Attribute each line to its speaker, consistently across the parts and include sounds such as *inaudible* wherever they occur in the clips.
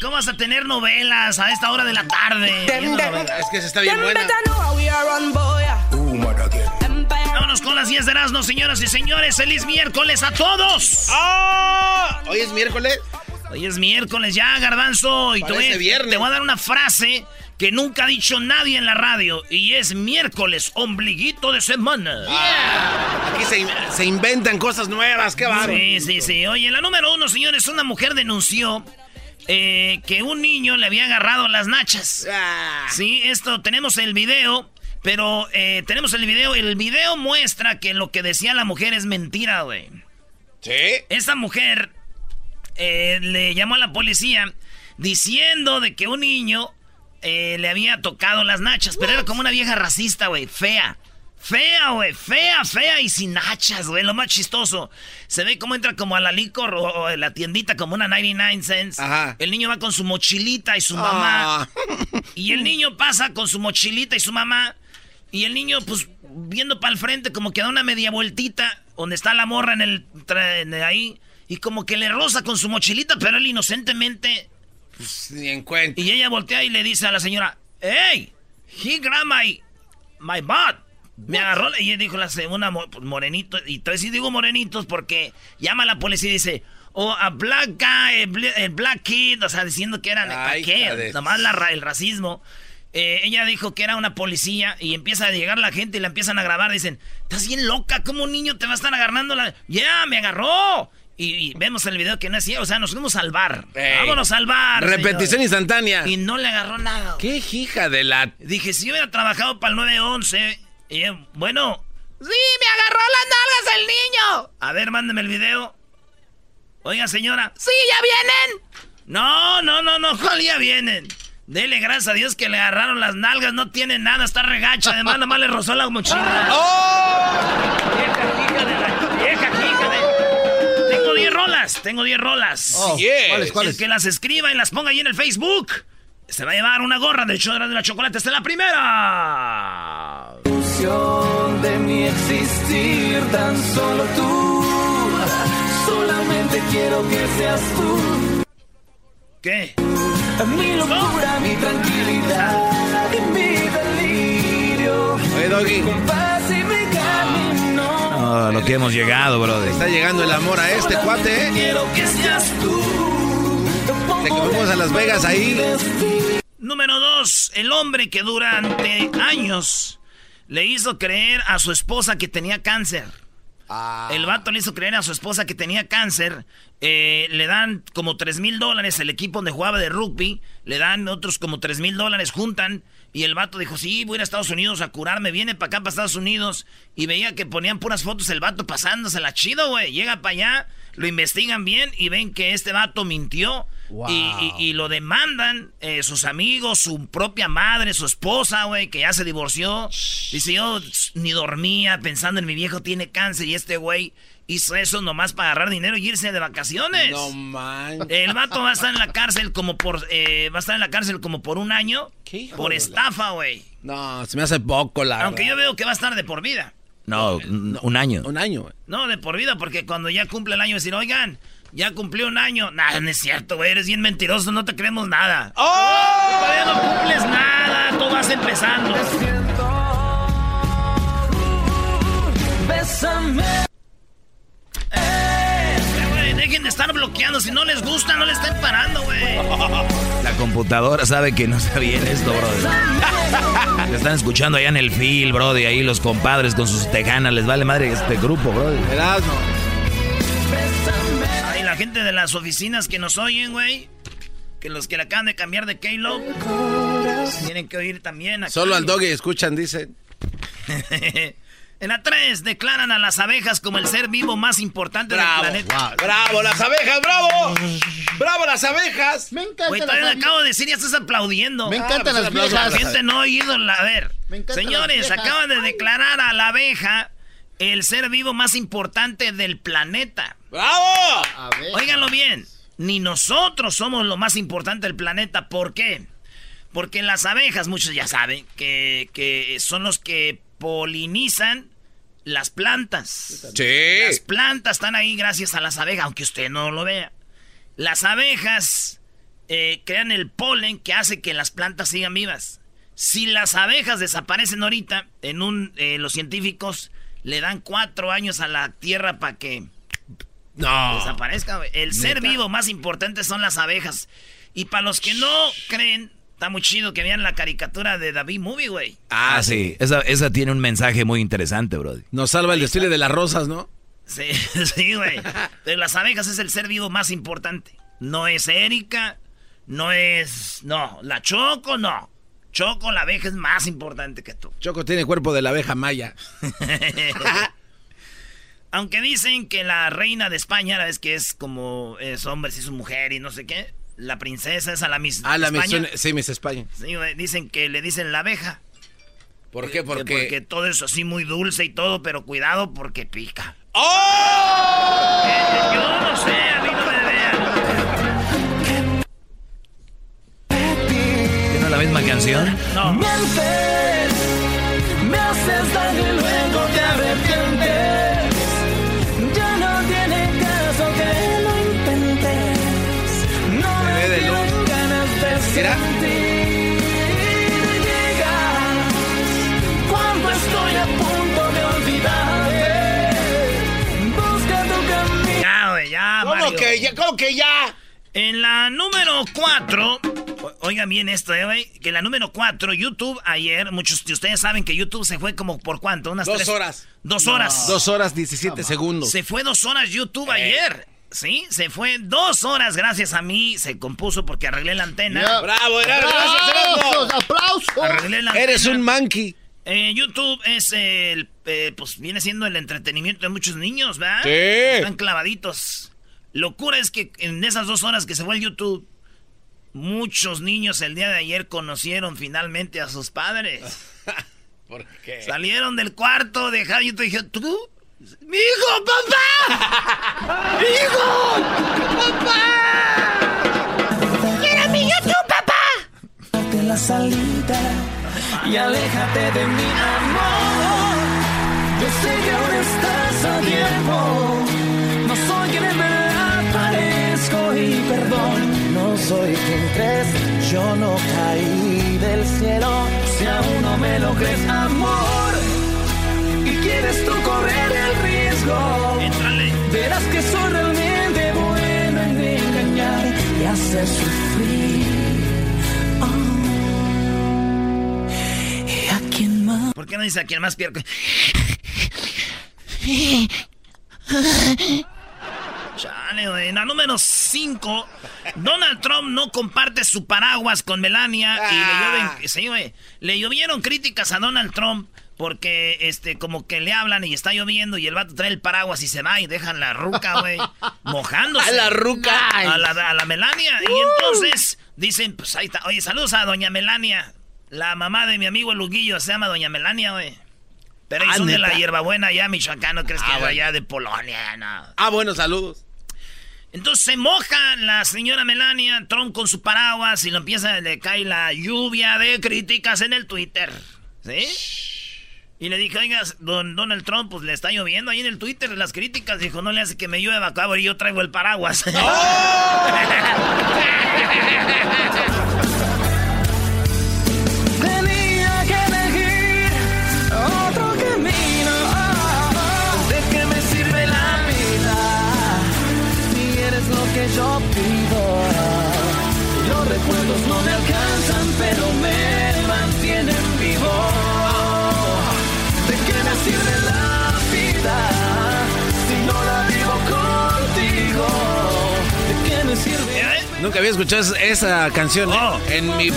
Speaker 1: ¿Cómo vas a tener novelas a esta hora de la tarde?
Speaker 2: Es que se está bien buena.
Speaker 1: Vámonos con las 10 de Erasmo, señoras y señores. ¡Feliz miércoles a todos!
Speaker 2: ¡Ah! Hoy es miércoles.
Speaker 1: Hoy es miércoles ya, garbanzo. Y te voy, te voy a dar una frase que nunca ha dicho nadie en la radio. Y es miércoles, ombliguito de semana.
Speaker 2: Aquí se, se, inventan cosas nuevas, qué va.
Speaker 1: Sí, sí, sí. Oye, la número uno, señores, una mujer denunció eh, que un niño le había agarrado las nachas.
Speaker 2: Ah.
Speaker 1: Sí, esto, tenemos el video. Pero eh, tenemos el video. El video muestra que lo que decía la mujer es mentira, güey.
Speaker 2: ¿Sí?
Speaker 1: Esa mujer eh, le llamó a la policía diciendo de que un niño le había tocado las nachas, pero era como una vieja racista, güey, fea. Fea, güey, fea, fea y sin nachas, güey, lo más chistoso. Se ve cómo entra como a la licor o, o la tiendita como una 99 cents.
Speaker 2: Ajá.
Speaker 1: El niño va con su mochilita y su mamá.
Speaker 2: Ah.
Speaker 1: Y el niño pasa con su mochilita y su mamá. Y el niño, pues, viendo para el frente, como que da una media vueltita, donde está la morra en el, en ahí. Y como que le roza con su mochilita, pero él inocentemente.
Speaker 2: Pues, ni en cuenta.
Speaker 1: Y ella voltea y le dice a la señora, ¡Hey! He grabbed my, my butt. Me agarró, la-". y ella dijo la segunda, pues, morenito, y entonces sí digo morenitos porque llama a la policía y dice, oh, a black guy, a a black kid, o sea, diciendo que eran, ¿para
Speaker 2: Ay,
Speaker 1: qué? Nomás la el racismo. Eh, ella dijo que era una policía y empieza a llegar la gente y la empiezan a grabar. Dicen, estás bien loca, ¿cómo un niño te va a estar agarrando la...? ¡Ya, me agarró! Y, y vemos el video que no es cierto, o sea, nos fuimos al bar.
Speaker 2: Ey.
Speaker 1: Vámonos al bar.
Speaker 2: Repetición instantánea.
Speaker 1: Y no le agarró nada.
Speaker 2: ¿Qué hija de la...
Speaker 1: Dije, si yo hubiera trabajado para el 911, y, eh, bueno, sí, me agarró las nalgas el niño. A ver, mándeme el video. Oiga, señora. Sí, ya vienen. No, no, no, no, ¿cuál *laughs* ya vienen? Dele gracias a Dios que le agarraron las nalgas, no tiene nada, está regacha, además nada más le rozó la mochila. *laughs*
Speaker 2: ¡Oh!
Speaker 1: Vieja hija de la vieja hija de... Tengo 10 rolas, tengo 10 rolas.
Speaker 2: Oh, yes. ¿cuáles,
Speaker 1: cuáles? El que las escriba y las ponga ahí en el Facebook. Se va a llevar una gorra del show de la chocolate. Esta es la primera.
Speaker 3: de mi existir, tan solo tú. Solamente quiero que seas tú.
Speaker 1: ¿Qué?
Speaker 3: Mi locura, mi tranquilidad y mi delirio.
Speaker 2: Oye, Doggy.
Speaker 4: No, a lo que hemos llegado, brother.
Speaker 2: está llegando el amor a este cuate, ¿eh?
Speaker 3: Quiero que seas tú.
Speaker 2: De que fuimos a Las Vegas ahí.
Speaker 1: Número dos. El hombre que durante años le hizo creer a su esposa que tenía cáncer. El vato le hizo creer a su esposa que tenía cáncer. Eh, le dan como 3 mil dólares el equipo donde jugaba de rugby. Le dan otros como 3 mil dólares, juntan. Y el vato dijo, sí, voy a ir a Estados Unidos a curarme. Viene para acá, para Estados Unidos. Y veía que ponían puras fotos el vato pasándosela chido, güey. Llega para allá, lo investigan bien y ven que este vato mintió. Y, y- y lo demandan eh, sus amigos, su propia madre, su esposa, güey, que ya se divorció. Dice, yo ni dormía pensando en mi viejo tiene cáncer y este güey hizo eso nomás para agarrar dinero y irse de vacaciones.
Speaker 2: No man.
Speaker 1: El vato va a estar en la cárcel como por eh, va a estar en la cárcel como por un año
Speaker 2: ¿Qué hijo
Speaker 1: por estafa, güey.
Speaker 2: No, se me hace poco la
Speaker 1: Aunque yo veo que va a estar de por vida.
Speaker 4: No, un un año.
Speaker 2: Un año, güey.
Speaker 1: No, de por vida, porque cuando ya cumple el año decir, oigan, ya cumplió un año. Nada, no es cierto, güey, eres bien mentiroso, no te creemos nada. Todavía no cumples nada, tú vas empezando.
Speaker 3: Bésame.
Speaker 1: Eh, güey, dejen de estar bloqueando, si no les gusta, no le estén parando, güey. *laughs*
Speaker 4: La computadora sabe que no está bien esto, brother. Le *laughs* están escuchando allá en el fil, brother, y ahí los compadres con sus tejanas. Les vale madre este grupo, brother.
Speaker 2: Erasmo.
Speaker 1: Gente de las oficinas que nos oyen, güey. Que los que le acaban de cambiar de K-Lo tienen que oír también. aquí.
Speaker 2: Solo al Doggy escuchan, dicen. *laughs*
Speaker 1: En la 3 declaran a las abejas como el ser vivo más importante del planeta.
Speaker 2: ¡Bravo, las abejas! ¡Bravo! ¡Bravo, las abejas!
Speaker 5: Me encanta
Speaker 1: Güey,
Speaker 5: las
Speaker 1: todavía
Speaker 5: abejas.
Speaker 1: acabo de decir, ya estás aplaudiendo.
Speaker 5: Me encantan
Speaker 2: Ah,
Speaker 5: las
Speaker 2: pues,
Speaker 5: viejas.
Speaker 1: La gente no ha oído la... A ver,
Speaker 5: Me encantan
Speaker 1: señores,
Speaker 5: las
Speaker 1: acaban de declarar a la abeja el ser vivo más importante del planeta.
Speaker 2: ¡Bravo!
Speaker 1: Óiganlo bien, ni nosotros somos lo más importante del planeta. ¿Por qué? Porque las abejas, muchos ya saben, que, que son los que polinizan las plantas.
Speaker 2: Sí.
Speaker 1: Las plantas están ahí gracias a las abejas, aunque usted no lo vea. Las abejas eh, crean el polen que hace que las plantas sigan vivas. Si las abejas desaparecen ahorita, en un, eh, los científicos le dan cuatro años a la Tierra para que
Speaker 2: No.
Speaker 1: desaparezca. güey. El ser vivo más importante son las abejas. Y para los que no creen, está muy chido que vean la caricatura de David Movie, güey.
Speaker 4: Ah, sí. Esa, esa tiene un mensaje muy interesante, Brody.
Speaker 2: Nos salva el desfile de las rosas, ¿no?
Speaker 1: Sí, *laughs* sí, güey. Pero las abejas es el ser vivo más importante. No es Erika, no es... No, la Choco, no. Choco, la abeja es más importante que tú.
Speaker 2: Choco tiene cuerpo de la abeja maya. *laughs*
Speaker 1: Aunque dicen que la reina de España, la vez que es como es hombre, si es mujer y no sé qué, la princesa es a la Miss
Speaker 2: Ah, la
Speaker 1: España.
Speaker 2: Sí, Miss España.
Speaker 1: Sí, dicen que le dicen la abeja.
Speaker 2: ¿Por qué?
Speaker 1: Que
Speaker 2: Porque.
Speaker 1: Porque todo eso así muy dulce y todo, pero cuidado porque pica.
Speaker 2: ¡Oh!
Speaker 1: Eh, Yo no sé,
Speaker 4: misma canción?
Speaker 1: No.
Speaker 3: Mientes, me haces daño y luego te arrepientes. Ya no tiene caso que lo intentes. No me quedan ganas de
Speaker 2: Mira.
Speaker 3: sentir. Llegas cuando estoy a punto de olvidarte. Busca tu camino.
Speaker 1: Ya, güey, ya,
Speaker 2: ¿Cómo
Speaker 1: Mario.
Speaker 2: que ya? ¿Cómo que ya?
Speaker 1: En la número 4, oigan bien esto, eh, güey, que la número 4, YouTube ayer, muchos de ustedes saben que YouTube se fue como por cuánto, unas
Speaker 2: Dos
Speaker 1: tres-
Speaker 2: horas.
Speaker 1: Dos horas.
Speaker 2: Dos horas 17 segundos.
Speaker 1: Se fue dos horas YouTube ayer. Sí, se fue dos horas gracias a mí. Se compuso porque arreglé la antena.
Speaker 2: ¡Bravo! ¡Gracias,
Speaker 5: ¡Aplausos!
Speaker 1: Arreglé la
Speaker 2: Eres
Speaker 1: antena.
Speaker 2: un monkey.
Speaker 1: Eh, YouTube es el, eh, pues viene siendo el entretenimiento de muchos niños, ¿verdad?
Speaker 2: Sí.
Speaker 1: Están clavaditos. Locura es que en esas dos horas que se fue el YouTube, muchos niños el día de ayer conocieron finalmente a sus padres. *laughs*
Speaker 2: ¿Por qué?
Speaker 1: Salieron del cuarto, dejaron YouTube y dijeron, ¿tú? ¡Mi hijo, papá! *laughs* ¡Mi hijo! ¡Papá! ¡Quiero mi YouTube, papá!
Speaker 3: Date la salida y aléjate de mi amor. Yo sé que aún estás a tiempo. No soy quien en verdad parezco y perdón. Soy quien crees, yo no caí del cielo. Si aún no me lo crees, amor, y quieres tú correr el riesgo.
Speaker 1: Éntrale.
Speaker 3: Verás que soy realmente bueno en engañar y hacer sufrir. Oh. ¿Y a quién más?
Speaker 1: ¿Por qué no dice a quien más pierde? *laughs* Chale, güey. La número 5, Donald Trump no comparte su paraguas con Melania y le,
Speaker 2: Ah.
Speaker 1: llueven- le llovieron críticas a Donald Trump porque este como que le hablan y está lloviendo y el vato trae el paraguas y se va y dejan la ruca, güey, mojándose.
Speaker 2: A la ruca.
Speaker 1: A la, a la Melania. Y entonces dicen, pues ahí está. Oye, saludos a doña Melania. La mamá de mi amigo Luguillo se llama doña Melania, güey. Pero ellos
Speaker 2: Ah,
Speaker 1: son de la hierbabuena allá, Michoacán, ¿no crees que
Speaker 2: Ah,
Speaker 1: es
Speaker 2: bueno.
Speaker 1: allá de Polonia? No.
Speaker 2: Ah, bueno, saludos.
Speaker 1: Entonces se moja la señora Melania, Trump con su paraguas y lo empieza, le cae la lluvia de críticas en el Twitter. ¿Sí? Y le dije, oiga, don Donald Trump, pues le está lloviendo ahí en el Twitter las críticas. Dijo, no le hace que me llueva, cabrón, y yo traigo el paraguas.
Speaker 3: Tenía *laughs* yo pido. Los recuerdos no me alcanzan, pero me mantienen vivo. ¿De qué me sirve la vida? Si no la vivo contigo. ¿De qué me sirve?
Speaker 1: ¿Eh?
Speaker 2: Nunca había escuchado esa- canción ¿eh?
Speaker 1: Oh.
Speaker 2: en mi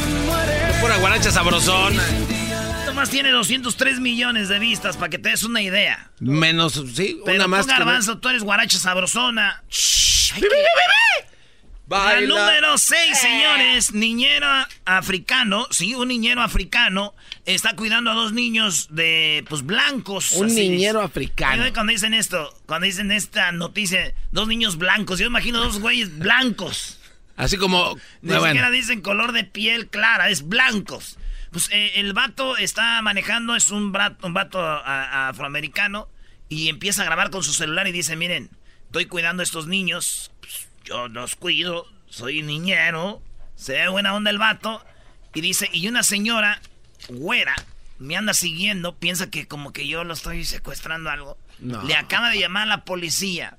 Speaker 2: pura guaracha sabrosona.
Speaker 1: Nomás nomás tiene 203 millones de vistas, para que te des una idea.
Speaker 2: Menos, sí,
Speaker 1: Pero
Speaker 2: una
Speaker 1: tú,
Speaker 2: más. que-
Speaker 1: Garbanzo, tú eres guaracha sabrosona. Shh, La
Speaker 2: Baila.
Speaker 1: número 6, señores. Niñero africano. Sí, un niñero africano está cuidando a dos niños de, pues, blancos.
Speaker 2: Un
Speaker 1: así.
Speaker 2: niñero africano.
Speaker 1: Cuando dicen esto, cuando dicen esta noticia, dos niños blancos. Yo imagino dos güeyes blancos.
Speaker 2: Así como.
Speaker 1: Ni
Speaker 2: bueno.
Speaker 1: siquiera dicen color de piel clara, es blancos. Pues eh, el vato está manejando, es un, brat- un vato a- a- afroamericano y empieza a grabar con su celular y dice, miren, estoy cuidando a estos niños, pues, yo los cuido, soy niñero, se ve buena onda el vato. Y dice, y una señora güera me anda siguiendo, piensa que como que yo lo estoy secuestrando algo.
Speaker 2: No.
Speaker 1: Le acaba de llamar a la policía.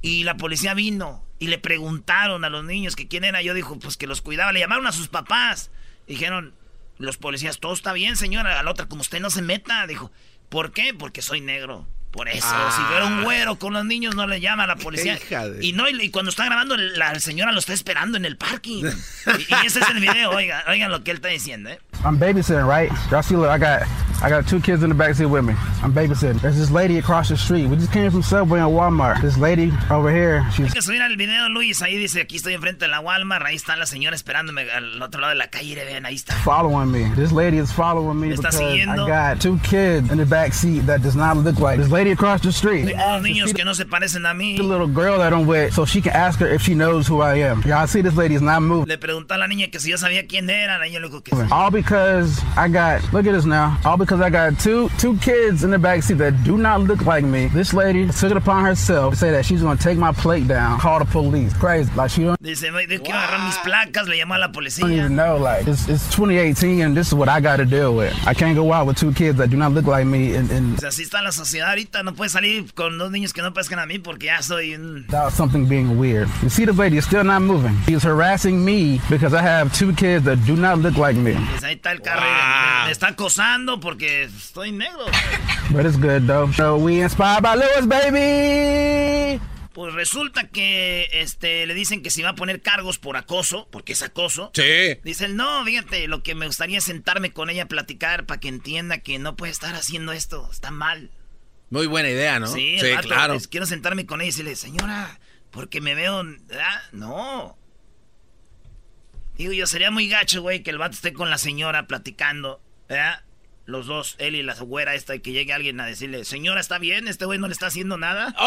Speaker 1: Y la policía vino y le preguntaron a los niños que quién era. Yo dijo, pues que los cuidaba. Le llamaron a sus papás. Dijeron, los policías, todo está bien, señora. A la otra, como usted no se meta. Dijo, ¿por qué? Porque soy negro. Por eso,
Speaker 2: Ah.
Speaker 1: si fuera un güero con los niños, no le llama a la *laughs* policía.
Speaker 2: De-
Speaker 1: Y no, y, cuando está grabando, la señora lo está esperando en el parking. *laughs* y, y ese es el video, oigan, oigan lo que él está diciendo, ¿eh?
Speaker 5: I'm babysitting, right? Y'all see, look, I got I got two kids in the backseat with me. I'm babysitting. There's this lady across the street. We just came from Subway and Walmart. This lady over here,
Speaker 1: Hay
Speaker 5: she's
Speaker 1: que subir al video, Luis. Ahí dice, aquí estoy enfrente de la Walmart. Ahí está la señora esperándome al otro lado de la calle. Vean, ahí está.
Speaker 5: following me. This lady is following me
Speaker 1: Me está
Speaker 5: because
Speaker 1: siguiendo.
Speaker 5: I got two kids in the back seat that does not look like this lady across the street.
Speaker 1: Dos niños que no se parecen a mí.
Speaker 5: The little girl that I'm with, so she can ask her if she knows who I am. Y'all see this lady is not moving.
Speaker 1: Le preguntó a la niña que si yo sabía quién era. Yo le digo que sí.
Speaker 5: All because I got look at this now. All because I got two two kids in the back seat that do not look like me. This lady took it upon herself to say that she's gonna take my plate down, call the police. Crazy. Like she don't,
Speaker 1: Dice, "Ve, de que iba a agarrar mis placas. Le llamó a la
Speaker 5: don't even know. Like it's, it's 2018 and this is what I got to deal with. I can't go out with two kids that do not look like me and, and
Speaker 1: O así está la sociedad ahorita. No puede salir con dos niños que no parezcan a mí porque ya soy un...
Speaker 5: without something being weird. You see, the lady is still not moving. She's harassing me because I have two kids that do not look like me.
Speaker 1: Pues ahí está el carro. Me, me está acosando porque estoy negro.
Speaker 5: But it's good though. So we inspired by Lewis, baby.
Speaker 1: Pues resulta que este le dicen que si va a poner cargos por acoso, porque es acoso.
Speaker 2: Sí.
Speaker 1: Dicen, no, fíjate, lo que me gustaría es sentarme con ella a platicar para que entienda que no puede estar haciendo esto, está mal.
Speaker 2: Muy buena idea, ¿no?
Speaker 1: Sí,
Speaker 2: claro.
Speaker 1: pues, quiero sentarme con ella y decirle, señora, porque me veo... ah, No. Digo, yo sería muy gacho, güey, que el vato esté con la señora platicando, ¿verdad? Los dos, él y la güera esta, y que llegue alguien a decirle, señora, ¿está bien? ¿Este güey no le está haciendo nada?
Speaker 3: Te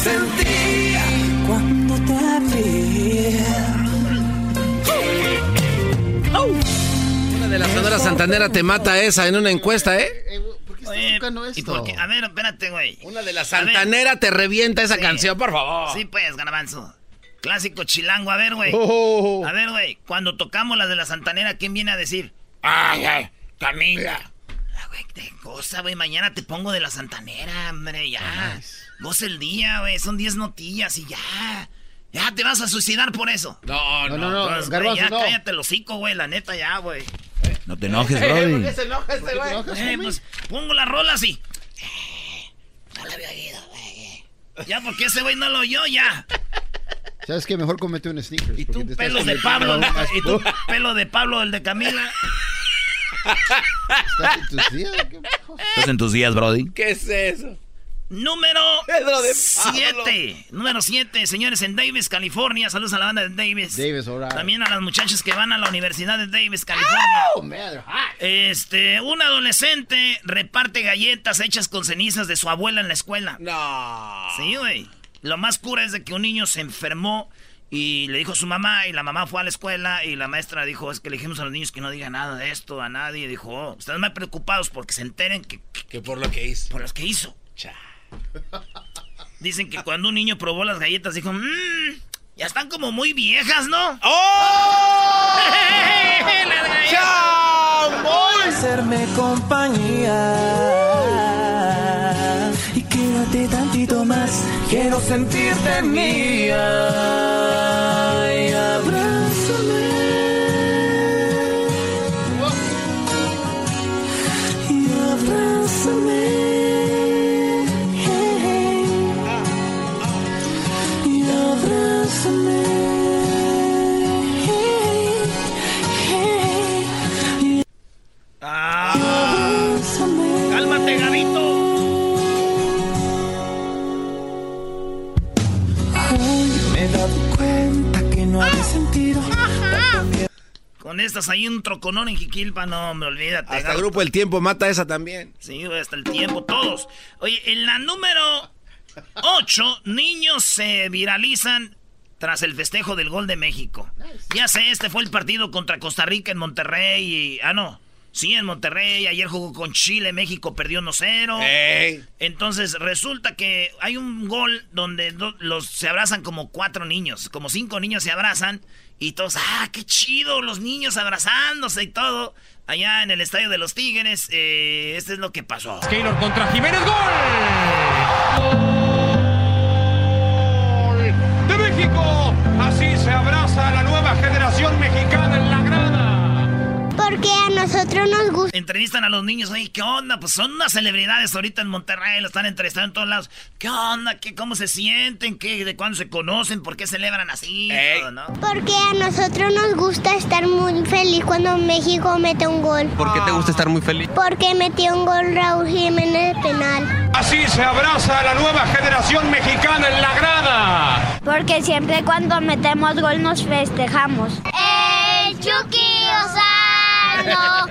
Speaker 3: así lo sentí cuando te vi.
Speaker 2: Una de las Sonora Santanera te mata esa en una encuesta, ¿eh?
Speaker 6: ¿Por qué estás
Speaker 1: Oye,
Speaker 6: tocando
Speaker 1: ¿y
Speaker 6: esto?
Speaker 1: por qué? A ver, espérate, güey.
Speaker 2: Una de las. Santanera te revienta esa
Speaker 1: Sí.
Speaker 2: canción, por favor.
Speaker 1: Sí, pues, Ganabanzo. Clásico chilango. A ver, güey.
Speaker 2: Oh.
Speaker 1: A ver, güey. Cuando tocamos las de la Santanera, ¿quién viene a decir?
Speaker 2: Ay, ay, Camila.
Speaker 1: Ah, güey, qué cosa, güey. Mañana te pongo de la Santanera, hombre, ya. Goza el día, güey. Son 10 notillas y ya. Ya te vas a suicidar por eso.
Speaker 2: No,
Speaker 6: No,
Speaker 2: no,
Speaker 6: no, no,
Speaker 1: Pues, güey,
Speaker 6: Garbanzo,
Speaker 1: ya
Speaker 6: no.
Speaker 1: cállate el hocico, güey. La neta, ya, güey.
Speaker 4: No te enojes,
Speaker 2: Eh, ¿Por
Speaker 4: Brody.
Speaker 2: qué se enoja este
Speaker 6: ¿Te
Speaker 2: güey?
Speaker 1: Eh, pues pongo la rola así. No la había oído, güey. Ya, porque ese güey no lo oyó, ya.
Speaker 6: ¿Sabes qué? Mejor comete un sneakers.
Speaker 1: Y tú, pelos de Pablo. Y tú, pelo de Pablo, el de Camila. *laughs*
Speaker 6: ¿Estás en tus días? ¿Qué?
Speaker 4: ¿Estás en tus días, Brody?
Speaker 2: ¿Qué es eso?
Speaker 1: Número
Speaker 2: Pedro de Pablo.
Speaker 1: 7. Número 7, señores, en Davis, California. Saludos a la banda de Davis.
Speaker 6: Davis, right.
Speaker 1: También a las muchachas que van a la Universidad de Davis, California.
Speaker 6: Oh, man.
Speaker 1: Este, un adolescente reparte galletas hechas con cenizas de su abuela en la escuela.
Speaker 2: No.
Speaker 1: Sí, güey. Lo más cura es de que un niño se enfermó y le dijo a su mamá y la mamá fue a la escuela y la maestra dijo, es que le dijimos a los niños que no digan nada de esto a nadie. Y dijo, oh, ustedes más preocupados porque se enteren que, que-
Speaker 2: por lo que hizo.
Speaker 1: por los que hizo. Dicen que cuando un niño probó las galletas dijo, mmm, ya están como muy viejas, ¿no?
Speaker 2: ¡Oh! *laughs*
Speaker 1: Las galletas.
Speaker 3: compañía. Y quédate tantito más, quiero sentirte mía. No hay sentido.
Speaker 1: Con estas hay un troconón en Jiquilpa, no, me olvídate.
Speaker 2: Hasta el grupo El Tiempo mata esa también.
Speaker 1: Sí, hasta el tiempo, todos. Oye, en la número 8, niños se viralizan tras el festejo del gol de México. Ya sé, este fue el partido contra Costa Rica en Monterrey y... Ah, no. Sí, en Monterrey. Ayer jugó con Chile, México perdió 1-0.
Speaker 2: Ey.
Speaker 1: Entonces resulta que hay un gol donde do- los se abrazan como cuatro niños, como cinco niños se abrazan y todos, ah, qué chido, los niños abrazándose y todo. Allá en el estadio de los Tigres, eh, este es lo que pasó.
Speaker 7: Keylor contra Jiménez, gol.
Speaker 8: Nosotros nos gusta.
Speaker 1: Entrevistan a los niños, oye, ¿qué onda? Pues son unas celebridades ahorita en Monterrey, lo están entrevistando en todos lados. ¿Qué onda? ¿Qué, ¿Cómo se sienten? ¿Qué, ¿De cuándo se conocen? ¿Por qué celebran así? Todo, ¿no?
Speaker 8: Porque a nosotros nos gusta estar muy feliz cuando México mete un gol.
Speaker 7: ¿Por qué te gusta estar muy feliz?
Speaker 8: Porque metió un gol Raúl Jiménez de penal.
Speaker 7: Así se abraza a la nueva generación mexicana en la grada.
Speaker 8: Porque siempre cuando metemos gol nos festejamos. El Chucky Lozano.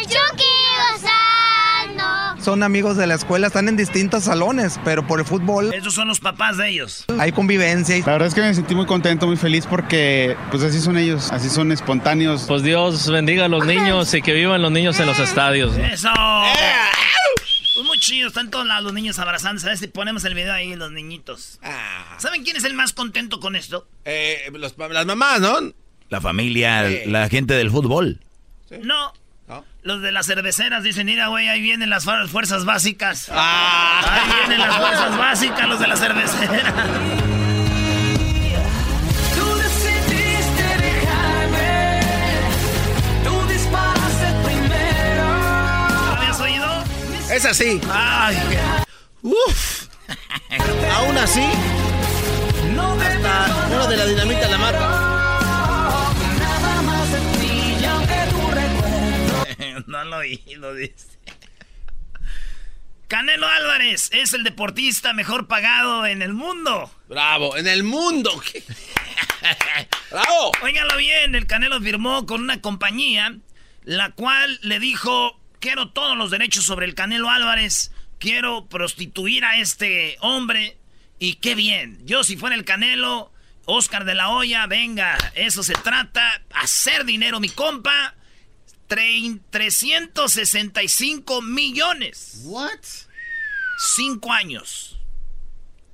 Speaker 8: El Chucky Lozano.
Speaker 9: Son amigos de la escuela, están en distintos salones, pero por el fútbol
Speaker 1: Esos son los papás de ellos.
Speaker 9: hay convivencia.
Speaker 10: La verdad es que me sentí muy contento, muy feliz porque pues así son ellos, así son espontáneos.
Speaker 11: Pues Dios bendiga a los niños y que vivan los niños en los estadios. ¿no?
Speaker 1: ¡Eso! Pues muy chido, están todos lados los niños abrazándose. A ver si ponemos el video ahí, los niñitos.
Speaker 2: Ah.
Speaker 1: ¿Saben quién es el más contento con esto?
Speaker 2: Eh, los las mamás, ¿no?
Speaker 4: La familia, la gente del fútbol.
Speaker 1: No.
Speaker 2: ¿No?
Speaker 1: Los de las cerveceras dicen, mira, güey, ahí vienen las fuer- fuerzas básicas.
Speaker 2: Ah.
Speaker 1: Ahí vienen las fuerzas básicas, los de la cervecera.
Speaker 3: Tú decidiste dejarme. Tú disparaste primero.
Speaker 1: ¿Lo habías oído?
Speaker 2: Es así.
Speaker 1: Ay,
Speaker 2: Uf. *laughs* Aún así,
Speaker 3: No
Speaker 2: hasta uno de la dinamita la mata. *laughs*
Speaker 1: no lo oí, lo dice. Canelo Álvarez es el deportista mejor pagado en el mundo.
Speaker 2: Bravo, en el mundo. *laughs* Bravo.
Speaker 1: Óiganlo bien, el Canelo firmó con una compañía la cual le dijo, quiero todos los derechos sobre el Canelo Álvarez, quiero prostituir a este hombre y qué bien. Yo si fuera el Canelo, Oscar de la Hoya, venga, eso se trata, hacer dinero mi compa. Trein- 365 millones.
Speaker 6: What?
Speaker 1: Cinco años.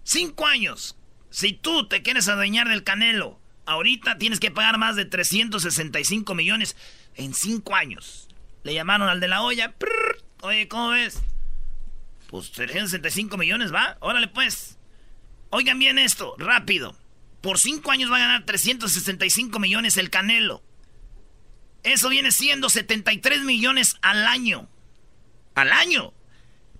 Speaker 1: Cinco años. Si tú te quieres adueñar del Canelo, ahorita tienes que pagar más de 365 millones en cinco años. Le llamaron al de la olla. prrr, Oye, ¿cómo ves? Pues 365 millones, ¿va? Órale, pues. Oigan bien esto, rápido. Por cinco años va a ganar 365 millones el Canelo. Eso viene siendo 73 millones al año. Al año.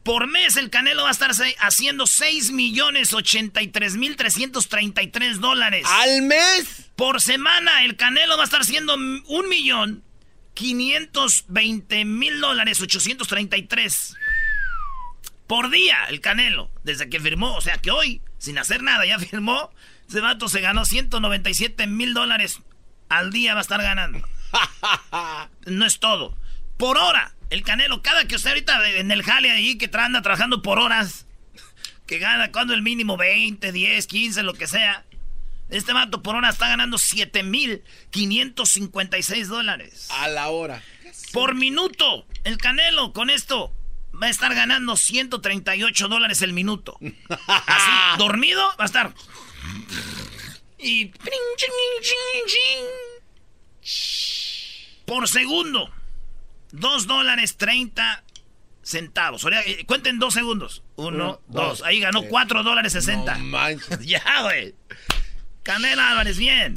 Speaker 1: Por mes el Canelo va a estar haciendo 6 millones 83 mil 333 dólares.
Speaker 2: ¿Al mes?
Speaker 1: Por semana el Canelo va a estar haciendo m- un millón 520 mil dólares 833. Por día el Canelo. Desde que firmó. O sea que hoy, sin hacer nada, ya *laughs* firmó. Ese vato se ganó 197 mil dólares al día va a estar ganando. *laughs* No es todo. Por hora. El Canelo, cada que usted ahorita en el jale ahí que anda trabajando por horas, que gana cuando el mínimo 20, 10, 15, lo que sea. Este vato por hora está ganando 7.556 dólares.
Speaker 2: A la hora.
Speaker 1: Por minuto. El Canelo con esto va a estar ganando 138 dólares el minuto. Así, *laughs* dormido, va a estar. Y. Por segundo. 2 dólares 30 centavos. O sea, eh, cuenten dos segundos. Uno,
Speaker 12: Uno,
Speaker 1: dos.
Speaker 12: dos.
Speaker 1: Ahí ganó
Speaker 12: Sí.
Speaker 1: 4 dólares 60.
Speaker 12: No manches. *laughs*
Speaker 1: ya, güey. Canela Álvarez, bien.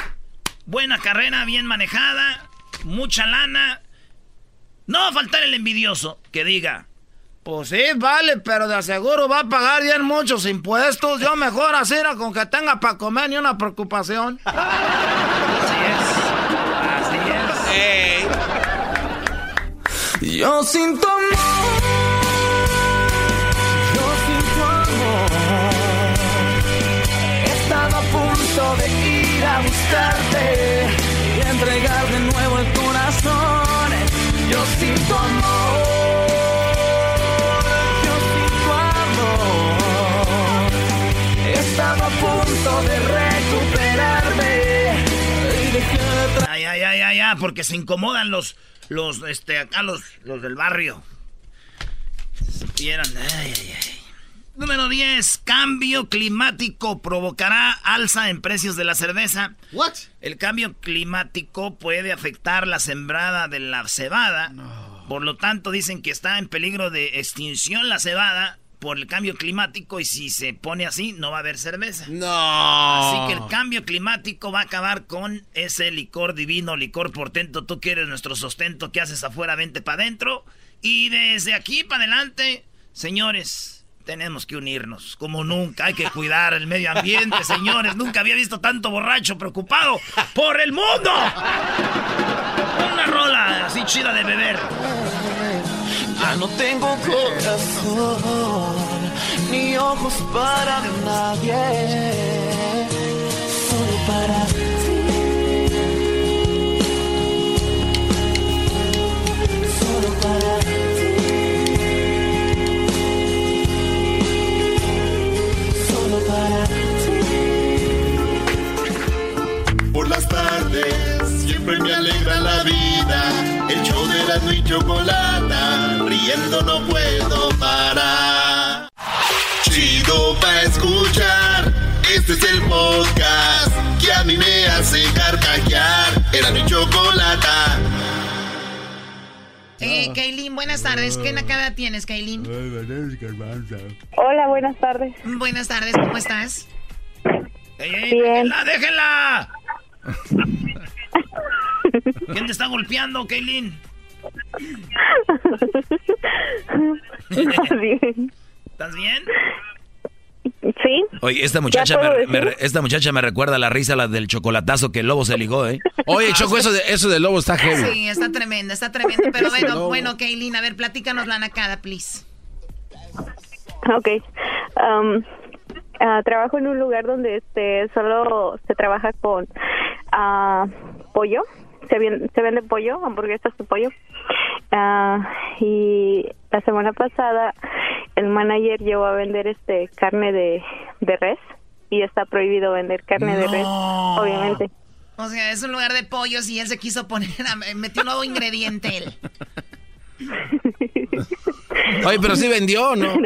Speaker 1: Buena carrera, bien manejada. Mucha lana. No va a faltar el envidioso que diga. Pues sí, vale, pero de seguro va a pagar bien muchos impuestos. Yo mejor así era con que tenga para comer ni una preocupación. *laughs*
Speaker 3: Yo sin tu amor, yo sin tu amor, he estado a punto de ir a buscarte y entregar de nuevo el corazón. Yo sin tu amor, yo sin tu amor, he estado a punto de recuperarme y dejar atrás.
Speaker 1: Ay, ay, ay, ay, porque se incomodan los, los, este, acá los, los del barrio. Ay, ay, ay. Número 10, cambio climático provocará alza en precios de la cerveza.
Speaker 6: What?
Speaker 1: El cambio climático puede afectar la sembrada de la cebada. Por lo tanto, dicen que está en peligro de extinción la cebada por el cambio climático y si se pone así no va a haber cerveza.
Speaker 12: No.
Speaker 1: Así que el cambio climático va a acabar con ese licor divino, licor portento. Tú que eres nuestro sustento, ¿qué haces afuera? Vente para adentro. Y desde aquí para adelante, señores, tenemos que unirnos. Como nunca, hay que cuidar el medio ambiente, *laughs* señores. Nunca había visto tanto borracho preocupado por el mundo. Una rola así chida de beber.
Speaker 3: Ya no tengo corazón ni ojos para nadie, solo para ti, solo para ti, solo para
Speaker 13: Por las tardes siempre me alegra la vida. La y chocolata, riendo no puedo parar. Chido pa escuchar, este es el podcast que a mí me hace carcajear. Era mi chocolata.
Speaker 14: Eh, Kaylin, buenas tardes. ¿Qué cara tienes, Kaylin?
Speaker 2: Hola, buenas tardes.
Speaker 14: Buenas tardes, ¿cómo estás?
Speaker 1: ¡Ey, ey,
Speaker 2: Bien.
Speaker 1: déjenla, déjenla! *laughs* ¿Quién te está golpeando, Kaylin?
Speaker 2: Bien.
Speaker 1: ¿Estás bien?
Speaker 2: Sí.
Speaker 15: Oye, esta muchacha, me, me re- esta muchacha me recuerda a la risa la del chocolatazo que el lobo se ligó, ¿eh?
Speaker 12: Oye, Choco, eso de, eso de lobo está heavy.
Speaker 14: Sí, está tremenda, está tremenda. Pero bueno, bueno, Kaylin, a ver, platícanos la nacada, please.
Speaker 2: Ok. Um, ah, trabajo en un lugar donde este solo se trabaja con ah, pollo. Se, vien- se vende pollo, hamburguesas de pollo. Ah, y la semana pasada el manager llevó a vender este carne de, de res y está prohibido vender carne de res, obviamente.
Speaker 14: O sea, es un lugar de pollos y él se quiso poner, a- metió un nuevo ingrediente él. *laughs*
Speaker 12: Oye, pero sí vendió, ¿no? *laughs*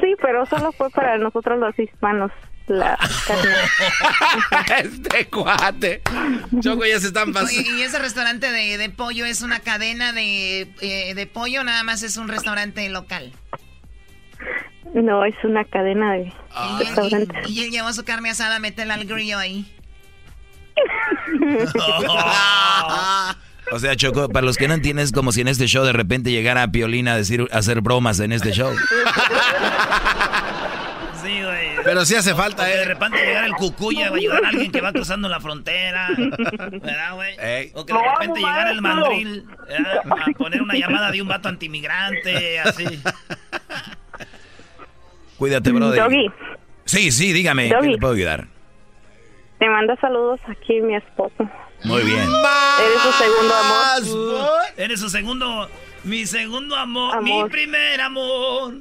Speaker 2: Sí, pero solo fue para nosotros los hispanos la carne. *laughs*
Speaker 12: este cuate. Choco, ya se están pasando.
Speaker 14: y ese restaurante de, de pollo es una cadena de, eh, de pollo, nada más es un restaurante local.
Speaker 2: No, es una cadena de
Speaker 14: Y,
Speaker 2: restaurantes.
Speaker 14: y- y él llevó su carne asada, métela al grillo ahí. *laughs*
Speaker 15: O sea, Choco, para los que no entienden, es como si en este show de repente llegara Piolina a decir, a hacer bromas en este show. *laughs*
Speaker 1: Sí, güey.
Speaker 12: Pero sí hace falta,
Speaker 1: O que
Speaker 12: ¿eh?
Speaker 1: De repente llegar el cucuya va a ayudar a alguien que va cruzando la frontera. ¿Verdad, güey?
Speaker 12: Ey.
Speaker 1: O que de repente llegara el mandril ¿verdad? a poner una llamada de un vato antimigrante, así.
Speaker 15: Cuídate, brother.
Speaker 2: Doggy,
Speaker 15: Sí, sí, dígame, ¿qué
Speaker 2: Doggy.
Speaker 15: le puedo ayudar?
Speaker 2: te manda saludos aquí mi esposo.
Speaker 15: Muy bien.
Speaker 2: Eres su segundo amor.
Speaker 1: Eres su segundo, mi segundo amor, mi primer amor.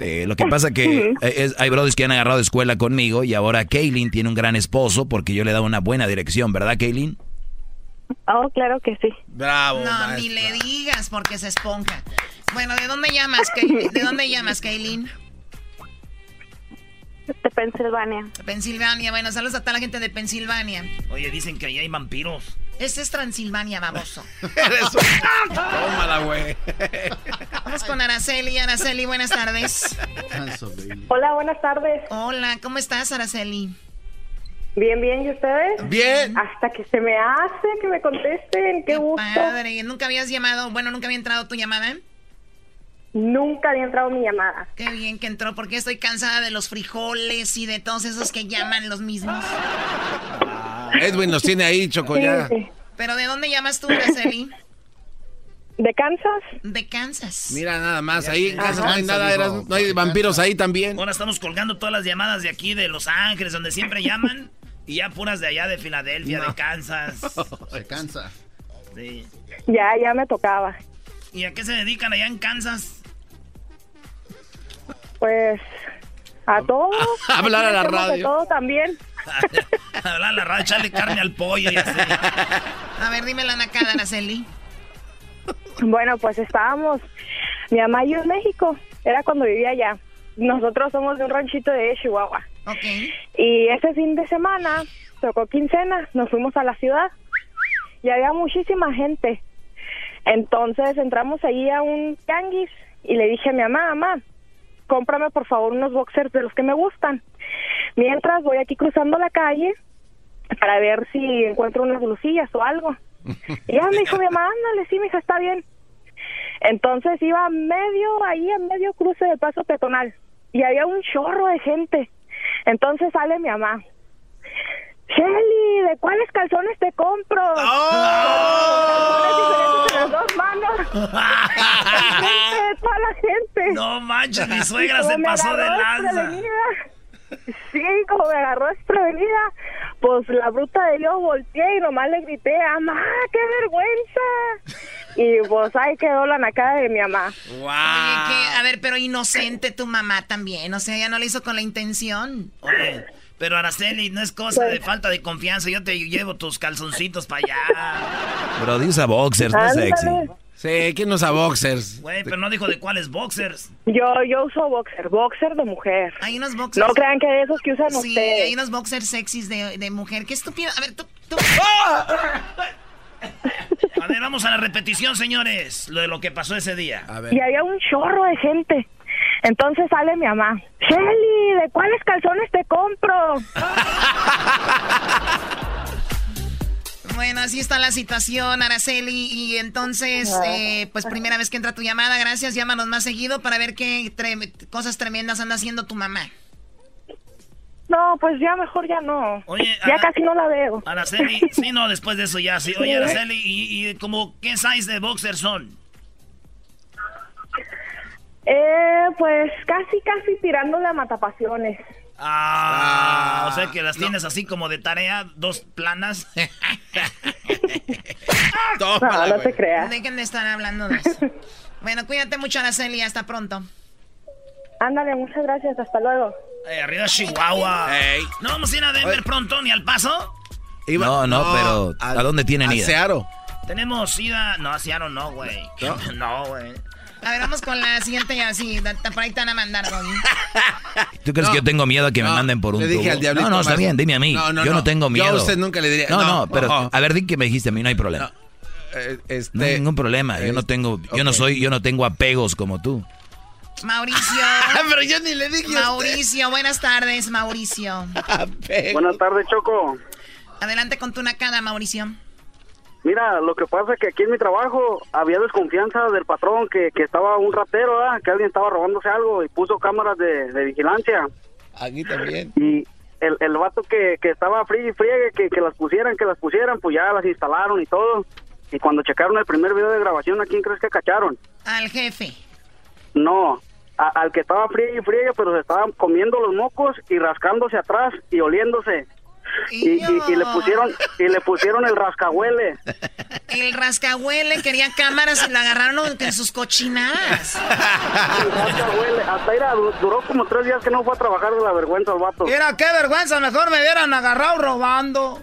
Speaker 15: Eh, lo que pasa que eh, es- hay brothers que han agarrado escuela conmigo y ahora Kaylin tiene un gran esposo porque yo le he dado una buena dirección, ¿verdad, Kaylin?
Speaker 2: Oh, claro que sí.
Speaker 12: Bravo,
Speaker 14: No, ni le digas porque se esponja. Bueno, ¿de dónde llamas, Kaylin? ¿De dónde llamas, Kaylin?
Speaker 16: de Pensilvania.
Speaker 14: Pensilvania, bueno, saludos a toda la gente de Pensilvania.
Speaker 1: Oye, dicen que ahí hay vampiros.
Speaker 14: Este es Transilvania, baboso. *laughs*
Speaker 12: Tómala, güey.
Speaker 14: Vamos con Araceli. Araceli, buenas tardes.
Speaker 16: Hola, buenas tardes.
Speaker 14: Hola, ¿cómo estás, Araceli?
Speaker 16: Bien, bien, ¿y ustedes?
Speaker 12: Bien.
Speaker 16: Hasta que se me hace que me contesten, qué, gusto.
Speaker 14: Padre, ¿nunca habías llamado? Bueno, ¿nunca había entrado tu llamada?
Speaker 16: Nunca había entrado mi llamada.
Speaker 14: Qué bien que entró, porque estoy cansada de los frijoles y de todos esos que llaman los mismos.
Speaker 12: Edwin los tiene ahí, Choco, ya.
Speaker 14: ¿Pero de dónde llamas tú, Araceli?
Speaker 16: ¿De Kansas?
Speaker 14: De Kansas.
Speaker 12: Mira nada más, ahí en casa no hay
Speaker 1: Kansas,
Speaker 12: nada,
Speaker 1: dijo.
Speaker 12: Eras- no hay vampiros ahí también.
Speaker 1: Ahora estamos colgando todas las llamadas de aquí, de Los Ángeles, donde siempre llaman. Y ya puras de allá, de Filadelfia, de Kansas. *laughs*
Speaker 6: Se cansa.
Speaker 1: Sí.
Speaker 16: Ya, ya me tocaba.
Speaker 1: ¿Y a qué se dedican allá en Kansas?
Speaker 16: Pues a todo. *laughs*
Speaker 1: Hablar a la radio.
Speaker 16: De todo también. *laughs*
Speaker 1: Hablar a la radio, echarle carne al pollo y así.
Speaker 14: A ver, dime la nacada, Araceli.
Speaker 16: Bueno, pues estábamos, mi mamá y yo en México, era cuando vivía allá. Nosotros somos de un ranchito de Chihuahua. Y ese fin de semana tocó quincena, nos fuimos a la ciudad y había muchísima gente. Entonces entramos ahí a un tianguis y le dije a mi mamá, mamá, cómprame por favor unos boxers de los que me gustan. Mientras voy aquí cruzando la calle para ver si encuentro unas blusillas o algo. Y ya me dijo mi mamá, ándale, sí, mija, está bien. Entonces iba a medio, ahí a medio cruce del paso peatonal y había un chorro de gente. Entonces sale mi mamá. Shelly, ¿de cuáles calzones te compro? Calzones diferentes en las dos manos. De *laughs* toda la gente.
Speaker 1: No manches, mi suegra se
Speaker 16: me
Speaker 1: pasó de
Speaker 16: agarró
Speaker 1: lanza.
Speaker 16: Sí, como me agarró desprevenida, pues la bruta de yo volteé y nomás le grité, mamá, qué vergüenza. Y pues ahí quedó la nacada de mi mamá.
Speaker 14: Oye, que, a ver, pero inocente tu mamá también. O sea, ella no lo hizo con la intención.
Speaker 1: Oye, pero Araceli, no es cosa de falta de confianza. Yo te llevo tus calzoncitos para allá.
Speaker 15: Pero dice boxers, no es sexy.
Speaker 12: Sí, ¿quién usa boxers?
Speaker 1: Güey, pero no dijo de cuáles boxers.
Speaker 16: Yo, yo uso boxer, boxer de mujer.
Speaker 14: Hay unos boxers.
Speaker 16: No crean que de esos que usan
Speaker 14: Sí,
Speaker 16: ustedes.
Speaker 14: hay unos boxers sexys de, de mujer. Qué estúpido. A ver, tú. tú- *laughs*
Speaker 1: A ver, vamos a la repetición, señores. Lo de lo que pasó ese día. A
Speaker 16: Y había un chorro de gente. Entonces sale mi mamá. Shelly, ¿de cuáles calzones te compro?
Speaker 14: Bueno, así está la situación, Araceli. Y entonces, eh, pues primera vez que entra tu llamada, gracias. Llámanos más seguido para ver qué tre- cosas tremendas anda haciendo tu mamá.
Speaker 16: No, pues ya mejor ya no.
Speaker 1: Oye,
Speaker 16: ya
Speaker 1: Ara-
Speaker 16: casi no la veo.
Speaker 1: Araceli, sí, no, después de eso ya, sí. Oye, Araceli, ¿y, y como qué size de boxers son?
Speaker 16: Eh, pues casi, casi tirándole a matapasiones.
Speaker 1: Ah, o sea que las tienes así como de tarea, dos planas. *laughs*
Speaker 16: No, no te creas.
Speaker 14: Dejen de estar hablando de eso. *laughs* Bueno, cuídate mucho, Araceli. Hasta pronto.
Speaker 16: Ándale, muchas gracias. Hasta luego.
Speaker 1: Eh, arriba Chihuahua. ¿No vamos a ir a Denver pronto ni al paso?
Speaker 15: no, no, pero ¿a dónde tienen
Speaker 12: a
Speaker 15: ida?
Speaker 12: Searo.
Speaker 1: Tenemos ida. No, a Seattle no, güey. No, *laughs* güey.
Speaker 14: A ver, vamos con la siguiente ya. Sí, da- por ahí te van a mandar, Doggy. *laughs*
Speaker 15: ¿Tú crees que yo tengo miedo a que me manden por un
Speaker 12: le dije
Speaker 15: tubo?
Speaker 12: al diablito
Speaker 15: No, no, está bien, dime a mí.
Speaker 12: No, no,
Speaker 15: yo no,
Speaker 12: no.
Speaker 15: tengo
Speaker 12: Yo a
Speaker 15: miedo.
Speaker 12: usted nunca le diría-
Speaker 15: No,
Speaker 12: no,
Speaker 15: no, pero
Speaker 12: no.
Speaker 15: a ver, di que me dijiste a mí, no hay problema.
Speaker 12: Eh, este,
Speaker 15: no hay ningún problema. Yo no tengo, yo no soy, yo no tengo apegos como tú.
Speaker 14: Mauricio. *laughs*
Speaker 12: Pero yo ni le dije usted.
Speaker 14: Mauricio, buenas tardes, Mauricio. *laughs*
Speaker 17: Buenas tardes, Choco.
Speaker 14: Adelante con tu nacada, Mauricio.
Speaker 17: Mira, lo que pasa es que aquí en mi trabajo había desconfianza del patrón que, que estaba un ratero, ¿verdad? que alguien estaba robándose algo y puso cámaras de, de vigilancia.
Speaker 12: Aquí también.
Speaker 17: Y el, el vato que, que estaba friegue y friegue, que, que las pusieran, que las pusieran, pues ya las instalaron y todo. Y cuando checaron el primer video de grabación, ¿a quién crees que cacharon?
Speaker 14: Al jefe.
Speaker 17: No, a- al que estaba friegue y friegue, pero se estaban comiendo los mocos y rascándose atrás y oliéndose. Y, y- y le pusieron y le pusieron el rascahuele.
Speaker 14: El rascahuele quería cámaras y la agarraron en sus cochinadas.
Speaker 17: Rascahuele. Hasta era, du- duró como tres días que no fue a trabajar de la vergüenza el vato.
Speaker 1: Mira, qué vergüenza, mejor me hubieran agarrado robando.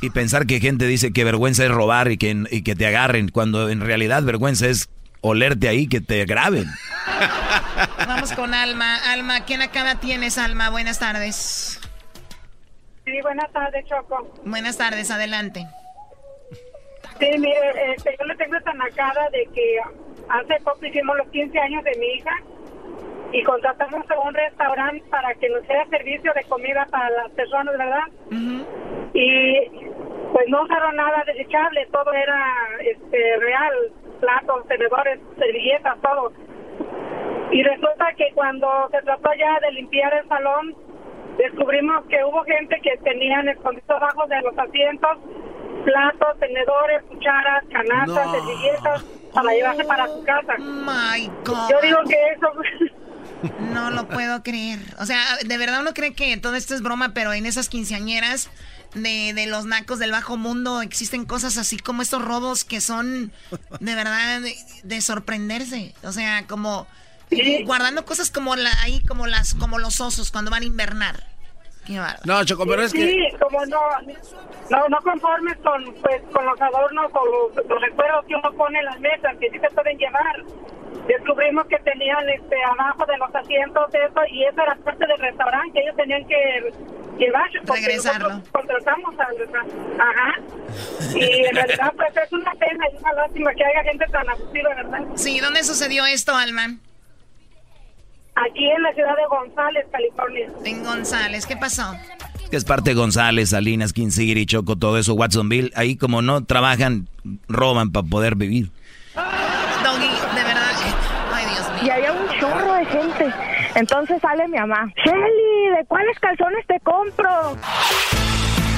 Speaker 15: Y pensar que gente dice que vergüenza es robar y que, y que te agarren, cuando en realidad vergüenza es olerte ahí, que te graben.
Speaker 14: Vamos con Alma. Alma, ¿quién acá tienes, Alma? Buenas tardes.
Speaker 18: Sí, buenas tardes, Choco.
Speaker 14: Buenas tardes, adelante.
Speaker 18: Sí, mire, este, yo le tengo esta nacada de que hace poco hicimos los 15 años de mi hija y contratamos a un restaurante para que nos diera servicio de comida para las personas, ¿verdad? Y pues no usaron nada desechable, todo era este real, platos, tenedores, servilletas, todo. Y resulta que cuando se trató ya de limpiar el salón, descubrimos que hubo gente que tenían escondidos abajo de los asientos platos, tenedores, cucharas, canastas, servilletas para llevarse para su casa.
Speaker 14: My God.
Speaker 18: Yo digo que eso
Speaker 14: No lo puedo creer. O sea, de verdad uno cree que todo esto es broma, pero en esas quinceañeras de, de los nacos del bajo mundo existen cosas así como estos robos que son de verdad de, de sorprenderse. O sea, como guardando cosas como la, ahí como las como los osos cuando van a invernar. Qué.
Speaker 2: No, Choco, pero es
Speaker 18: sí,
Speaker 2: que...
Speaker 18: como no, no, no conformes con, pues, con los adornos o los, los recuerdos que uno pone en las mesas, que sí se pueden llevar. Descubrimos que tenían este abajo de los asientos eso y eso era parte del restaurante que ellos tenían que porque
Speaker 14: Regresarlo.
Speaker 18: contratamos al restaurante. Ajá. Y en realidad pues es una pena y una lástima que haya gente tan abusiva, ¿verdad?
Speaker 14: Sí, ¿dónde sucedió esto, Alma?
Speaker 18: Aquí en la ciudad de González, California.
Speaker 14: En González, ¿qué pasó?
Speaker 4: Que es parte de González, Salinas, Kinsiri, Choco, todo eso, Watsonville. Ahí como no trabajan, roban para poder vivir.
Speaker 14: Doggy, de verdad. Ay, Dios mío.
Speaker 17: Y había un chorro de gente. Entonces sale mi mamá. Shelly, ¿de cuáles calzones te compro?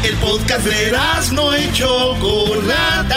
Speaker 13: El podcast de no y Chocolata.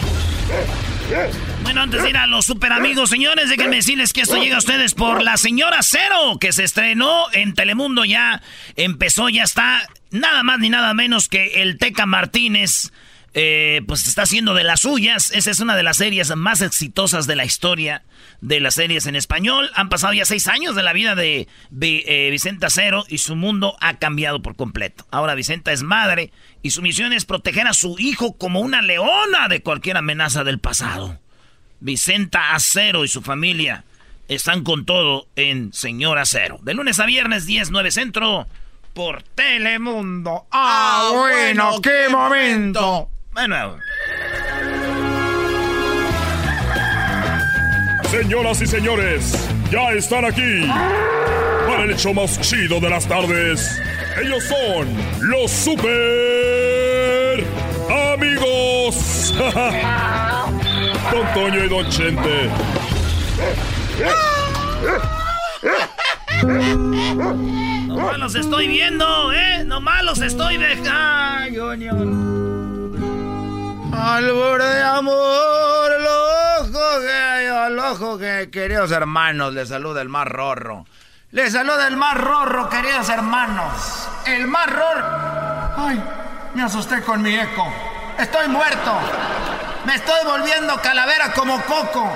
Speaker 1: Bueno, antes de ir a los super amigos, señores, déjenme decirles que esto llega a ustedes por La Señora Cero, que se estrenó en Telemundo ya, empezó, ya está, nada más ni nada menos que el Teca Martínez, eh, pues está haciendo de las suyas. Esa es una de las series más exitosas de la historia de las series en español. Han pasado ya seis años de la vida de, eh, Vicenta Cero y su mundo ha cambiado por completo. Ahora Vicenta es madre y su misión es proteger a su hijo como una leona de cualquier amenaza del pasado. Vicenta Acero y su familia están con todo en Señora Cero. De lunes a viernes, 10, 9 centro, por Telemundo. ¡Ah, bueno, qué momento! Bueno,
Speaker 19: Señoras y señores, ya están aquí para el hecho más chido de las tardes. Ellos son los super amigos. *laughs* Don Toño y Don Chente.
Speaker 1: nomás los estoy viendo, ¿eh? Nomás los estoy dejando.
Speaker 4: Albor de amor, el ojo que el ojo que, queridos hermanos, les saluda el más rorro. Les saluda el más rorro, queridos hermanos. El más rorro. Ay, me asusté con mi eco. Estoy muerto. Me estoy volviendo calavera como Coco.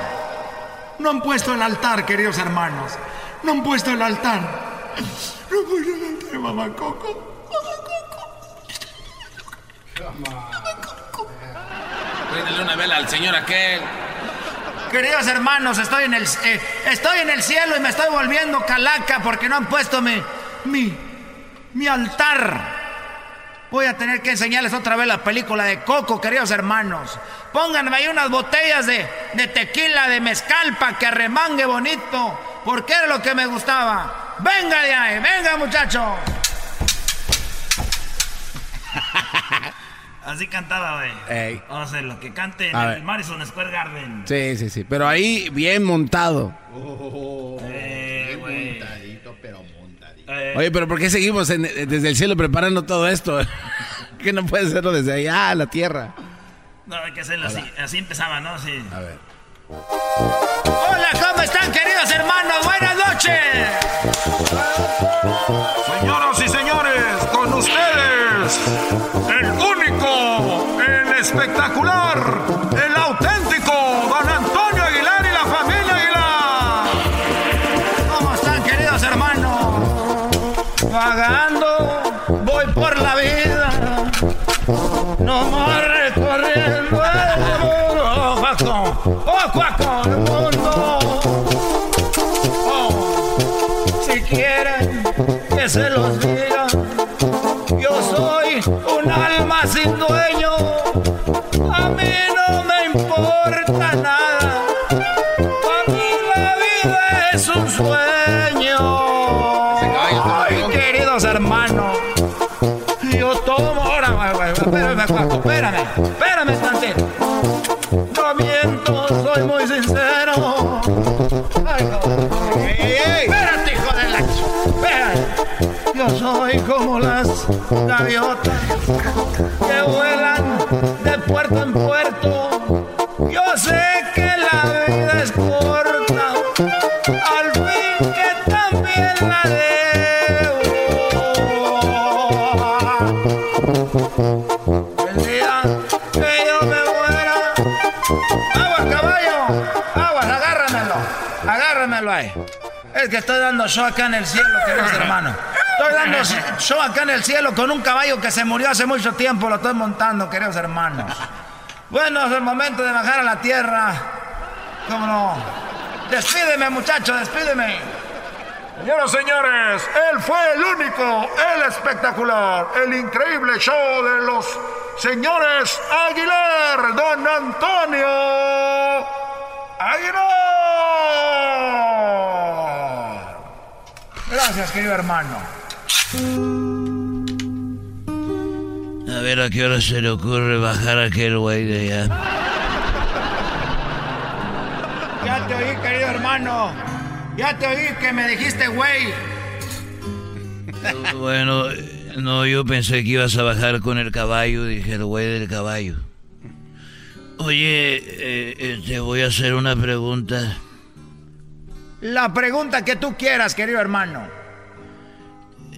Speaker 4: No han puesto el altar, queridos hermanos. No han puesto el altar. No han puesto el altar, mamá Coco.
Speaker 2: Préndele una vela al señor aquel.
Speaker 4: Queridos hermanos, estoy en el eh, estoy en el cielo y me estoy volviendo calaca porque no han puesto mi mi mi altar. Voy a tener que enseñarles otra vez la película de Coco, queridos hermanos. Pónganme ahí unas botellas de, de tequila, de mezcal, para que arremangue bonito, porque era lo que me gustaba. Venga de ahí, venga muchachos. *laughs*
Speaker 1: Así cantaba, güey.
Speaker 2: Ey.
Speaker 1: Vamos a hacer lo que cante en
Speaker 2: A
Speaker 1: el
Speaker 2: ver.
Speaker 1: Madison Square Garden.
Speaker 2: Sí, sí, sí. Pero ahí bien montado.
Speaker 1: Eh, güey.
Speaker 6: Montadito, pero montadito.
Speaker 1: Eh,
Speaker 2: Oye, pero ¿por qué seguimos en- desde el cielo preparando todo esto? *laughs* que no puede hacerlo desde allá a la tierra.
Speaker 1: no, hay que hacerlo así. Así empezaba, ¿no? Sí.
Speaker 2: A ver.
Speaker 4: Hola, ¿cómo están, queridos hermanos? Buenas noches.
Speaker 7: Señoras y señores, con ustedes,
Speaker 4: Vagando, voy por la vida. No más recorriendo el mundo. Cuaco, oh, cuaco, el mundo. Oh, si quieren que se los diga, yo soy un alma sin dueño. A mí no me importa nada. Espérame, Juaco, espérame, espérame tantito. No miento, soy muy sincero. Ay, no. Espérate, hijo de la... Espérate. Yo soy como las gaviotas que vuelan de puerto en puerto. Es que estoy dando show acá en el cielo, queridos hermanos. Estoy dando show acá en el cielo con un caballo que se murió hace mucho tiempo, lo estoy montando, queridos hermanos. Bueno, es el momento de bajar a la tierra. ¿Cómo no? Despídeme, muchacho, despídeme.
Speaker 7: Señoras y señores, él fue el único, el espectacular, el increíble show de los señores Aguilar, don Antonio Aguilar.
Speaker 4: Gracias, querido hermano.
Speaker 15: A ver a qué hora se le ocurre bajar a aquel güey de allá.
Speaker 4: Ya te oí, querido hermano. Ya te oí que me dijiste, güey. *laughs*
Speaker 15: Bueno, no, yo pensé que ibas a bajar con el caballo, dije el güey del caballo. Oye, eh, eh, te voy a hacer una pregunta.
Speaker 4: La pregunta que tú quieras, querido hermano.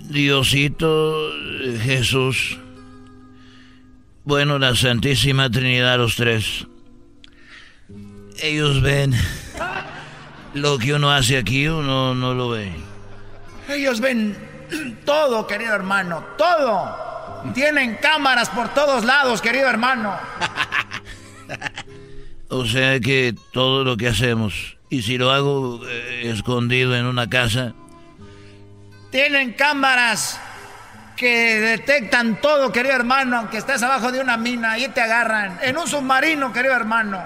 Speaker 15: Diosito, Jesús, bueno, la Santísima Trinidad, los tres. Ellos ven lo que uno hace aquí, uno no lo ve.
Speaker 4: Ellos ven todo, querido hermano, todo. Tienen cámaras por todos lados, querido hermano. *laughs*
Speaker 15: O sea que todo lo que hacemos, y si lo hago eh, escondido en una casa,
Speaker 4: Tienen cámaras que detectan todo, querido hermano, aunque estés abajo de una mina, ahí te agarran. En un submarino, querido hermano.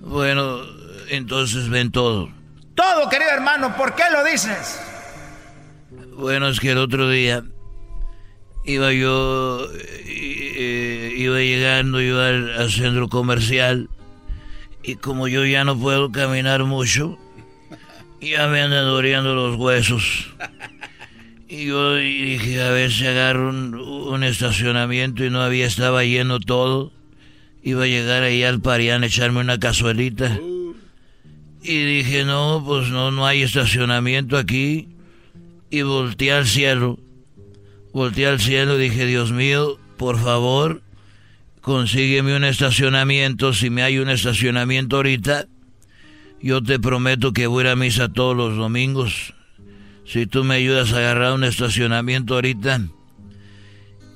Speaker 15: bueno, entonces ven todo.
Speaker 4: Todo, querido hermano, ¿por qué lo dices?
Speaker 15: Bueno, es que el otro día iba yo, eh, eh, iba llegando yo al, al centro comercial y como yo ya no puedo caminar mucho, ya me andan doliendo los huesos. Y yo dije, a ver si agarro un, un estacionamiento y no había, estaba lleno todo. Iba a llegar ahí al Parián a echarme una cazuelita. Y dije, no, pues no, no hay estacionamiento aquí. Y volteé al cielo. Volteé al cielo y dije, Dios mío, por favor, consígueme un estacionamiento. Si me hay un estacionamiento ahorita, yo te prometo que voy a misa todos los domingos. Si tú me ayudas a agarrar un estacionamiento ahorita,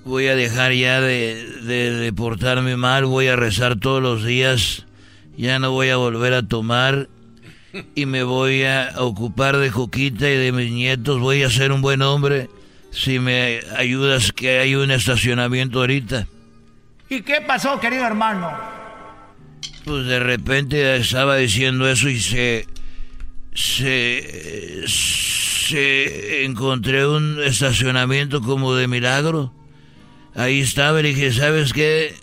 Speaker 15: voy a dejar ya de, de, de portarme mal, voy a rezar todos los días, ya no voy a volver a tomar y me voy a ocupar de Coquita y de mis nietos, voy a ser un buen hombre si me ayudas que hay un estacionamiento ahorita.
Speaker 4: ¿Y qué pasó, querido hermano?
Speaker 15: Pues de repente estaba diciendo eso y se. se. se. encontré un estacionamiento como de milagro. Ahí estaba y dije, ¿sabes qué?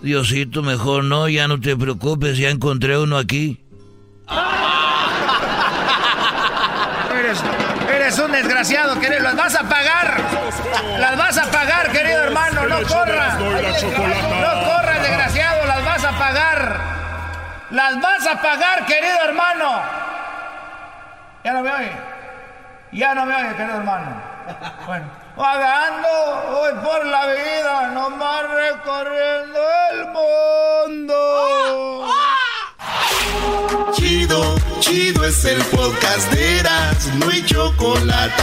Speaker 15: Diosito, mejor no, ya no te preocupes, ya encontré uno aquí. *laughs*
Speaker 4: Eres, eres un desgraciado, querido. Las vas a pagar. Las vas a pagar, querido hermano. No corra. No corra, desgraciado. Las vas a pagar. las vas a pagar, querido hermano. Ya no me oye. Ya no me oye, querido hermano. Bueno, vagando voy por la vida, nomás recorriendo el mundo.
Speaker 13: Chido, chido es el podcast de Eras, no hay chocolate.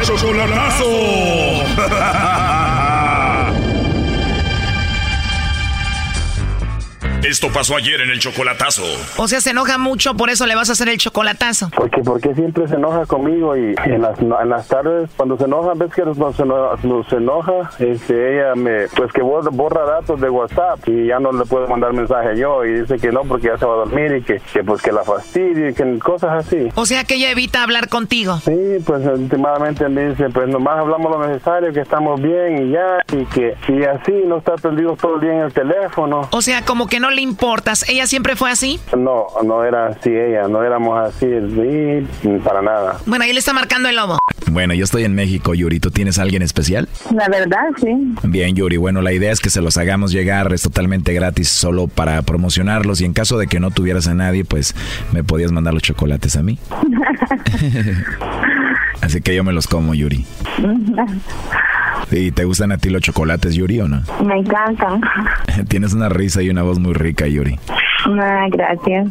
Speaker 19: El chocolatazo. *laughs* Esto pasó ayer en el chocolatazo.
Speaker 14: O sea, se enoja mucho, por eso le vas a hacer el chocolatazo.
Speaker 20: Porque, porque siempre se enoja conmigo y en las, en las tardes, cuando se enoja, ves que nos, se enoja, se enoja, este, ella me, pues que borra, borra datos de WhatsApp y ya no le puedo mandar mensaje yo y dice que no porque ya se va a dormir y que, que pues que la fastidie y que cosas así.
Speaker 14: O sea que ella evita hablar contigo.
Speaker 20: Sí, pues últimamente me dice, pues nomás hablamos lo necesario, que estamos bien y ya, y que y así no está perdido todo el día en el teléfono.
Speaker 14: O sea, como que no le importas. ¿Ella siempre fue así?
Speaker 20: No, no era así ella, no éramos así, sí, para nada.
Speaker 14: Bueno, ahí le está marcando el lobo.
Speaker 21: Bueno, yo estoy en México, Yuri. ¿Tú tienes a alguien especial?
Speaker 17: La verdad, sí.
Speaker 21: Bien, Yuri. Bueno, la idea es que se los hagamos llegar, es totalmente gratis, solo para promocionarlos. Y en caso de que no tuvieras a nadie, pues me podías mandar los chocolates a mí. *laughs* Así que yo me los como, Yuri. ¿Y te gustan a ti los chocolates, Yuri, o no?
Speaker 17: Me encantan. *laughs*
Speaker 21: Tienes una risa y una voz muy rica, Yuri.
Speaker 17: Ah, gracias.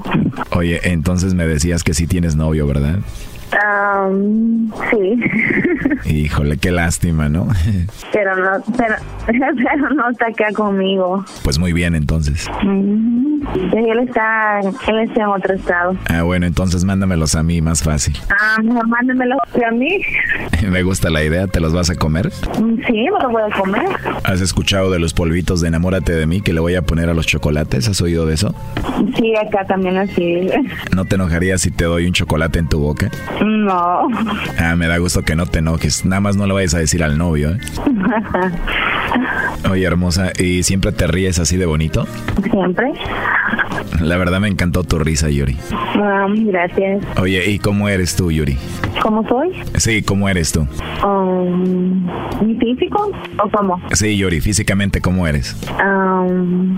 Speaker 21: Oye, entonces me decías que sí tienes novio, ¿verdad?
Speaker 17: Um, sí. *laughs*
Speaker 21: Híjole, qué lástima, ¿no? *laughs*
Speaker 17: pero no, pero, *laughs* pero no está acá conmigo.
Speaker 21: Pues muy bien, entonces.
Speaker 17: Él está, él está en otro estado.
Speaker 21: Ah, bueno, entonces mándamelos a mí, más fácil.
Speaker 17: Ah, mándamelos a mí.
Speaker 21: Me gusta la idea, ¿te los vas a comer?
Speaker 17: Mm, Sí, me lo voy a comer.
Speaker 21: ¿Has escuchado de los polvitos de enamórate de mí que le voy a poner a los chocolates? ¿Has oído de eso?
Speaker 17: Sí, acá también así.
Speaker 21: ¿No te enojarías si te doy un chocolate en tu boca?
Speaker 17: No.
Speaker 21: Ah, me da gusto que no te enojes. Nada más no lo vayas a decir al novio, ¿eh? Oye, hermosa, ¿y siempre te ríes así de bonito?
Speaker 17: Siempre.
Speaker 21: La verdad me encantó tu risa, Yuri.
Speaker 17: Ah, gracias.
Speaker 21: Oye, ¿y cómo eres tú, Yuri?
Speaker 17: ¿Cómo soy?
Speaker 21: Sí, ¿cómo eres tú?
Speaker 17: Um, ¿Mi físico o cómo?
Speaker 21: Sí, Yuri, físicamente, ¿cómo eres?
Speaker 17: Um,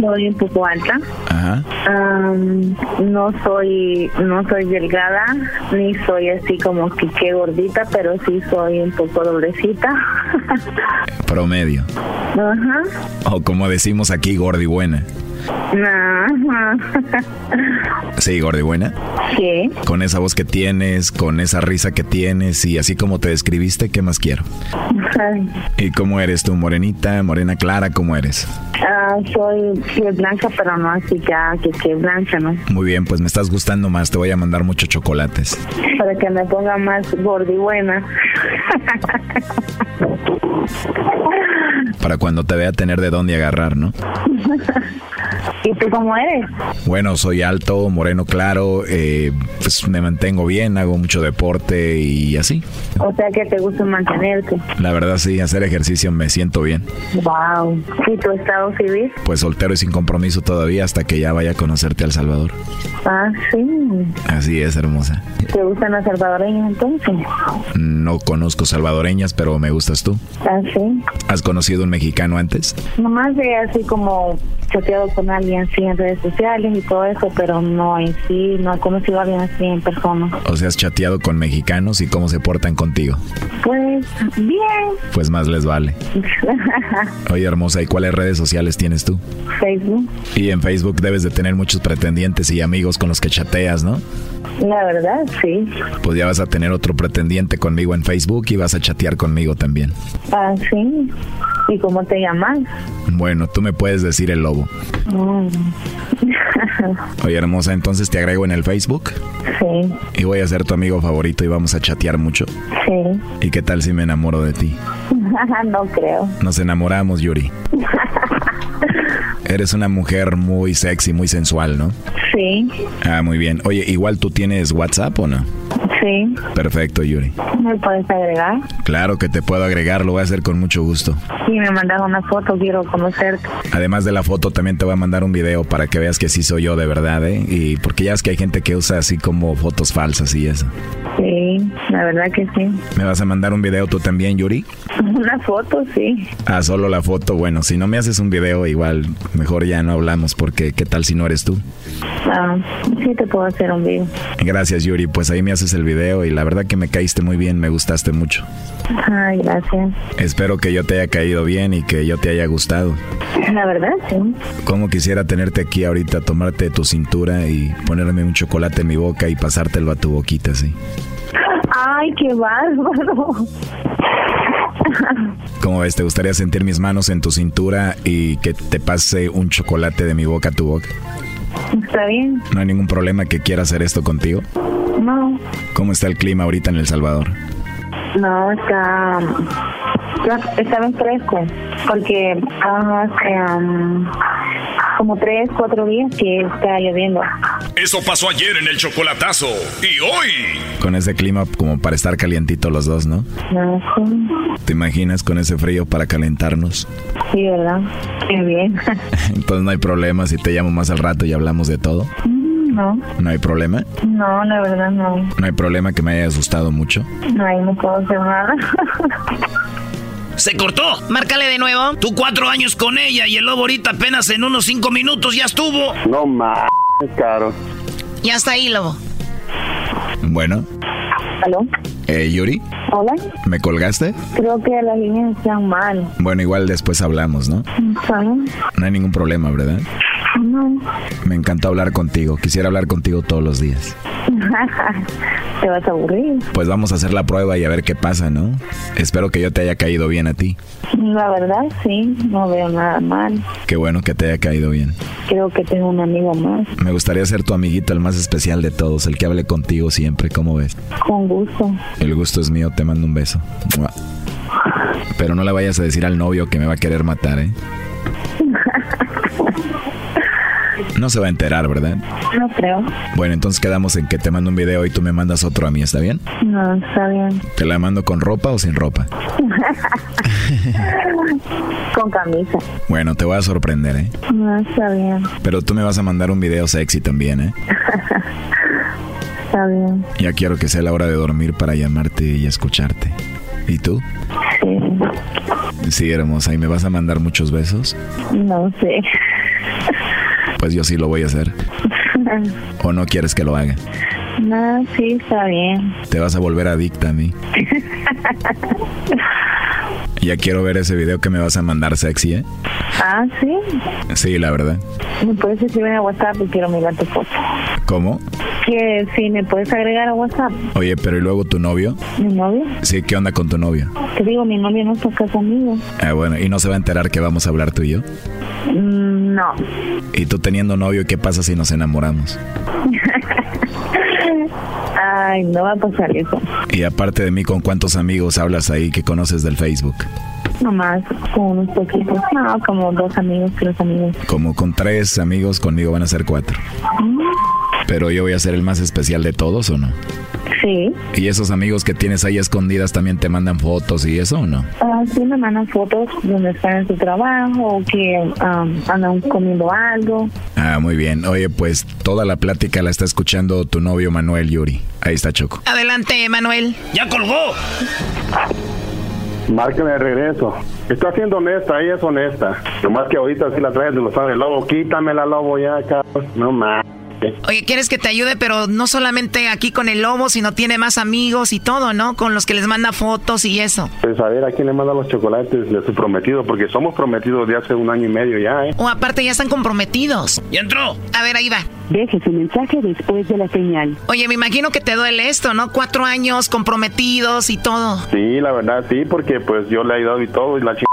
Speaker 17: soy un poco alta.
Speaker 21: Ajá.
Speaker 17: Um, no soy no soy delgada ni soy así como que qué gordita, pero sí soy un poco doblecita. *laughs*
Speaker 21: Promedio.
Speaker 17: Ajá.
Speaker 21: O como decimos aquí, gordi buena.
Speaker 17: Ajá.
Speaker 21: Sí, gordi buena.
Speaker 17: Sí.
Speaker 21: Con esa voz que tienes, con esa risa que tienes y así como te describiste, ¿qué más quiero?
Speaker 17: Ay,
Speaker 21: ¿Y cómo eres tú? ¿Morenita, morena clara? ¿Cómo eres?
Speaker 17: ah, soy piel blanca, pero no así ya que que blanca, ¿no?
Speaker 21: Muy bien, pues me estás gustando más. Te voy a mandar muchos chocolates.
Speaker 17: Para que me ponga más gordi buena.
Speaker 21: Para cuando te vea tener de dónde agarrar, ¿no? *laughs*
Speaker 17: ¿Y tú cómo eres?
Speaker 21: Bueno, soy alto, moreno claro, eh, pues me mantengo bien, hago mucho deporte y así.
Speaker 17: O sea que te gusta mantenerte.
Speaker 21: La verdad sí, hacer ejercicio me siento bien.
Speaker 17: Wow. ¿Y tu estado civil?
Speaker 21: Pues soltero y sin compromiso todavía hasta que ya vaya a conocerte al Salvador.
Speaker 17: Ah, sí.
Speaker 21: Así es, hermosa.
Speaker 17: ¿Te gustan las salvadoreñas entonces?
Speaker 21: No conozco salvadoreñas, pero me gustas tú.
Speaker 17: Ah, sí.
Speaker 21: ¿Has conocido un mexicano antes?
Speaker 17: Nomás de así como chateado con alguien así en redes sociales y todo eso, pero no en sí, no he conocido a alguien así en persona.
Speaker 21: O sea, has chateado con mexicanos y cómo se portan contigo.
Speaker 17: Pues bien.
Speaker 21: Pues más les vale. *laughs* Oye, hermosa, ¿y cuáles redes sociales tienes tú?
Speaker 17: Facebook,
Speaker 21: Y en Facebook debes de tener muchos pretendientes y amigos con los que chateas, ¿no?
Speaker 17: la verdad, sí.
Speaker 21: Pues ya vas a tener otro pretendiente conmigo en Facebook y vas a chatear conmigo también.
Speaker 17: Ah, sí. ¿Y cómo te llamas?
Speaker 21: Bueno, tú me puedes decir el lobo.
Speaker 17: Mm. *laughs*
Speaker 21: Oye, hermosa, entonces te agrego en el Facebook
Speaker 17: sí,
Speaker 21: y voy a ser tu amigo favorito y vamos a chatear mucho.
Speaker 17: sí.
Speaker 21: ¿Y qué tal si me enamoro de ti? *laughs*
Speaker 17: no creo.
Speaker 21: Nos enamoramos, Yuri. *laughs* Eres una mujer muy sexy, muy sensual, ¿no?
Speaker 17: Sí.
Speaker 21: Ah, muy bien. Oye, igual tú tienes WhatsApp o no?
Speaker 17: Sí.
Speaker 21: Perfecto, Yuri.
Speaker 17: ¿Me puedes agregar?
Speaker 21: Claro que te puedo agregar, lo voy a hacer con mucho gusto.
Speaker 17: Sí, me mandas una foto, quiero conocerte.
Speaker 21: Además de la foto, también te voy a mandar un video para que veas que sí soy yo de verdad, ¿eh? Y porque ya es que hay gente que usa así como fotos falsas y eso.
Speaker 17: Sí, la verdad que sí.
Speaker 21: ¿Me vas a mandar un video tú también, Yuri?
Speaker 17: Una foto, sí.
Speaker 21: Ah, solo la foto. Bueno, si no me haces un video, igual mejor ya no hablamos porque ¿qué tal si no eres tú?
Speaker 17: Ah, sí te puedo hacer un video.
Speaker 21: Gracias, Yuri. Pues ahí me haces el video y la verdad que me caíste muy bien, me gustaste mucho.
Speaker 17: Ay, gracias.
Speaker 21: Espero que yo te haya caído bien y que yo te haya gustado.
Speaker 17: La verdad, sí.
Speaker 21: Como quisiera tenerte aquí ahorita, tomarte tu cintura y ponerme un chocolate en mi boca y pasártelo a tu boquita, sí.
Speaker 17: Ay, qué bárbaro.
Speaker 21: ¿Cómo ves? ¿Te gustaría sentir mis manos en tu cintura y que te pase un chocolate de mi boca a tu boca?
Speaker 17: Está bien.
Speaker 21: ¿No hay ningún problema que quiera hacer esto contigo?
Speaker 17: No.
Speaker 21: ¿Cómo está el clima ahorita en El Salvador?
Speaker 17: No, está. ya Está bien fresco. Porque hace um, como tres, cuatro días que está lloviendo.
Speaker 19: Eso pasó ayer en el chocolatazo. Y hoy.
Speaker 21: Con ese clima como para estar calientitos los dos, ¿no?
Speaker 17: No, sí.
Speaker 21: ¿Te imaginas con ese frío para calentarnos?
Speaker 17: Sí, ¿verdad? Qué bien. *laughs*
Speaker 21: Entonces no hay problema si te llamo más al rato y hablamos de todo.
Speaker 17: Mm, No,
Speaker 21: ¿No hay problema?
Speaker 17: no, la verdad no.
Speaker 21: ¿No hay problema que me haya asustado mucho?
Speaker 17: No, ahí no puedo hacer nada. *laughs*
Speaker 1: ¡Se cortó! Márcale de nuevo. Tú cuatro años con ella y el lobo ahorita apenas en unos cinco minutos ya estuvo.
Speaker 20: No más, caro.
Speaker 14: Ya está ahí, lobo.
Speaker 21: Bueno,
Speaker 17: ¿Aló?
Speaker 21: eh, Yuri,
Speaker 17: ¿Hola?
Speaker 21: ¿me colgaste?
Speaker 17: Creo que las líneas están mal.
Speaker 21: Bueno, igual después hablamos, ¿no?
Speaker 17: ¿Sabes?
Speaker 21: No hay ningún problema, ¿verdad?
Speaker 17: No.
Speaker 21: Me encantó hablar contigo. Quisiera hablar contigo todos los días. *laughs*
Speaker 17: Te vas a aburrir.
Speaker 21: Pues vamos a hacer la prueba y a ver qué pasa, ¿no? Espero que yo te haya caído bien a ti.
Speaker 17: La verdad, sí, no veo nada mal.
Speaker 21: Qué bueno que te haya caído bien.
Speaker 17: Creo que tengo un amigo más.
Speaker 21: Me gustaría ser tu amiguito, el más especial de todos, el que hable contigo siempre, ¿cómo ves?
Speaker 17: Con gusto.
Speaker 21: El gusto es mío, te mando un beso. Pero no le vayas a decir al novio que me va a querer matar, ¿eh? *laughs* No se va a enterar, ¿verdad?
Speaker 17: No creo.
Speaker 21: Bueno, entonces quedamos en que te mando un video y tú me mandas otro a mí, ¿está bien?
Speaker 17: No, está bien.
Speaker 21: ¿Te la mando con ropa o sin ropa? *laughs*
Speaker 17: Con camisa.
Speaker 21: Bueno, te voy a sorprender, ¿eh?
Speaker 17: No, está bien.
Speaker 21: Pero tú me vas a mandar un video sexy también, ¿eh? *laughs*
Speaker 17: Está bien.
Speaker 21: Ya quiero que sea la hora de dormir para llamarte y escucharte. ¿Y tú?
Speaker 17: Sí.
Speaker 21: Hermosa. ¿Y me vas a mandar muchos besos?
Speaker 17: No sé.
Speaker 21: Pues yo sí lo voy a hacer. ¿O no quieres que lo haga?
Speaker 17: No, sí, está bien.
Speaker 21: Te vas a volver adicta a mí. *laughs* Ya quiero ver ese video que me vas a mandar sexy, ¿eh?
Speaker 17: Ah, sí.
Speaker 21: Sí, la verdad.
Speaker 17: Me puedes escribir a WhatsApp y quiero mirar tu foto.
Speaker 21: ¿Cómo?
Speaker 17: Que sí, me puedes agregar a WhatsApp.
Speaker 21: Oye, pero ¿y luego tu novio?
Speaker 17: ¿Mi novio?
Speaker 21: Sí, ¿qué onda con tu novio?
Speaker 17: Te digo, mi novio no está acá conmigo.
Speaker 21: Ah, bueno, ¿y no se va a enterar que vamos a hablar tú y yo?
Speaker 17: Mm, No.
Speaker 21: ¿Y tú teniendo novio, qué pasa si nos enamoramos?
Speaker 17: Ay, no va a pasar eso.
Speaker 21: Y aparte de mí, ¿con cuántos amigos hablas ahí que conoces del Facebook?
Speaker 17: Nomás con unos poquitos. No, como dos amigos, tres amigos.
Speaker 21: Como con tres amigos, conmigo van a ser cuatro. Pero yo voy a ser el más especial de todos, ¿o no?
Speaker 17: Sí.
Speaker 21: ¿Y esos amigos que tienes ahí escondidas también te mandan fotos y eso o no?
Speaker 17: Ah, sí, me mandan fotos donde están en su trabajo o que um, andan comiendo algo.
Speaker 21: Ah, muy bien. Oye, pues toda la plática la está escuchando tu novio Manuel Yuri. Ahí está Choco.
Speaker 14: Adelante, Manuel.
Speaker 1: ¡Ya colgó!
Speaker 20: Márqueme de regreso. Está siendo honesta, ella es honesta. Nomás que ahorita sí la traes de los padres. Lobo, quítamela, lobo, ya, cabrón. No más.
Speaker 14: Oye, quieres que te ayude, pero no solamente aquí con el lobo, sino tiene más amigos y todo, ¿no? Con los que les manda fotos y eso.
Speaker 20: Pues a ver a quién le manda los chocolates de su prometido, porque somos prometidos de hace un año y medio ya, ¿eh?
Speaker 14: O aparte ya están comprometidos.
Speaker 1: ¡Ya entró!
Speaker 14: A ver, ahí va.
Speaker 22: Deje su mensaje después de la señal.
Speaker 14: Oye, me imagino que te duele esto, ¿no? Cuatro años comprometidos y todo.
Speaker 20: Sí, la verdad, sí, porque pues yo le he ayudado y todo, y la ch...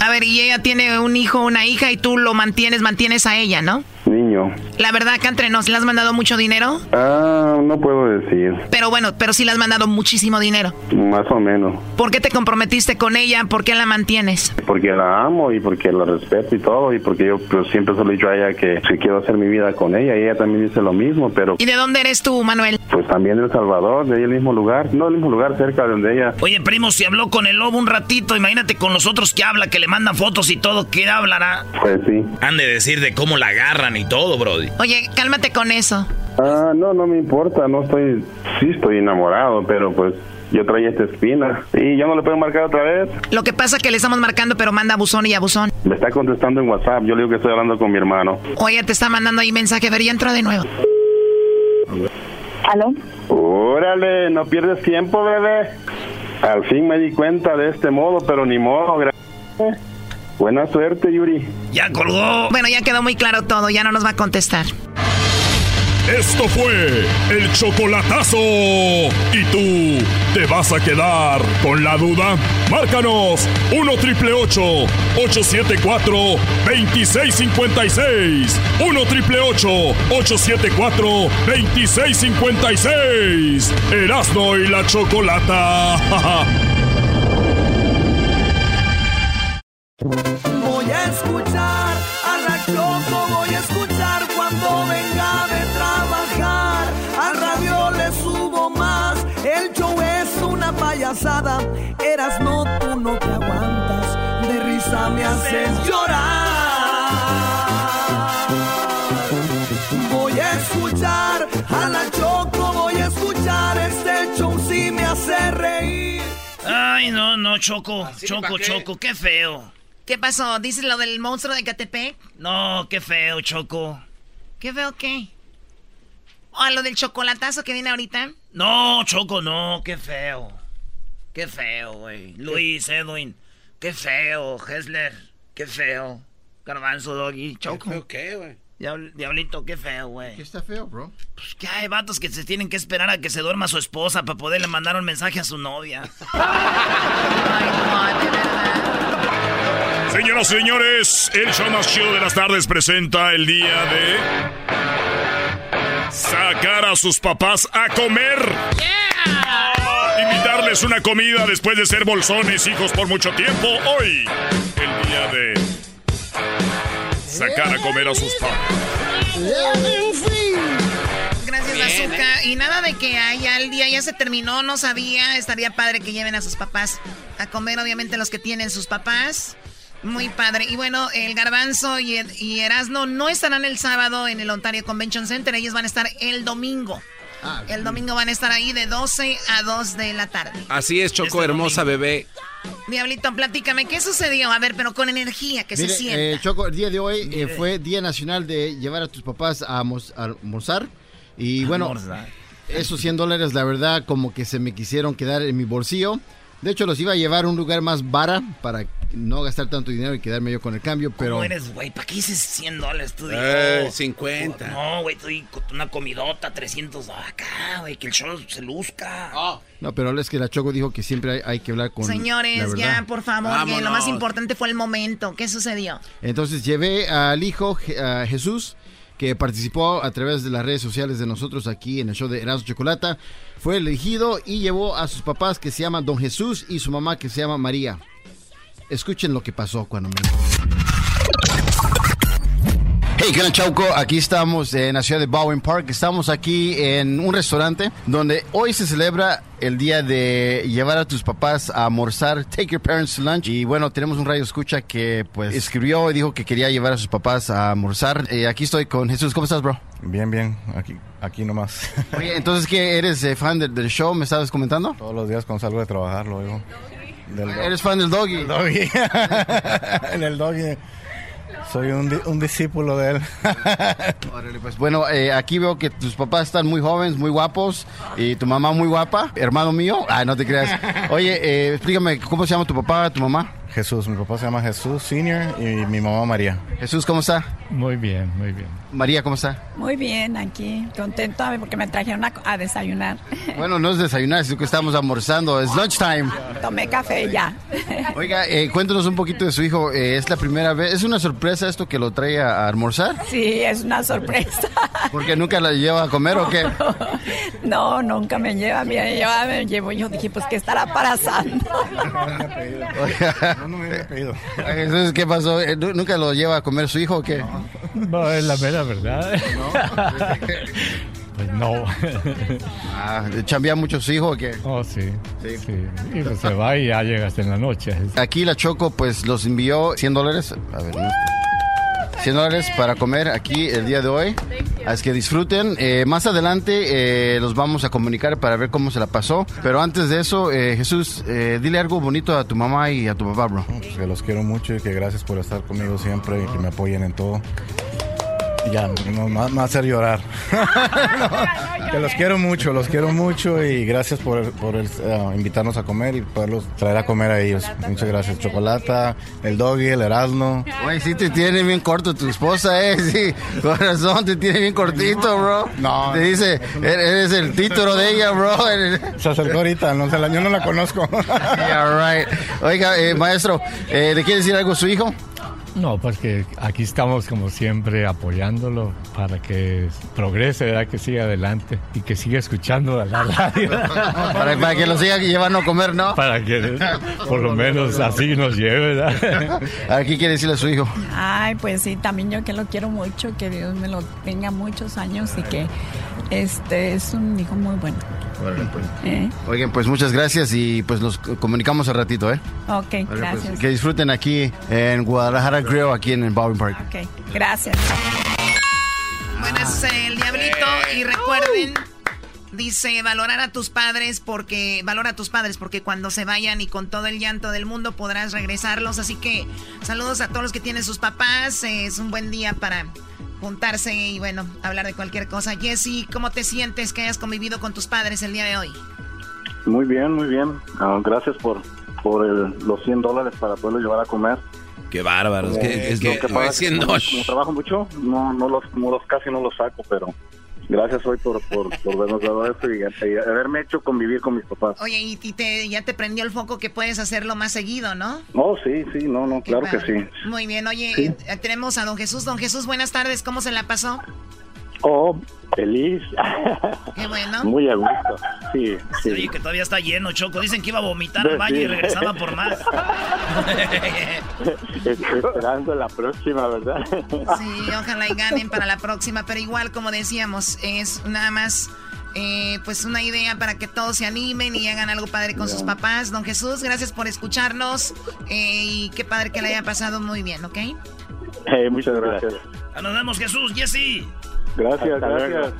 Speaker 14: A ver, y ella tiene un hijo, una hija, y tú lo mantienes, mantienes a ella, ¿no?
Speaker 20: Niño.
Speaker 14: La verdad, acá entre nos, ¿le has mandado mucho dinero?
Speaker 20: Ah, no puedo decir.
Speaker 14: Pero bueno, pero sí le has mandado muchísimo dinero.
Speaker 20: Más o menos.
Speaker 14: ¿Por qué te comprometiste con ella? ¿Por qué la mantienes?
Speaker 20: Porque la amo y porque la respeto y todo. Y porque yo pues, siempre se lo he dicho a ella que si quiero hacer mi vida con ella. Y ella también dice lo mismo, pero...
Speaker 14: ¿Y de dónde eres tú, Manuel?
Speaker 20: Pues también de El Salvador, de ahí el mismo lugar. No, el mismo lugar cerca de donde ella...
Speaker 1: Oye, primo, si habló con el lobo un ratito, imagínate con los otros que habla, que le mandan fotos y todo, ¿qué hablará?
Speaker 20: Pues sí.
Speaker 21: Han de decir de cómo la agarran y todo, Brody.
Speaker 14: Oye, cálmate con eso.
Speaker 20: Ah, no, no me importa. No estoy... Sí estoy enamorado, pero pues... Yo traía esta espina. Y ya no le puedo marcar otra vez.
Speaker 14: Lo que pasa es que le estamos marcando, pero manda buzón y a buzón.
Speaker 20: Me está contestando en WhatsApp. Yo le digo que estoy hablando con mi hermano.
Speaker 14: Oye, te está mandando ahí mensaje. A ver, ya entró de nuevo.
Speaker 17: ¿Aló?
Speaker 20: Órale, no pierdes tiempo, bebé. Al fin me di cuenta de este modo, pero ni modo. gra- Buena suerte, Yuri.
Speaker 1: Ya colgó.
Speaker 14: Bueno, ya quedó muy claro todo. Ya no nos va a contestar.
Speaker 19: Esto fue el chocolatazo. ¿Y tú te vas a quedar con la duda? Márcanos 1 triple 874 2656. 1 triple 874 2656. Erasno y la chocolata. *laughs*
Speaker 3: Voy a escuchar a la Choco, voy a escuchar cuando venga de trabajar. Al radio le subo más, el show es una payasada. Eras no, tú no te aguantas, de risa me haces llorar. Voy a escuchar a la Choco, voy a escuchar este show si me hace reír.
Speaker 1: Ay, no, no, Choco. Choco,
Speaker 3: ¿pa' qué?
Speaker 1: Choco, qué feo.
Speaker 14: ¿Qué pasó? ¿Dices lo del monstruo de Catepec?
Speaker 1: No, qué feo, Choco.
Speaker 14: ¿Qué veo qué? ¿O lo del chocolatazo que viene ahorita?
Speaker 1: No, Choco, no, qué feo. Qué feo, güey. Luis, Edwin, qué feo. Hessler, qué feo. Garbanzo, Doggy, Choco.
Speaker 6: ¿Qué feo qué, güey?
Speaker 1: Diabl- Diablito, qué feo, güey.
Speaker 6: ¿Qué está feo, bro?
Speaker 1: Pues que hay vatos que se tienen que esperar a que se duerma su esposa para poderle mandar un mensaje a su novia. *laughs*
Speaker 19: Señoras y señores, el show más chido de las tardes presenta el día de sacar a sus papás a comer. Invitarles una comida después de ser bolsones hijos por mucho tiempo. Hoy, el día de sacar a comer a sus papás.
Speaker 14: Azúcar. Y nada de que haya el día ya se terminó, no sabía. Estaría padre que lleven a sus papás a comer, obviamente los que tienen sus papás. Muy padre. Y bueno, el Garbanzo y, y Erasno no estarán el sábado en el Ontario Convention Center. Ellos van a estar el domingo. El domingo van a estar ahí de 12 a 2 de la tarde.
Speaker 21: Así es, Choco, hermosa bebé.
Speaker 14: Diablito, platícame, ¿qué sucedió? A ver, pero con energía, que
Speaker 6: Mire,
Speaker 14: se sienta.
Speaker 6: eh, Choco, el día de hoy eh, fue Día Nacional de llevar a tus papás a, a almorzar. Y bueno,
Speaker 1: Almorzar.
Speaker 6: esos 100 dólares, la verdad, como que se me quisieron quedar en mi bolsillo. De hecho, los iba a llevar a un lugar más vara para no gastar tanto dinero y quedarme yo con el cambio, pero...
Speaker 1: ¿Cómo eres, güey? ¿Para qué dices 100 dólares? Tú
Speaker 6: Eh,
Speaker 1: digo,
Speaker 6: 50.
Speaker 1: No, güey, tú di una comidota, 300 acá, güey, que el show se luzca.
Speaker 6: No, pero es que la Choco dijo que siempre hay, hay que hablar con
Speaker 14: Señores, ya, por favor, que lo más importante fue el momento. ¿Qué sucedió?
Speaker 6: Entonces llevé al hijo a Jesús, que participó a través de las redes sociales de nosotros aquí en el show de Erasmo Chocolata. Fue elegido y llevó a sus papás que se llaman Don Jesús y su mamá que se llama María. Escuchen lo que pasó cuando me... Hey, ¿qué onda, Chauco? Aquí estamos en la ciudad de Bowen Park. Estamos aquí en un restaurante donde hoy se celebra el día de llevar a tus papás a almorzar, take your parents to lunch. Y bueno, tenemos un radio escucha que pues escribió y dijo que quería llevar a sus papás a almorzar. Eh, aquí estoy con Jesús. ¿Cómo estás, bro?
Speaker 23: Bien, bien, aquí, aquí nomás.
Speaker 6: Oye, entonces, ¿qué eres eh, fan del, del show? ¿Me estabas comentando?
Speaker 23: Todos los días cuando salgo de trabajar lo oigo. Del
Speaker 6: ¿Eres fan del doggy?
Speaker 23: El *laughs* doggy. Soy un, di- un discípulo de él. *laughs*
Speaker 6: Órale, pues bueno, eh, aquí veo que tus papás están muy jóvenes, muy guapos, y tu mamá muy guapa, hermano mío. Ah, no te creas. Oye, eh, explícame, ¿cómo se llama tu papá, tu mamá?
Speaker 23: Jesús, mi papá se llama Jesús Senior y mi mamá María.
Speaker 6: Jesús, ¿cómo está?
Speaker 24: Muy bien, muy bien.
Speaker 6: María, ¿cómo está?
Speaker 25: Muy bien, aquí, contenta porque me trajeron a, a desayunar. *laughs*
Speaker 6: Bueno, no es desayunar, sino que estamos almorzando. Es lunchtime.
Speaker 25: Tomé café ya. *laughs*
Speaker 6: Oiga, eh, cuéntanos un poquito de su hijo. Eh, ¿Es la primera vez? ¿Es una sorpresa esto que lo trae a, almorzar?
Speaker 25: Sí, es una sorpresa. *laughs*
Speaker 6: ¿Porque nunca la lleva a comer o qué?
Speaker 25: No, nunca me lleva. Mira, yo me llevo. Yo dije, pues, ¿qué estará pasando?
Speaker 6: Oiga,
Speaker 23: No, no me hubiera pedido.
Speaker 6: Entonces, ¿qué pasó? Eh, ¿nu- ¿Nunca lo lleva a comer su hijo o qué?
Speaker 24: No, es la mera verdad. *laughs* Pues no.
Speaker 6: Ah, ¿Chambea mucho su hijo o qué?
Speaker 24: Oh, sí. Sí. Y pues se va y ya llega hasta en la noche.
Speaker 6: Aquí la Choco pues los envió 100 dólares. A ver, ¿dónde está? 100 dólares para comer aquí el día de hoy. Así que disfruten. Eh, más adelante eh, los vamos a comunicar para ver cómo se la pasó. Pero antes de eso, eh, Jesús, eh, dile algo bonito a tu mamá y a tu papá, bro.
Speaker 23: Pues que los quiero mucho y que gracias por estar conmigo siempre y que me apoyen en todo. Ya, no, me va a hacer llorar. *laughs* *laughs* No, que los quiero mucho, los quiero mucho y gracias por, por el, eh, invitarnos a comer y poderlos traer a comer a ellos. Muchas gracias. Chocolata, el doggy, el Erasmo.
Speaker 6: Güey, sí te tiene bien corto tu esposa, eh. *laughs* Sí, con razón, te tiene bien cortito, bro.
Speaker 23: No.
Speaker 6: Te dice, eres el título de ella, bro.
Speaker 23: Se acercó ahorita, no, se la- yo no la conozco.
Speaker 6: Yeah, right. Oiga, eh, maestro, eh, ¿le quiere decir algo a su hijo?
Speaker 24: No, pues que aquí estamos como siempre apoyándolo para que progrese, ¿verdad? que siga adelante y que siga escuchando la radio. *laughs*
Speaker 6: Para, para que lo siga llevando a comer, ¿no?
Speaker 24: Para que por lo menos así nos lleve, ¿verdad? *laughs*
Speaker 6: Aquí quiere decirle a su hijo.
Speaker 25: Ay, pues sí, también yo que lo quiero mucho, que Dios me lo tenga muchos años y que este es un hijo muy bueno. ¿Eh?
Speaker 6: Oigan, pues muchas gracias y pues nos comunicamos al ratito, ¿eh?
Speaker 25: Ok,
Speaker 6: Vale, pues,
Speaker 25: gracias.
Speaker 6: que disfruten aquí en Guadalajara Grill, aquí en el Bowling Park.
Speaker 25: Ok, gracias.
Speaker 14: Es el diablito. Y recuerden, dice, valorar a tus padres porque, valora a tus padres porque cuando se vayan y con todo el llanto del mundo podrás regresarlos. Así que saludos a todos los que tienen sus papás. Es un buen día para juntarse y bueno, hablar de cualquier cosa. Jesse, ¿cómo te sientes que hayas convivido con tus padres el día de hoy?
Speaker 20: Muy bien, muy bien. Ah, gracias por, por el- los 100 dólares para poderlo llevar a comer.
Speaker 21: Qué bárbaro. Es que, es
Speaker 20: Lo
Speaker 21: que,
Speaker 20: que pasa como, como trabajo mucho, no, no los, no los casi no los saco, pero gracias hoy por, por, por habernos dado esto y, y haberme hecho convivir con mis papás.
Speaker 14: Oye, y, y te, ya te prendió el foco que puedes hacerlo más seguido, ¿no?
Speaker 20: No, sí, sí, no, no, claro que sí.
Speaker 14: Muy bien, oye,
Speaker 20: Sí.
Speaker 14: eh, tenemos a don Jesús. Don Jesús, buenas tardes, ¿cómo se la pasó?
Speaker 20: Oh, feliz.
Speaker 14: Qué bueno. *laughs*
Speaker 20: Muy a gusto. Sí, sí.
Speaker 1: Oye, que todavía está lleno, Choco. Dicen que iba a vomitar al
Speaker 20: Sí.
Speaker 1: baño y regresaba por más. *laughs*
Speaker 20: Estoy esperando la próxima, ¿verdad?
Speaker 14: Sí, ojalá y ganen para la próxima, pero igual como decíamos, es nada más eh, pues una idea para que todos se animen y hagan algo padre con sus papás. Don Jesús, gracias por escucharnos eh, y qué padre que le haya pasado muy bien, ¿ok?
Speaker 20: Eh, muchas gracias.
Speaker 1: Nos vemos, Jesús, Jesse.
Speaker 20: Gracias,
Speaker 13: Hasta
Speaker 20: gracias.
Speaker 13: luego.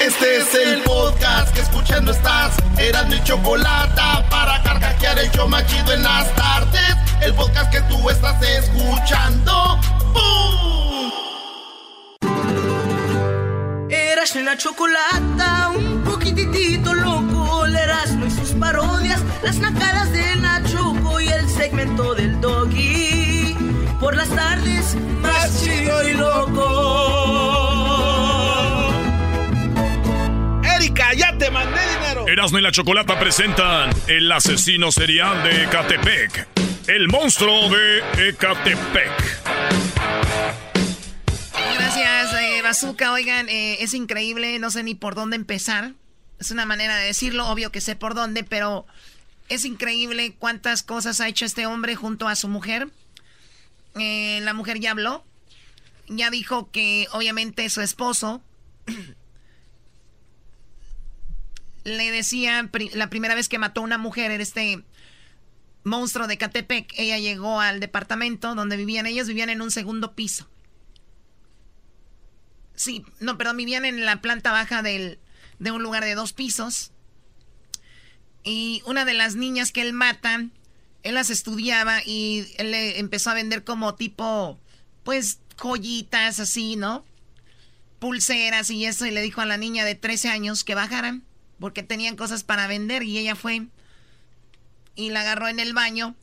Speaker 13: Este es el podcast que escuchando estás. Eran mi chocolate para carcajear el show machido en las tardes. El podcast que tú estás escuchando. ¡Bum!
Speaker 3: Eras la chocolata, un poquitito loco, el Erasmo y sus parodias, las nacadas de Nachoco y el segmento del
Speaker 19: Erasmo y la Chocolata presentan El asesino serial de Ecatepec. El monstruo de Ecatepec.
Speaker 14: Gracias, eh, Bazooka. Oigan, eh, es increíble, no sé ni por dónde empezar. Es una manera de decirlo, obvio que sé por dónde, pero es increíble cuántas cosas ha hecho este hombre junto a su mujer. Eh, la mujer ya habló, ya dijo que obviamente su esposo le decía la primera vez que mató a una mujer era este monstruo de Catepec. Ella llegó al departamento donde vivían ellos, vivían en un segundo piso. Sí, no, perdón, vivían en la planta baja del, de un lugar de dos pisos. Y una de las niñas que él mata, él las estudiaba y él le empezó a vender como tipo, pues, joyitas así, ¿no? Pulseras y eso, y le dijo a la niña de 13 años que bajaran, porque tenían cosas para vender, y ella fue y la agarró en el baño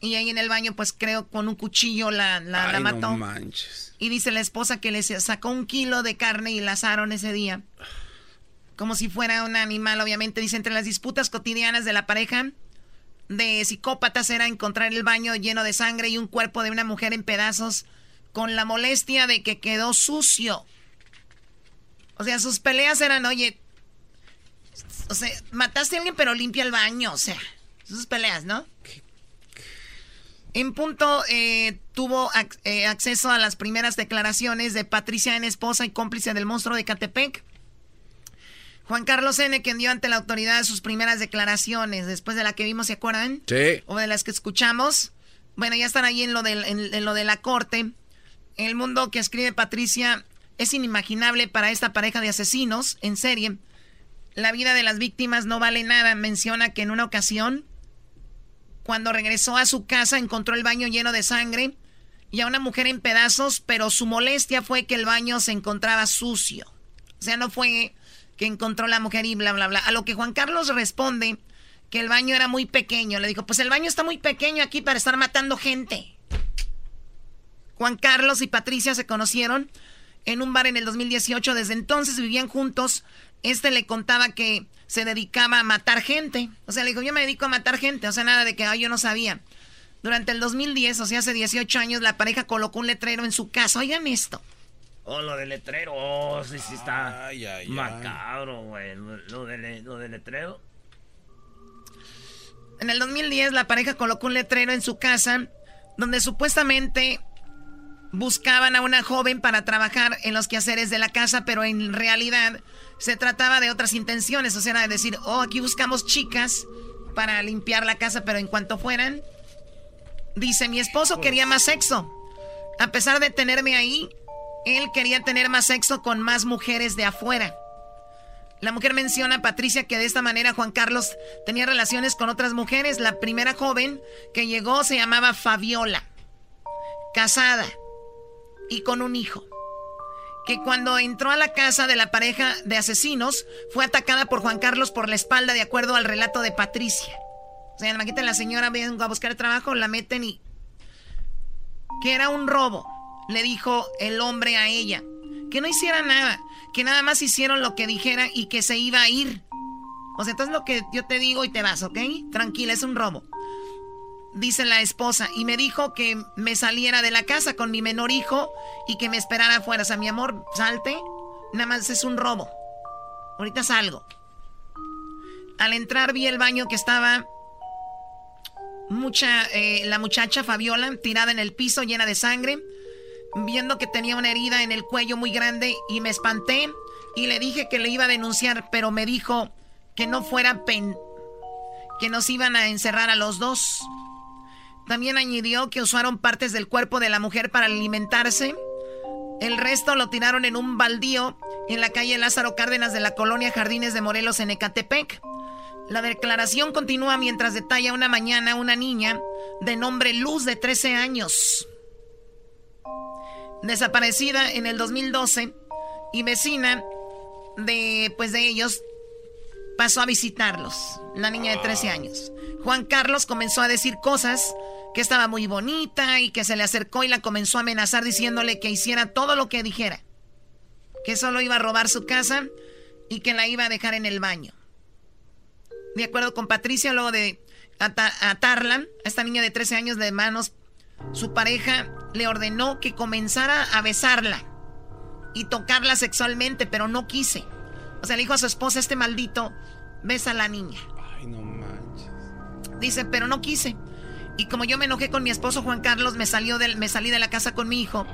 Speaker 14: Y ahí en el baño, pues creo con un cuchillo la, la, la mató.
Speaker 12: No manches.
Speaker 14: Y dice la esposa que le sacó un kilo de carne y la asaron ese día. Como si fuera un animal, obviamente. Dice, entre las disputas cotidianas de la pareja de psicópatas era encontrar el baño lleno de sangre y un cuerpo de una mujer en pedazos con la molestia de que quedó sucio. O sea, sus peleas eran, oye, o sea, mataste a alguien pero limpia el baño, o sea, sus peleas, ¿no? En punto eh, tuvo ac- eh, acceso a las primeras declaraciones de Patricia N. esposa y cómplice del monstruo de Catepec. Juan Carlos N. quien dio ante la autoridad sus primeras declaraciones, después de la que vimos, ¿se acuerdan?
Speaker 12: Sí.
Speaker 14: O de las que escuchamos. Bueno, ya están ahí en lo, del- en- en lo de la corte. El mundo que escribe Patricia es inimaginable para esta pareja de asesinos en serie. La vida de las víctimas no vale nada. Menciona que en una ocasión, cuando regresó a su casa, encontró el baño lleno de sangre y a una mujer en pedazos, pero su molestia fue que el baño se encontraba sucio. O sea, no fue que encontró la mujer y bla, bla, bla. A lo que Juan Carlos responde que el baño era muy pequeño. Le dijo, pues el baño está muy pequeño aquí para estar matando gente. Juan Carlos y Patricia se conocieron en un bar en el 2018. Desde entonces vivían juntos. Este le contaba que se dedicaba a matar gente. O sea, le dijo, yo me dedico a matar gente. O sea, nada de que "Ay, yo no sabía. Durante el 2010, o sea, hace 18 años, la pareja colocó un letrero en su casa. Oigan esto.
Speaker 1: Oh, lo del letrero. Oh, sí, sí está
Speaker 12: Ay, ay, ay.
Speaker 1: macabro, güey. Lo, lo del, lo del letrero.
Speaker 14: En el 2010 la pareja colocó un letrero en su casa donde supuestamente buscaban a una joven para trabajar en los quehaceres de la casa, pero en realidad se trataba de otras intenciones, o sea, era de decir, oh, aquí buscamos chicas para limpiar la casa, pero en cuanto fueran, dice, mi esposo quería más sexo. A pesar de tenerme ahí, él quería tener más sexo con más mujeres de afuera. La mujer menciona a Patricia que de esta manera Juan Carlos tenía relaciones con otras mujeres. La primera joven que llegó se llamaba Fabiola, casada y con un hijo. Que cuando entró a la casa de la pareja de asesinos fue atacada por Juan Carlos por la espalda de acuerdo al relato de Patricia. O sea, imagínate la señora vengo a buscar trabajo, la meten y... Que era un robo, le dijo el hombre a ella. Que no hiciera nada, que nada más hicieron lo que dijera y que se iba a ir. O sea, entonces lo que yo te digo y te vas, ¿ok? Tranquila, es un robo. Dice la esposa, y me dijo que me saliera de la casa con mi menor hijo y que me esperara afuera. O sea, mi amor, salte, nada más es un robo. Ahorita salgo. Al entrar vi el baño que estaba mucha, eh, la muchacha Fabiola tirada en el piso llena de sangre, viendo que tenía una herida en el cuello muy grande y me espanté y le dije que le iba a denunciar, pero me dijo que no fuera pen, que nos iban a encerrar a los dos. También añadió que usaron partes del cuerpo de la mujer para alimentarse. El resto lo tiraron en un baldío en la calle Lázaro Cárdenas de la colonia Jardines de Morelos en Ecatepec. La declaración continúa mientras detalla una mañana una niña de nombre Luz de 13 años. Desaparecida en el 2012 y vecina de pues de ellos pasó a visitarlos, la niña de 13 años. Juan Carlos comenzó a decir cosas que estaba muy bonita y que se le acercó y la comenzó a amenazar diciéndole que hiciera todo lo que dijera. Que solo iba a robar su casa y que la iba a dejar en el baño. De acuerdo con Patricia, luego de ata- atarla, a esta niña de 13 años de manos, su pareja le ordenó que comenzara a besarla y tocarla sexualmente, pero no quise. O sea, le dijo a su esposa, este maldito, besa a la niña.
Speaker 12: Ay, no manches.
Speaker 14: Dice, pero no quise. Y como yo me enojé con mi esposo Juan Carlos, me, salió del, me salí de la casa con mi hijo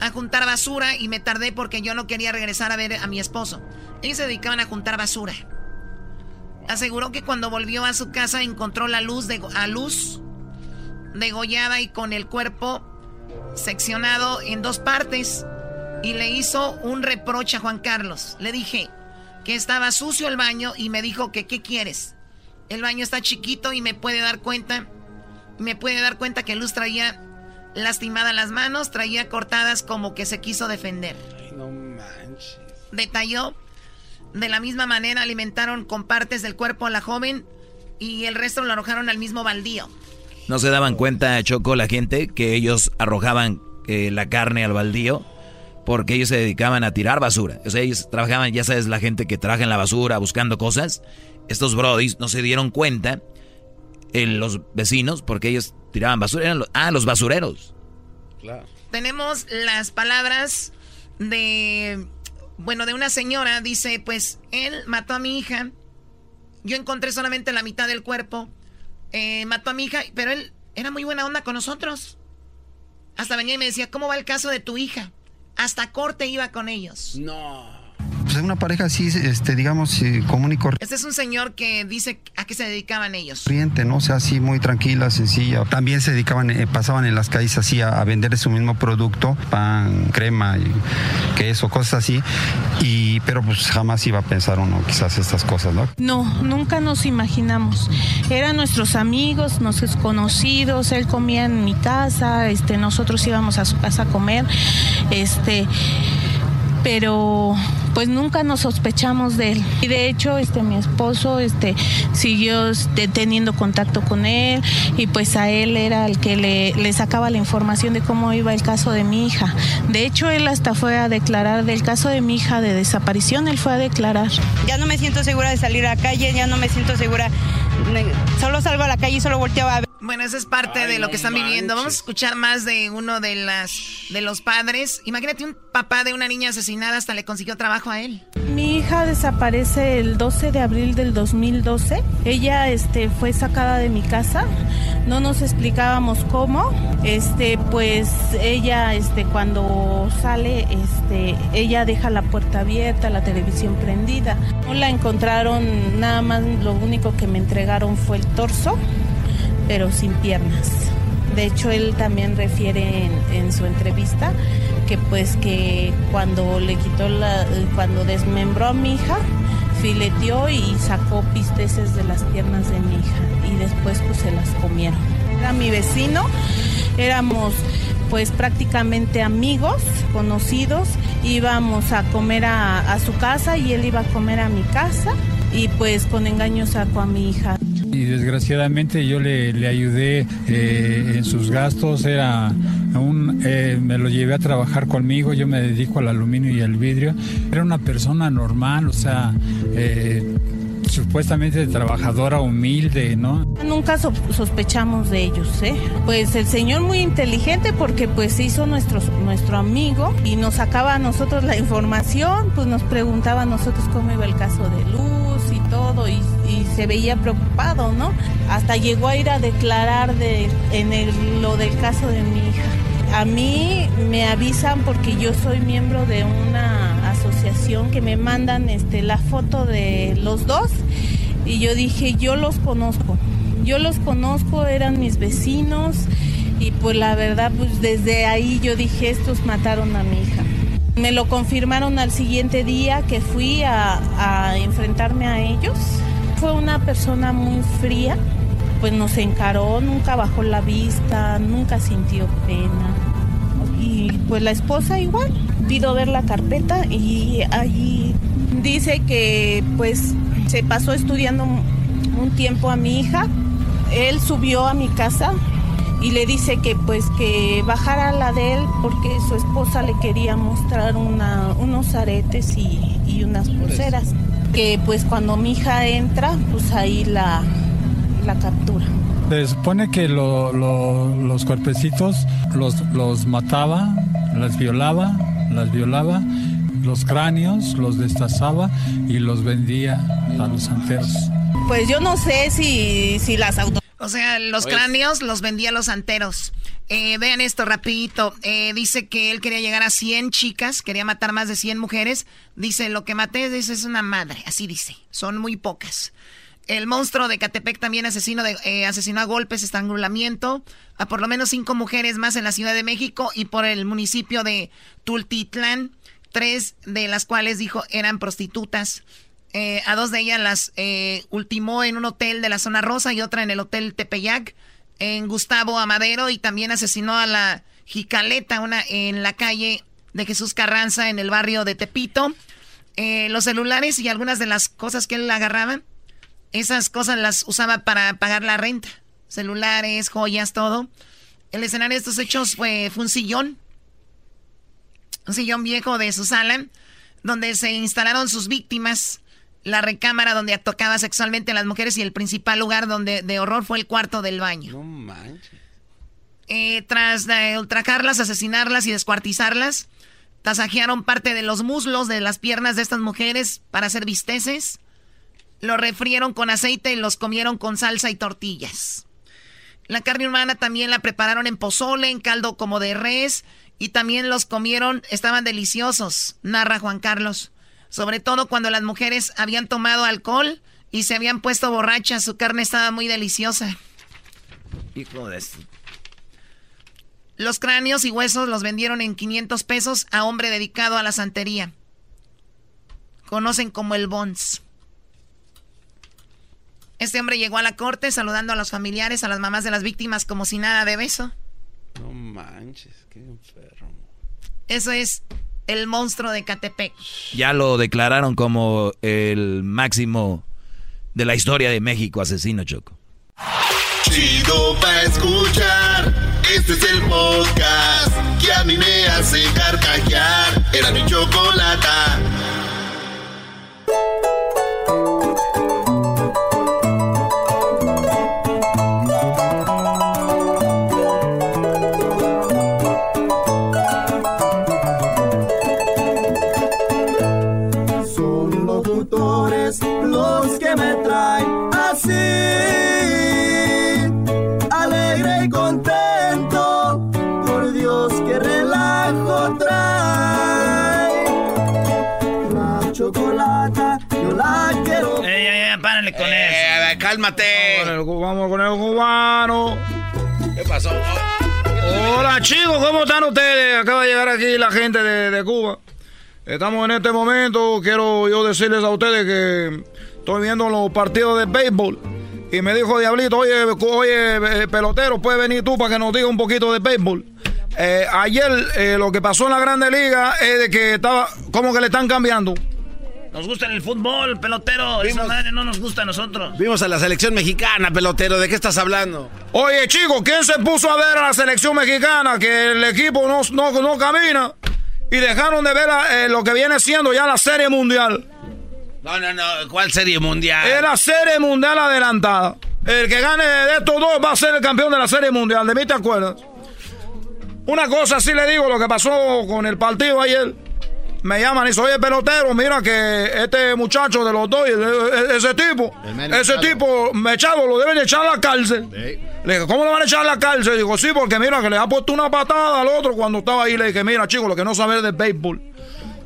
Speaker 14: a juntar basura y me tardé porque yo no quería regresar a ver a mi esposo. Ellos se dedicaban a juntar basura. Aseguró que cuando volvió a su casa encontró la luz de, a luz degollada y con el cuerpo seccionado en dos partes y le hizo un reproche a Juan Carlos. Le dije que estaba sucio el baño y me dijo que qué quieres. El baño está chiquito y me puede dar cuenta, me puede dar cuenta que Luz traía lastimadas las manos, traía cortadas como que se quiso defender.
Speaker 12: Ay, no manches.
Speaker 14: Detalló, de la misma manera alimentaron con partes del cuerpo a la joven y el resto lo arrojaron al mismo baldío.
Speaker 21: No se daban cuenta, Choco, la gente, que ellos arrojaban eh, la carne al baldío porque ellos se dedicaban a tirar basura. O sea, ellos trabajaban, ya sabes, la gente que trabaja en la basura buscando cosas. Estos brodis no se dieron cuenta, en los vecinos, porque ellos tiraban basura. Eran los, ah, los basureros.
Speaker 14: Claro. Tenemos las palabras de, bueno, de una señora. Dice, pues, él mató a mi hija. Yo encontré solamente la mitad del cuerpo. Eh, mató a mi hija, pero él era muy buena onda con nosotros. Hasta venía y me decía, ¿cómo va el caso de tu hija? Hasta corte iba con ellos.
Speaker 12: No.
Speaker 26: Pues una pareja así, este, digamos, eh, común y corriente.
Speaker 14: Este es un señor que dice a qué se dedicaban ellos.
Speaker 26: Corriente, ¿no? O sea, así muy tranquila, sencilla. También se dedicaban, eh, pasaban en las calles así a, a, vender su mismo producto, pan, crema, y queso, cosas así. Y, pero pues jamás iba a pensar uno quizás estas cosas, ¿no?
Speaker 27: No, nunca nos imaginamos. Eran nuestros amigos, nuestros conocidos, él comía en mi casa, este, nosotros íbamos a su casa a comer, este pero pues nunca nos sospechamos de él. Y de hecho, este mi esposo este siguió este, teniendo contacto con él y pues a él era el que le, le, sacaba la información de cómo iba el caso de mi hija. De hecho, él hasta fue a declarar del caso de mi hija de desaparición, él fue a declarar.
Speaker 28: Ya no me siento segura de salir a la calle, ya no me siento segura. Solo salgo a la calle y solo volteo a ver.
Speaker 14: Bueno, eso es parte Ay, de lo no que están manches. viviendo. Vamos a escuchar más de uno de las de los padres. Imagínate un papá de una niña asesinada hasta le consiguió trabajo a él.
Speaker 27: Desaparece el 12 de abril del 2012. Ella este fue sacada de mi casa. No nos explicábamos cómo. Este pues ella este cuando sale este ella deja la puerta abierta, la televisión prendida. No la encontraron nada más lo único que me entregaron fue el torso pero sin piernas. De hecho, él también refiere en, su entrevista que pues que cuando le quitó la, cuando desmembró a mi hija, fileteó y sacó pisteces de las piernas de mi hija y después pues se las comieron. Era mi vecino, éramos pues prácticamente amigos, conocidos, íbamos a comer a su casa y él iba a comer a mi casa y pues con engaño sacó a mi hija.
Speaker 29: Y desgraciadamente yo le, le ayudé eh, en sus gastos, era un, eh, me lo llevé a trabajar conmigo, yo me dedico al aluminio y al vidrio. Era una persona normal, o sea, eh, supuestamente trabajadora, humilde, ¿no?
Speaker 27: Nunca so sospechamos de ellos, ¿eh? Pues el señor muy inteligente porque pues se hizo nuestro, nuestro amigo y nos sacaba a nosotros la información, pues nos preguntaba a nosotros cómo iba el caso de Luz todo y, se veía preocupado, ¿no? Hasta llegó a ir a declarar de, en el, lo del caso de mi hija. A mí me avisan porque yo soy miembro de una asociación que me mandan este, la foto de los dos y yo dije, yo los conozco, yo los conozco, eran mis vecinos y pues la verdad, pues desde ahí yo dije, estos mataron a mi hija. Me lo confirmaron al siguiente día que fui a, enfrentarme a ellos. Fue una persona muy fría, pues nos encaró, nunca bajó la vista, nunca sintió pena. Y pues la esposa igual, pido ver la carpeta y allí dice que pues se pasó estudiando un tiempo a mi hija. Él subió a mi casa y le dice que pues que bajara la de él porque su esposa le quería mostrar una, unos aretes y, y unas pulseras. Que pues cuando mi hija entra, pues ahí la, la captura.
Speaker 29: Se supone que lo, lo, los cuerpecitos los, los mataba, las violaba, las violaba, los cráneos los destazaba y los vendía a los santeros.
Speaker 27: Pues yo no sé si, si las auto
Speaker 14: o sea, los pues... cráneos los vendía los santeros. Eh, vean esto rapidito. Eh, dice que él quería llegar a 100 chicas, quería matar más de 100 mujeres. Dice, lo que maté dice, es una madre, así dice. Son muy pocas. El monstruo de Catepec también asesino de, eh, asesinó a golpes, estrangulamiento a por lo menos cinco mujeres más en la Ciudad de México y por el municipio de Tultitlán, tres de las cuales dijo eran prostitutas. Eh, a dos de ellas las eh, ultimó en un hotel de la zona rosa y otra en el hotel Tepeyac, en Gustavo Amadero, y también asesinó a la Jicaleta, una en la calle de Jesús Carranza, en el barrio de Tepito. Eh, los celulares y algunas de las cosas que él agarraba, esas cosas las usaba para pagar la renta. celulares, joyas, todo. El escenario de estos hechos fue, fue un sillón, un sillón viejo de su sala, donde se instalaron sus víctimas, la recámara donde tocaba sexualmente a las mujeres y el principal lugar donde de horror fue el cuarto del baño.
Speaker 12: No manches.
Speaker 14: Eh, tras eh, ultrajarlas, asesinarlas y descuartizarlas, tasajearon parte de los muslos de las piernas de estas mujeres para hacer bisteces. Los refrieron con aceite y los comieron con salsa y tortillas. La carne humana también la prepararon en pozole, en caldo como de res, y también los comieron, estaban deliciosos, narra Juan Carlos. Sobre todo cuando las mujeres habían tomado alcohol y se habían puesto borrachas, su carne estaba muy deliciosa.
Speaker 30: Hijo de...
Speaker 14: Los cráneos y huesos los vendieron en 500 pesos a hombre dedicado a la santería. Conocen como el Bons. Este hombre llegó a la corte saludando a los familiares, a las mamás de las víctimas como si nada de beso.
Speaker 12: No manches, qué enfermo.
Speaker 14: Eso es el monstruo de Catepec.
Speaker 15: Ya lo declararon como el máximo de la historia de México, asesino Choco.
Speaker 13: Chido pa' escuchar. Este es el podcast que a mí me hace carcajear. Era mi chocolata.
Speaker 12: Cálmate.
Speaker 30: Vamos con el cubano.
Speaker 12: ¿Qué pasó?
Speaker 30: Hola chicos, ¿cómo están ustedes? Acaba de llegar aquí la gente de, de Cuba. Estamos en este momento, quiero yo decirles a ustedes que estoy viendo los partidos de béisbol. Y me dijo Diablito, oye, oye, eh, pelotero, puedes venir tú para que nos diga un poquito de béisbol. Eh, ayer eh, lo que pasó en la Grande Liga es de que estaba, como que le están cambiando. Nos gusta el fútbol, pelotero. Esa madre no nos gusta a nosotros.
Speaker 12: Vimos a la selección mexicana, pelotero. ¿De qué estás hablando?
Speaker 30: Oye, chicos, ¿quién se puso a ver a la selección mexicana que el equipo no, no, no camina? Y dejaron de ver eh, lo que viene siendo ya la Serie Mundial.
Speaker 12: No, no, no. ¿Cuál serie mundial?
Speaker 30: Es la Serie Mundial adelantada. El que gane de estos dos va a ser el campeón de la Serie Mundial. ¿De mí te acuerdas? Una cosa sí le digo, lo que pasó con el partido ayer. Me llaman y soy el pelotero. Mira que este muchacho de los dos, e- ese tipo, ese tipo, Mechado, lo deben echar a la cárcel. Le dije, ¿cómo le van a echar a la cárcel? Digo, sí, porque mira que le ha puesto una patada al otro cuando estaba ahí. Le dije, mira, chico, lo que no sabes de béisbol.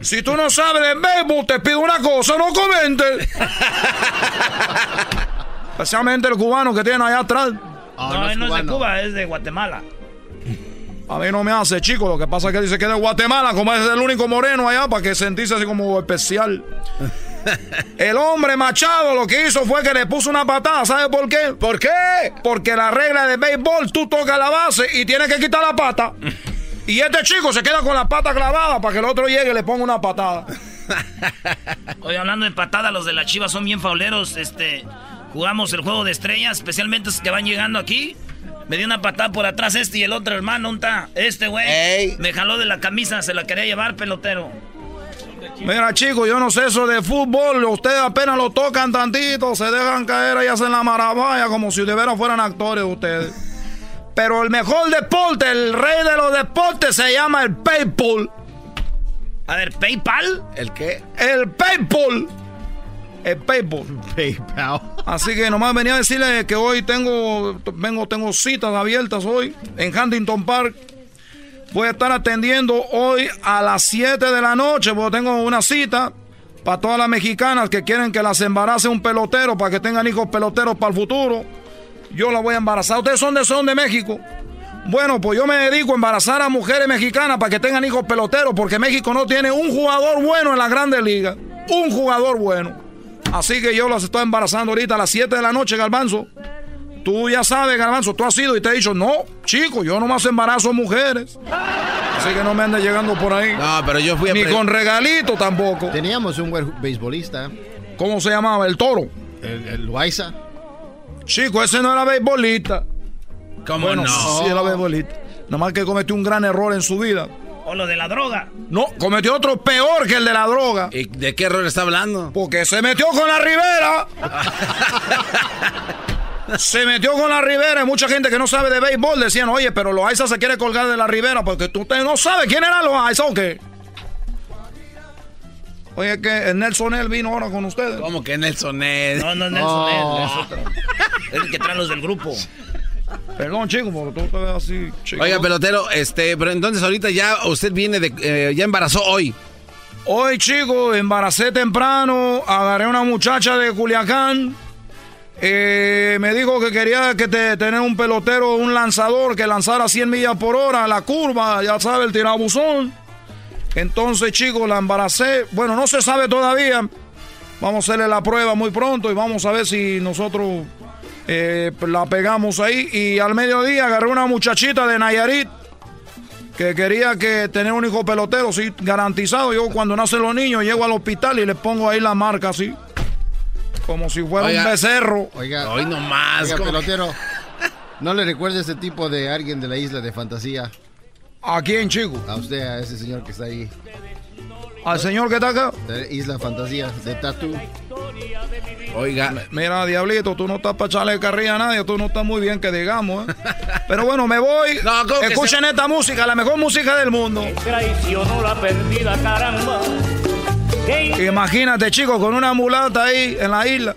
Speaker 30: Si tú no sabes de béisbol, te pido una cosa, no comentes. *laughs* Especialmente el cubano que tiene allá atrás.
Speaker 6: no es
Speaker 30: no es de. Cuba, es de Guatemala. A mí no me hace, chico. Lo que pasa es que dice que es de Guatemala, como es el único moreno allá, para que sentirse así como especial. *laughs* El hombre Machado lo que hizo fue que le puso una patada. ¿Sabe por qué?
Speaker 12: ¿Por qué?
Speaker 30: Porque la regla de béisbol, tú tocas la base y tienes que quitar la pata. *laughs* Y este chico se queda con la pata clavada para que el otro llegue y le ponga una patada. *laughs*
Speaker 1: Oye, hablando de patada, los de la Chivas son bien fauleros. Este, jugamos el juego de estrellas, especialmente los que van llegando aquí. Me dio una patada por atrás este y el otro hermano, ¿dónde está? Este güey. Me jaló de la camisa, se la quería llevar, pelotero.
Speaker 30: Mira, chicos, yo no sé eso de fútbol. Ustedes apenas lo tocan tantito, se dejan caer y hacen la maravilla como si de veras fueran actores ustedes. Pero el mejor deporte, el rey de los deportes, se llama el PayPal.
Speaker 1: A ver, ¿PayPal?
Speaker 12: ¿El qué?
Speaker 30: El PayPal. El PayPal.
Speaker 6: PayPal.
Speaker 30: Así que nomás venía a decirle que hoy tengo, vengo, tengo citas abiertas hoy en Huntington Park. Voy a estar atendiendo hoy a las 7 de la noche, porque tengo una cita para todas las mexicanas que quieren que las embarace un pelotero para que tengan hijos peloteros para el futuro. Yo la voy a embarazar. ¿Ustedes son de, son de México? Bueno, pues yo me dedico a embarazar a mujeres mexicanas para que tengan hijos peloteros, porque México no tiene un jugador bueno en la Grandes Ligas. Un jugador bueno. Así que yo las estoy embarazando ahorita a las 7 de la noche, Garbanzo. Tú ya sabes, Garbanzo, tú has ido y te he dicho, no, chico, yo nomás embarazo mujeres. Así que no me andes llegando por ahí.
Speaker 12: No, pero yo fui a
Speaker 30: Ni con regalito tampoco.
Speaker 6: Teníamos un buen beisbolista,
Speaker 30: ¿Cómo se llamaba? El toro.
Speaker 6: el, el Loaiza.
Speaker 30: Chico, ese no era beisbolista.
Speaker 12: ¿Cómo
Speaker 30: bueno,
Speaker 12: no?
Speaker 30: Sí, era beisbolista. Nada más que cometió un gran error en su vida.
Speaker 1: O lo de la droga.
Speaker 30: No, cometió otro peor que el de la droga.
Speaker 12: ¿Y de qué error está hablando?
Speaker 30: Porque se metió con la Rivera. *laughs* se metió con la Rivera y mucha gente que no sabe de béisbol decían, oye, pero Loaiza se quiere colgar de la Rivera porque tú te- no sabes quién era Loaiza o qué. Oye, que el Nelson Nel vino ahora con ustedes.
Speaker 12: ¿Cómo que Nelson Ned?
Speaker 1: No, no es Nelson, es- es otro. Es el que trae los del grupo. *laughs*
Speaker 30: Perdón, chico, porque tú te ves así, chico.
Speaker 12: Oiga, pelotero, este, pero entonces ahorita ya usted viene de, eh, ya embarazó hoy.
Speaker 30: Hoy, chico, embaracé temprano, agarré a una muchacha de Culiacán. eh, me dijo que quería que te- tener un pelotero, un lanzador que lanzara 100 millas por hora, la curva, ya sabe, el tirabuzón. Entonces, chicos, la embaracé. Bueno, no se sabe todavía. Vamos a hacerle la prueba muy pronto y vamos a ver si nosotros eh, la pegamos ahí. Y al mediodía agarré una muchachita de Nayarit que quería que tener un hijo pelotero, sí, garantizado. Yo cuando nacen los niños llego al hospital y le pongo ahí la marca así. Como si fuera
Speaker 6: Oiga.
Speaker 30: un becerro.
Speaker 6: Oiga,
Speaker 12: Hoy nomás.
Speaker 6: oiga,
Speaker 12: ¿cómo que-
Speaker 6: pelotero, *laughs* ¿no le recuerda ese tipo de alguien de la isla de fantasía?
Speaker 30: ¿A quién, chico?
Speaker 6: A usted, a ese señor que está ahí.
Speaker 30: Al señor que está acá.
Speaker 6: Isla Fantasía, de Tatu.
Speaker 12: Oiga.
Speaker 30: Mira, Diablito, tú no estás para echarle carrilla a nadie, tú no estás muy bien que digamos, ¿eh? *laughs* Pero bueno, me voy.
Speaker 12: No, ¿cómo que
Speaker 30: Escuchen esta música, la mejor música del mundo.
Speaker 3: Traicionó la perdida, caramba.
Speaker 30: Imagínate, chicos, con una mulata ahí en la isla.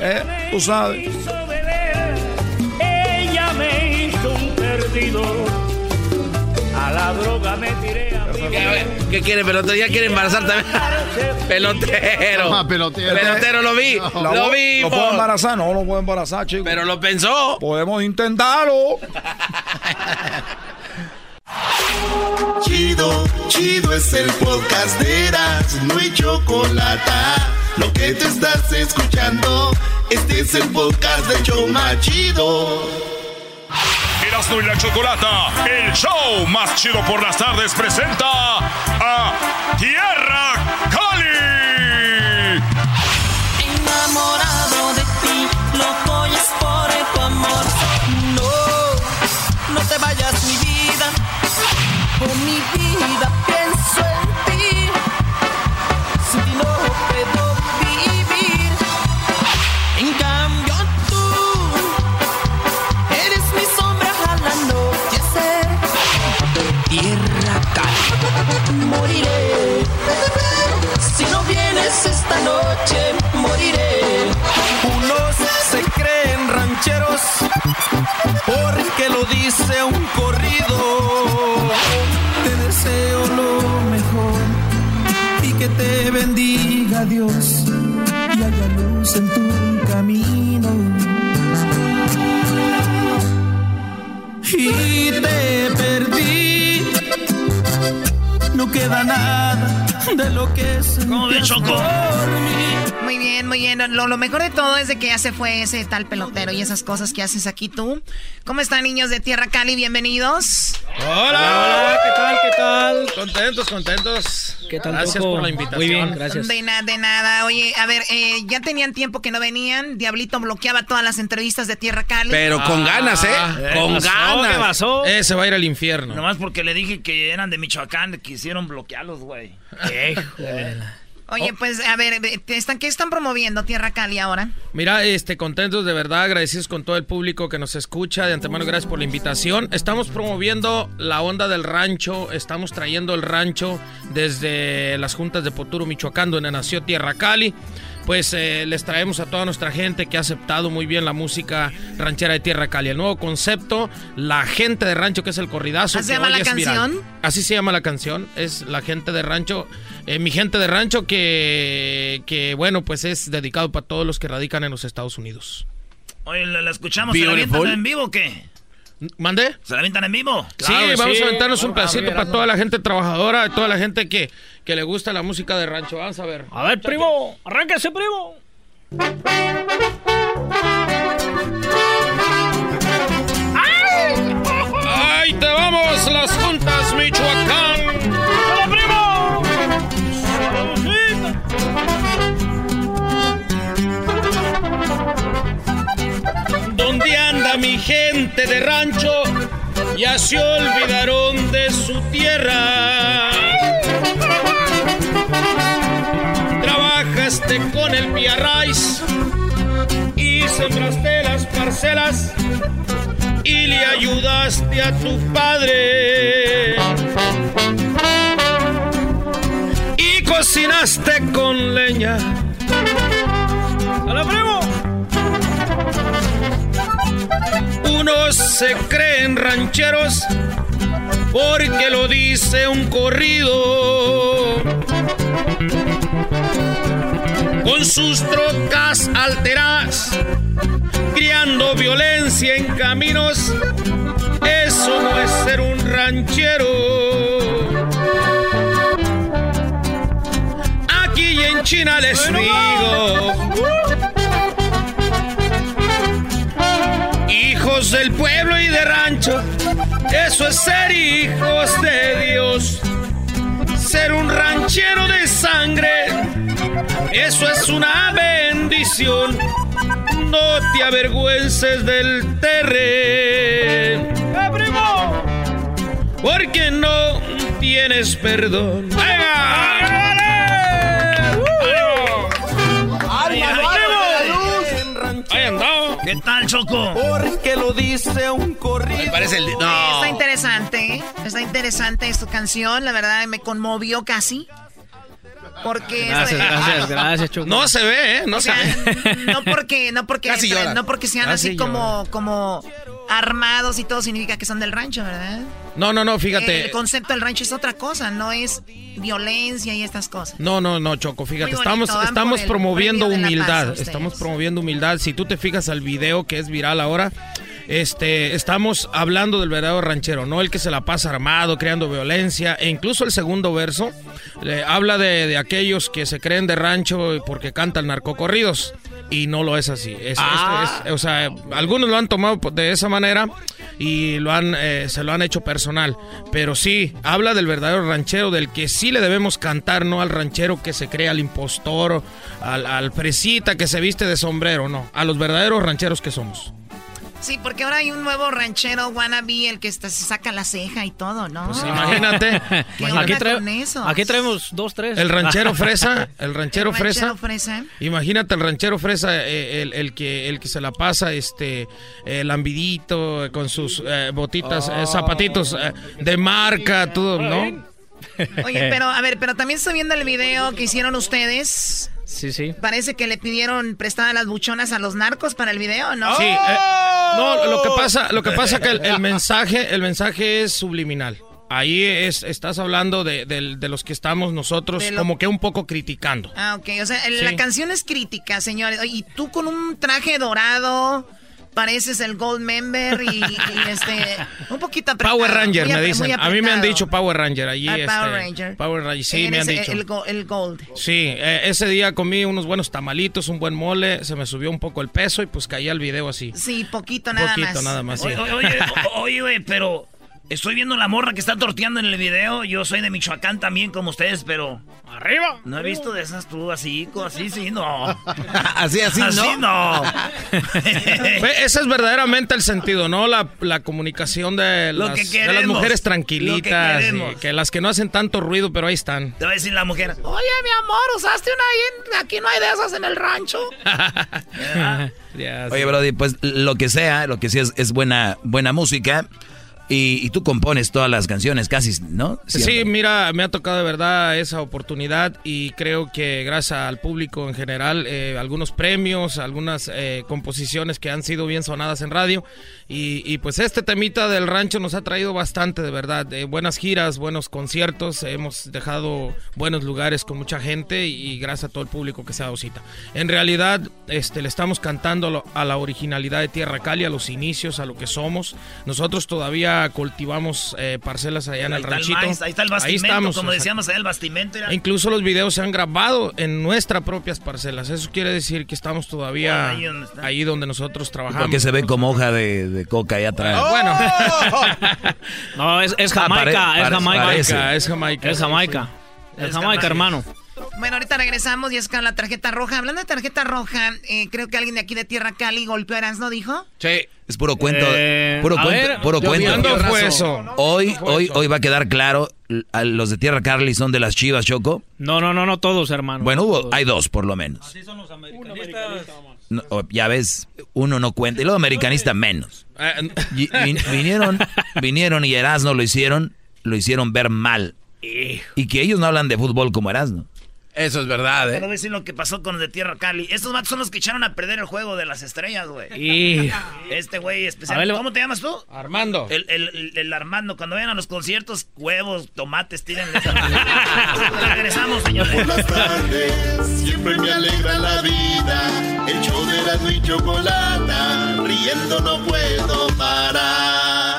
Speaker 30: ¿Eh? Tú sabes.
Speaker 3: hizo beber, ella me hizo un perdido. A la droga me tiré
Speaker 12: ¿Qué, qué quiere, pelotero? ¿Ya quiere embarazar también? *laughs* pelotero.
Speaker 6: Toma, pelotero.
Speaker 12: Pelotero, lo vi. Lo vi.
Speaker 30: ¿Lo puedo embarazar? No, lo puedo embarazar, chicos.
Speaker 12: Pero lo pensó.
Speaker 30: Podemos intentarlo. *laughs*
Speaker 13: Chido, chido es el podcast de Eras, no hay chocolate. Lo que te estás escuchando, este es el podcast de Choma Chido.
Speaker 19: Y la Chocolata, el show más chido por las tardes, presenta a Tierra
Speaker 3: dice un corrido. Te deseo lo mejor y que te bendiga Dios y haya luz en tu camino. Y te perdí, no queda nada de lo que se
Speaker 1: ¿Cómo ves, Choco?
Speaker 14: Muy bien, muy bien. Lo, lo mejor de todo es de que ya se fue ese tal pelotero y esas cosas que haces aquí tú. ¿Cómo están, niños de Tierra Cali? Bienvenidos.
Speaker 31: Hola, hola, ¿qué tal? ¿Qué tal? Contentos, contentos.
Speaker 32: ¿Qué tal,
Speaker 31: Gracias por la invitación.
Speaker 32: Muy bien, gracias.
Speaker 14: De nada, de nada. Oye, a ver, eh, ya tenían tiempo que no venían. Diablito bloqueaba todas las entrevistas de Tierra Cali.
Speaker 12: Pero con ganas, ¿eh? Con
Speaker 31: pasó?
Speaker 12: ganas.
Speaker 31: ¿Qué pasó? Eh, se va a ir al infierno.
Speaker 1: Nomás porque le dije que eran de Michoacán, quisieron bloquearlos, güey. *laughs*
Speaker 14: Oye, pues, a ver, eh, ¿te están, ¿qué están promoviendo Tierra Cali ahora?
Speaker 31: Mira, este, contentos de verdad, agradecidos con todo el público que nos escucha. De antemano, gracias por la invitación. Estamos promoviendo la onda del rancho. Estamos trayendo el rancho desde las juntas de Poturo, Michoacán, donde nació Tierra Cali. Pues eh, les traemos a toda nuestra gente que ha aceptado muy bien la música ranchera de Tierra Cali. El nuevo concepto, la gente de rancho, que es el corridazo.
Speaker 14: ¿Así se llama la
Speaker 31: viral.
Speaker 14: canción?
Speaker 31: Así se llama la canción. Es la gente de rancho. eh, mi gente de rancho que, que, bueno, pues es dedicado para todos los que radican en los Estados Unidos.
Speaker 1: Oye, ¿la, la escuchamos? ¿Se la
Speaker 31: Beautiful.
Speaker 1: avientan en vivo o qué?
Speaker 31: ¿Mande?
Speaker 1: ¿Se la avientan en vivo?
Speaker 31: sí, vamos a aventarnos un pedacito para toda la gente trabajadora, toda la gente que, que le gusta la música de rancho. Vamos a ver.
Speaker 32: A ver, primo, arránquese, primo.
Speaker 31: ¡Ay, te vamos! Las juntas Michoacán. ¿Dónde anda mi gente? de rancho ya se olvidaron de su tierra. Trabajaste con el Piarrais y sembraste las parcelas y le ayudaste a tu padre. Y cocinaste con leña. ¡Hola, primo! Unos se creen rancheros porque lo dice un corrido. Con sus trocas alteradas, criando violencia en caminos, eso no es ser un ranchero. Aquí en China les digo. Hijos del pueblo y de rancho, eso es ser hijos de Dios. Ser un ranchero de sangre, eso es una bendición. No te avergüences del terreno. ¡Eh, primo! Porque no tienes perdón. ¡Venga!
Speaker 1: ¿Qué tal, Choco?
Speaker 3: Porque lo dice un corrido.
Speaker 12: Parece el.
Speaker 14: Está interesante, ¿eh? está interesante esta canción, la verdad me conmovió casi. Porque
Speaker 31: Gracias, gracias, gracias, Choco. No se ve, ¿eh? No
Speaker 14: o
Speaker 31: se ve.
Speaker 14: no porque no porque no porque sean
Speaker 31: Casi
Speaker 14: así como como armados y todo significa que son del rancho, ¿verdad?
Speaker 31: No, no, no, fíjate.
Speaker 14: El concepto del rancho es otra cosa, no es violencia y estas cosas.
Speaker 31: No, no, no, Choco, fíjate,
Speaker 14: bonito,
Speaker 31: estamos,
Speaker 14: van
Speaker 31: estamos promoviendo
Speaker 14: paz,
Speaker 31: humildad, estamos promoviendo humildad. Si tú te fijas al video que es viral ahora, este, estamos hablando del verdadero ranchero, no el que se la pasa armado, creando violencia, e incluso el segundo verso le habla de, de aquellos que se creen de rancho porque cantan narcocorridos. Y no lo es así. Es-
Speaker 3: Ah.
Speaker 31: es- o sea, algunos lo han tomado de esa manera y lo han, eh, se lo han hecho personal. Pero sí, habla del verdadero ranchero, del que sí le debemos cantar, no al ranchero que se cree al impostor, al, al fresita que se viste de sombrero, no. A los verdaderos rancheros que somos.
Speaker 14: Sí, porque ahora hay un nuevo ranchero wannabe, el que está- se saca la ceja y todo, ¿no?
Speaker 31: Pues imagínate. *laughs*
Speaker 14: ¿Qué
Speaker 31: Aquí trae-
Speaker 14: con eso?
Speaker 31: aquí
Speaker 33: traemos dos, tres.
Speaker 31: El ranchero fresa, el ranchero *laughs*
Speaker 14: El
Speaker 31: fresa.
Speaker 14: ranchero fresa.
Speaker 31: Imagínate el ranchero fresa, eh, el, el que el que se la pasa, este, eh, lambidito, eh, con sus eh, botitas, eh, zapatitos eh, de marca, todo, ¿no?
Speaker 14: Oye, pero a ver, pero también estoy viendo el video que hicieron ustedes.
Speaker 33: Sí, sí.
Speaker 14: Parece que le pidieron prestadas las buchonas a los narcos para el video, ¿no?
Speaker 31: Sí, eh, no, lo que pasa, lo que pasa que el, el *laughs* mensaje, el mensaje es subliminal. Ahí es, estás hablando de, los que estamos nosotros
Speaker 14: lo-
Speaker 31: como que un poco criticando.
Speaker 14: Ah, ok. O sea, la
Speaker 31: Sí.
Speaker 14: canción es crítica, señores. Y tú con un traje dorado, pareces el Gold Member y, y, este, un poquito apretado.
Speaker 31: Power Ranger
Speaker 14: muy
Speaker 31: me dicen. A mí me han dicho Power Ranger allí.
Speaker 14: Ah,
Speaker 31: este,
Speaker 14: Power Ranger.
Speaker 31: Power Ranger, sí, me han dicho.
Speaker 14: El, el Gold.
Speaker 31: Sí, eh, ese día comí unos buenos tamalitos, un buen mole, se me subió un poco el peso y pues caí al video así.
Speaker 14: Sí, poquito nada
Speaker 31: Poquito
Speaker 14: más.
Speaker 31: nada más, sí.
Speaker 1: Oye, oye, oye, güey, pero estoy viendo la morra que está torteando en el video. Yo soy de Michoacán también, como ustedes, pero.
Speaker 32: ¡Arriba!
Speaker 1: No he visto de esas tú así, así sí, no.
Speaker 12: Así, *laughs* así,
Speaker 1: Así
Speaker 12: ¿no?
Speaker 1: no. *laughs*
Speaker 31: Ese es verdaderamente el sentido, ¿no? La, la comunicación de
Speaker 1: Lo
Speaker 31: las,
Speaker 1: que
Speaker 31: de las mujeres
Speaker 1: lo que
Speaker 31: tranquilitas, que las que no hacen tanto ruido, pero ahí están.
Speaker 1: Te va a decir la mujer.
Speaker 14: Oye, mi amor, ¿usaste una ahí? Aquí no hay de esas en el rancho. *laughs*
Speaker 21: Oye, Brody, pues lo que sea, lo que sea es, es buena, buena música. Y, y tú compones todas las canciones casi, ¿no?
Speaker 31: Sí, mira, me ha tocado de verdad esa oportunidad y creo que gracias al público en general, eh, algunos premios, algunas eh, composiciones que han sido bien sonadas en radio y, y, pues este temita del rancho nos ha traído bastante de verdad, eh, buenas giras, buenos conciertos, hemos dejado buenos lugares con mucha gente y, gracias a todo el público que se ha dado cita. En realidad, este, le estamos cantando a la originalidad de Tierra Cali, a los inicios, a lo que somos. Nosotros todavía cultivamos eh, parcelas allá en
Speaker 1: Ahí
Speaker 31: el ranchito.
Speaker 1: maíz, ahí está el
Speaker 31: Ahí
Speaker 1: bastimento,
Speaker 31: estamos,
Speaker 1: como decíamos ahí, el bastimento. era-
Speaker 31: e incluso los videos se han grabado en nuestras propias parcelas. Eso quiere decir que estamos todavía
Speaker 1: Ahí donde está.
Speaker 31: ahí donde nosotros trabajamos.
Speaker 21: Porque se ve como hoja de, de coca allá atrás.
Speaker 31: Ah, Bueno. *laughs*
Speaker 33: No, es, es
Speaker 21: Ah,
Speaker 33: Jamaica,
Speaker 21: pare-
Speaker 33: es Jamaica.
Speaker 21: parece.
Speaker 31: es Jamaica.
Speaker 33: Es Jamaica. Es Jamaica, hermano.
Speaker 14: Bueno, ahorita regresamos y es con la tarjeta roja. Hablando de tarjeta roja, eh, creo que alguien de aquí de Tierra Cali golpeó a ¿no dijo?
Speaker 21: Sí. Es puro cuento.
Speaker 31: Eh,
Speaker 21: puro cuento.
Speaker 31: ver,
Speaker 21: puro cuento.
Speaker 31: viendo fue eso.
Speaker 21: Hoy, hoy, hoy va a quedar claro. a Los de Tierra Cali son de las chivas, Choco.
Speaker 32: No, no, no, no todos, hermano.
Speaker 21: Bueno, hubo, hay dos por lo menos.
Speaker 32: Así son los americanistas.
Speaker 21: No, o- ya ves, uno no cuenta. Y luego americanista menos. Y- vin- vinieron, vinieron y Erasno lo hicieron, lo hicieron ver mal. Y que ellos no hablan de fútbol como Erasno.
Speaker 12: Eso es verdad,
Speaker 1: Pero voy a decir lo que pasó con los de Tierra Cali. Estos vatos son los que echaron a perder el juego de las estrellas, güey. *laughs*
Speaker 31: Y-
Speaker 1: Este güey especial. ¿Cómo te llamas tú?
Speaker 31: Armando.
Speaker 1: El, el, el- el Armando. Cuando vayan a los conciertos, huevos, tomates, tírenle. *laughs* Regresamos, señores.
Speaker 13: Por las tardes siempre me alegra la vida. El show de la y chocolata, riendo no puedo parar.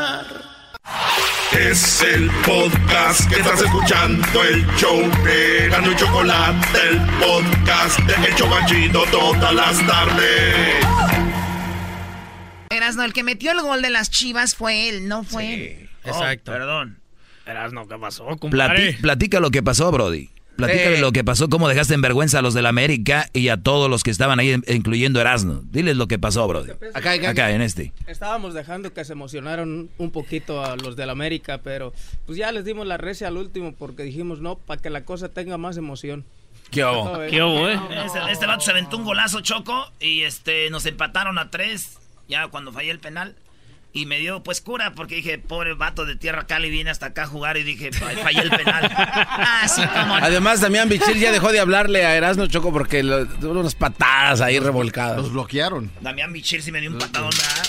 Speaker 13: Es el podcast que estás escuchando, el show de Gano y Chocolate, el podcast de El Chocachito todas las tardes.
Speaker 14: Erasno, el que metió el gol de las chivas fue él, no fue él.
Speaker 31: Exacto.
Speaker 1: perdón.
Speaker 32: Erasno, ¿qué pasó,
Speaker 21: Plati-
Speaker 32: compadre?
Speaker 21: platica lo que pasó, Brody. Platícale
Speaker 32: Sí.
Speaker 21: lo que pasó, cómo dejaste en vergüenza a los de la América y a todos los que estaban ahí, incluyendo Erasno. Diles lo que pasó, Brody.
Speaker 12: Acá,
Speaker 21: Acá, en este.
Speaker 33: Estábamos dejando que se emocionaron un poquito a los del América, pero pues ya les dimos la recia al último porque dijimos no, para que la cosa tenga más emoción.
Speaker 21: ¿Qué
Speaker 33: hubo?
Speaker 32: ¿Qué hubo, eh?
Speaker 1: Este, este vato se aventó un golazo choco y este nos empataron a tres. Ya cuando fallé el penal. Y me dio pues cura porque dije, pobre vato de Tierra Cali viene hasta acá a jugar y dije, "Fa- fallé el penal. *laughs* Así como.
Speaker 12: Además, Damián Bichir ya dejó de hablarle a Erasmo Choco porque lo- tuvo unas patadas ahí revolcadas.
Speaker 6: Los bloquearon.
Speaker 1: Damián Bichir sí me dio un patadón, ¿verdad?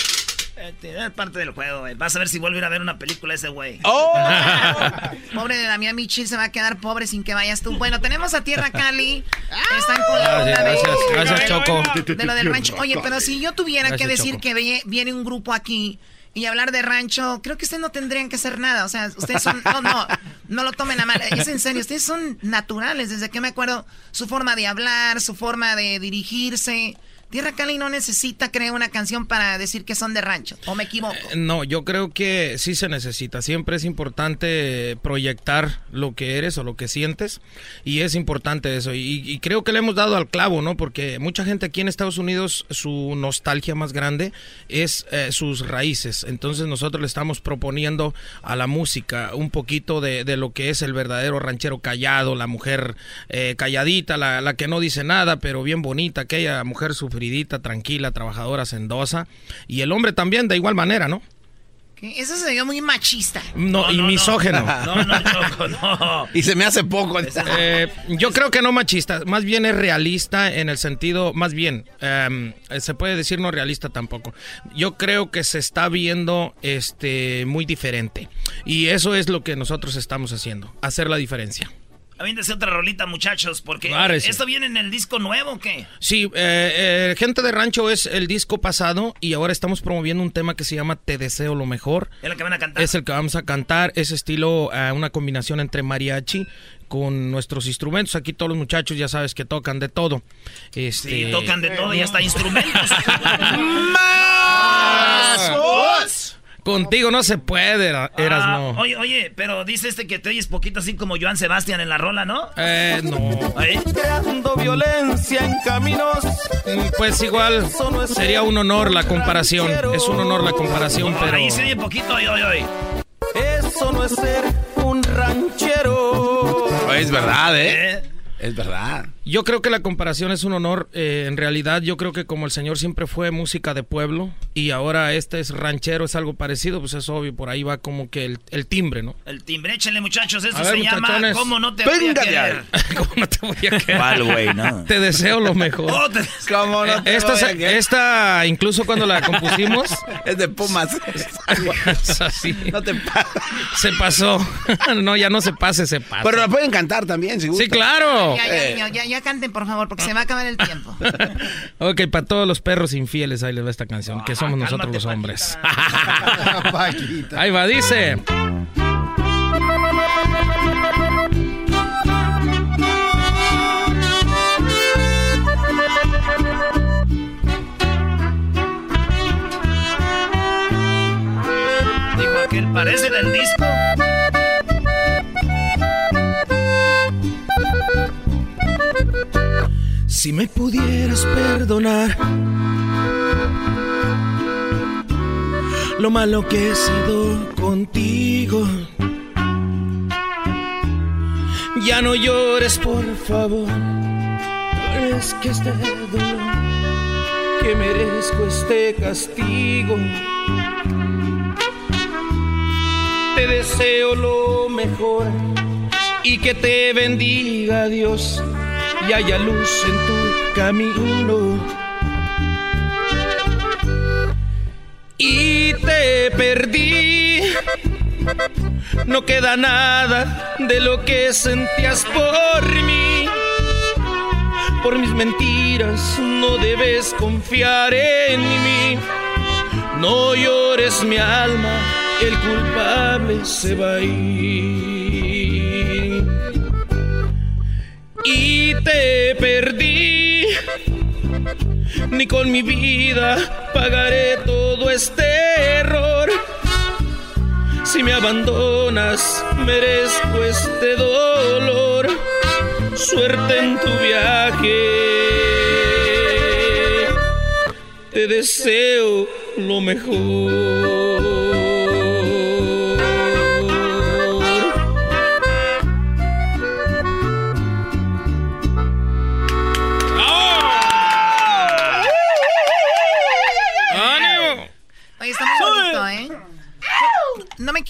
Speaker 1: Este, Es parte del juego, güey. Vas a ver si vuelve a ir a ver una película ese güey.
Speaker 12: ¡Oh! *laughs*
Speaker 14: Pobre de Damián Michil se va a quedar pobre sin que vayas tú. Bueno, tenemos a Tierra Cali. Están con la
Speaker 31: Gracias, gracias, gracias, Choco.
Speaker 14: de lo del rancho. Oye, pero si yo tuviera que decir
Speaker 31: Choco.
Speaker 14: que viene un grupo aquí y hablar de rancho, creo que ustedes no tendrían que hacer nada. O sea, ustedes son. No, no, no lo tomen a mal. Es en serio, ustedes son naturales. Desde que me acuerdo, su forma de hablar, su forma de dirigirse. Tierra Cali no necesita crear una canción para decir que son de rancho. ¿O me equivoco?
Speaker 31: No, yo creo que sí se necesita. Siempre es importante proyectar lo que eres o lo que sientes. Y es importante eso. Y, creo que le hemos dado al clavo, ¿no? Porque mucha gente aquí en Estados Unidos, su nostalgia más grande es eh, sus raíces. Entonces nosotros le estamos proponiendo a la música un poquito de, lo que es el verdadero ranchero callado, la mujer eh, calladita, la, que no dice nada, pero bien bonita, aquella mujer tranquila, trabajadora, sendosa. Y el hombre también de igual manera, ¿no?
Speaker 14: Eso se vio muy machista.
Speaker 31: No, y misógeno. *laughs*
Speaker 1: No, no, Choco, no. *laughs*
Speaker 12: Y se me hace poco. *laughs*
Speaker 31: Eh, yo creo que no machista, más bien es realista en el sentido, más bien, em, se puede decir no realista tampoco. Yo creo que se está viendo este muy diferente y eso es lo que nosotros estamos haciendo, hacer la diferencia.
Speaker 1: Aviéntese otra rolita, muchachos, porque
Speaker 31: Párese.
Speaker 1: ¿esto viene en el disco nuevo o qué?
Speaker 31: Sí, eh, eh, Gente de Rancho es el disco pasado y ahora estamos promoviendo un tema que se llama Te deseo lo mejor.
Speaker 1: Es lo que van a cantar.
Speaker 31: Es el que vamos a cantar, es estilo, eh, una combinación entre mariachi con nuestros instrumentos. Aquí todos los muchachos ya sabes que tocan de todo. Este...
Speaker 1: Sí, tocan de todo y hasta instrumentos. *laughs*
Speaker 31: ¡Más! Contigo no se puede, Era- Eras
Speaker 1: Ah,
Speaker 31: no.
Speaker 1: Oye, oye, pero dice este que te oyes poquito así como Joan Sebastián en la rola, ¿no?
Speaker 31: Eh, no.
Speaker 1: ¿Ahí?
Speaker 3: Creando violencia en caminos.
Speaker 31: Pues igual sería un honor la comparación. Es un honor la comparación, pero.
Speaker 1: Ahí se oye poquito, oye, oye, oye.
Speaker 3: Eso no es ser un ranchero.
Speaker 12: Es verdad, ¿eh? Es verdad.
Speaker 31: Yo creo que la comparación es un honor. eh, en realidad, yo creo que como el señor siempre fue música de pueblo y ahora este es ranchero, es algo parecido, pues es obvio, por ahí va como que el, el timbre, ¿no?
Speaker 1: El timbre, échenle, muchachos. Eso
Speaker 31: ver,
Speaker 1: se llama. ¿Cómo no te voy a querer? *laughs*
Speaker 31: ¿Cómo no te voy a querer?
Speaker 21: ¿Cuál, güey? No.
Speaker 31: Te deseo lo mejor. *laughs*
Speaker 1: Oh, te-
Speaker 12: ¿Cómo no te
Speaker 31: esta,
Speaker 12: voy a querer?
Speaker 31: esta, incluso cuando la compusimos, *laughs*
Speaker 12: Es de Pumas.
Speaker 31: es así.
Speaker 12: No te pases.
Speaker 31: Se pasó. no, ya no se pase, se pasa.
Speaker 12: Pero la pueden cantar también, si
Speaker 31: Sí, claro.
Speaker 14: Ya, ya,
Speaker 12: Eh.
Speaker 14: ya, ya canten, por favor, porque se va a acabar el tiempo. *laughs*
Speaker 31: Ok, para todos los perros infieles, ahí les va esta canción, que somos nosotros
Speaker 1: cálmate,
Speaker 31: los hombres. *laughs*
Speaker 6: Paquita.
Speaker 31: ahí va, dice.
Speaker 1: Dijo aquel, parece del disco.
Speaker 31: Si me pudieras perdonar lo malo que he sido contigo. Ya no llores, por favor. Es que este dolor que merezco este castigo. Te deseo lo mejor y que te bendiga Dios y haya luz en tu camino. Y te perdí. No queda nada de lo que sentías por mí. Por mis mentiras no debes confiar en mí. No llores mi alma, el culpable se va a ir. Y te perdí. Ni con mi vida pagaré todo este error. Si me abandonas, merezco este dolor. Suerte en tu viaje. Te deseo lo mejor.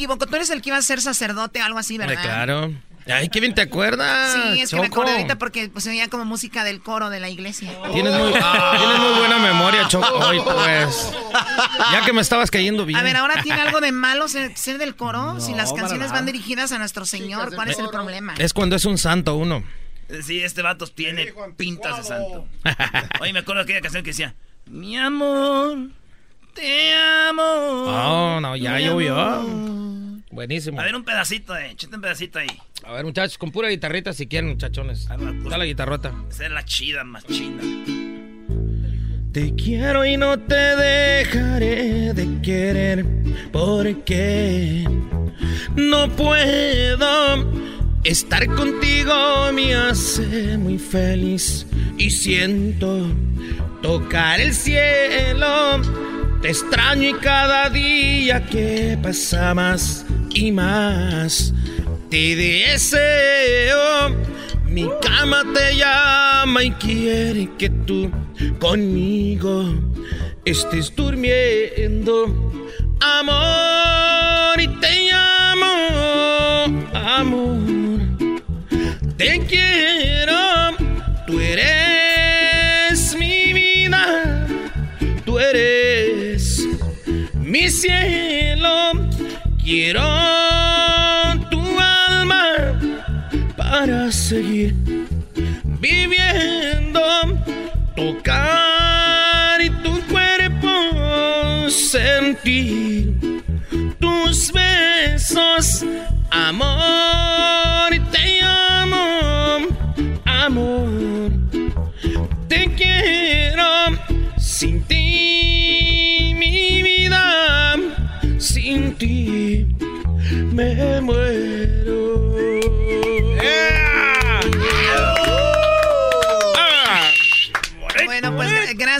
Speaker 14: Equivoco, tú eres el que iba a ser sacerdote o algo así, ¿verdad?
Speaker 31: claro. Ay, qué bien te acuerdas.
Speaker 14: Sí, es que me acordé ahorita porque pues, se veía como música del coro de la iglesia.
Speaker 31: Tienes muy, tienes muy buena memoria, Choco. Ay, pues. Ya que me estabas cayendo bien.
Speaker 14: A ver, ahora tiene algo de malo ser, ser del coro. si las canciones van dirigidas a nuestro Señor, ¿cuál es el problema?
Speaker 31: Es cuando es un santo uno.
Speaker 1: Sí, este vato tiene pintas de santo. Oye, me acuerdo de aquella canción que decía, mi amor, te amo.
Speaker 31: Oh, no, ya llovió.
Speaker 1: Amor".
Speaker 31: Buenísimo.
Speaker 1: A ver, un pedacito, eh. Échate un pedacito ahí.
Speaker 31: A ver, muchachos, con pura guitarrita si quieren, muchachones. Dale la guitarrota.
Speaker 1: Esa es la chida, más chida.
Speaker 31: Te quiero y no te dejaré de querer porque no puedo estar contigo me hace muy feliz y siento tocar el cielo. Te extraño y cada día que pasa más y más te deseo. Mi cama te llama y quiere que tú conmigo estés durmiendo. Amor, y te llamo, amor. Te quiero, tú eres mi vida, tú eres mi cielo. Quiero tu alma para seguir viviendo, tocar y tu cuerpo sentir tus besos, amor, te amo, amor,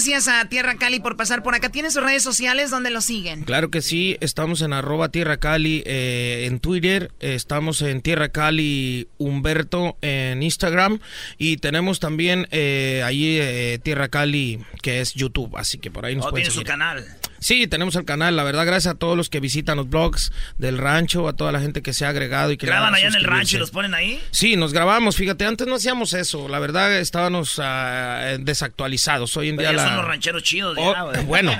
Speaker 14: gracias a Tierra Cali por pasar por acá. ¿Tiene sus redes sociales donde lo siguen?
Speaker 31: Claro que sí, estamos en arroba Tierra Cali eh, en Twitter, eh, estamos en Tierra Cali Humberto en Instagram y tenemos también eh, ahí eh, Tierra Cali que es YouTube, así que por ahí nos
Speaker 1: Oh,
Speaker 31: pueden
Speaker 1: tiene su
Speaker 31: seguir.
Speaker 1: canal.
Speaker 31: Sí, tenemos el canal, la verdad, gracias a todos los que visitan los blogs del rancho, a toda la gente que se ha agregado y que
Speaker 1: ¿Graban allá en el rancho y los ponen ahí?
Speaker 31: Sí, nos grabamos, fíjate, antes no hacíamos eso, la verdad estábamos ah, desactualizados, hoy en
Speaker 1: Pero
Speaker 31: día
Speaker 1: ya
Speaker 31: la...
Speaker 1: son los rancheros chidos.
Speaker 31: Oh,
Speaker 1: ya,
Speaker 31: bueno,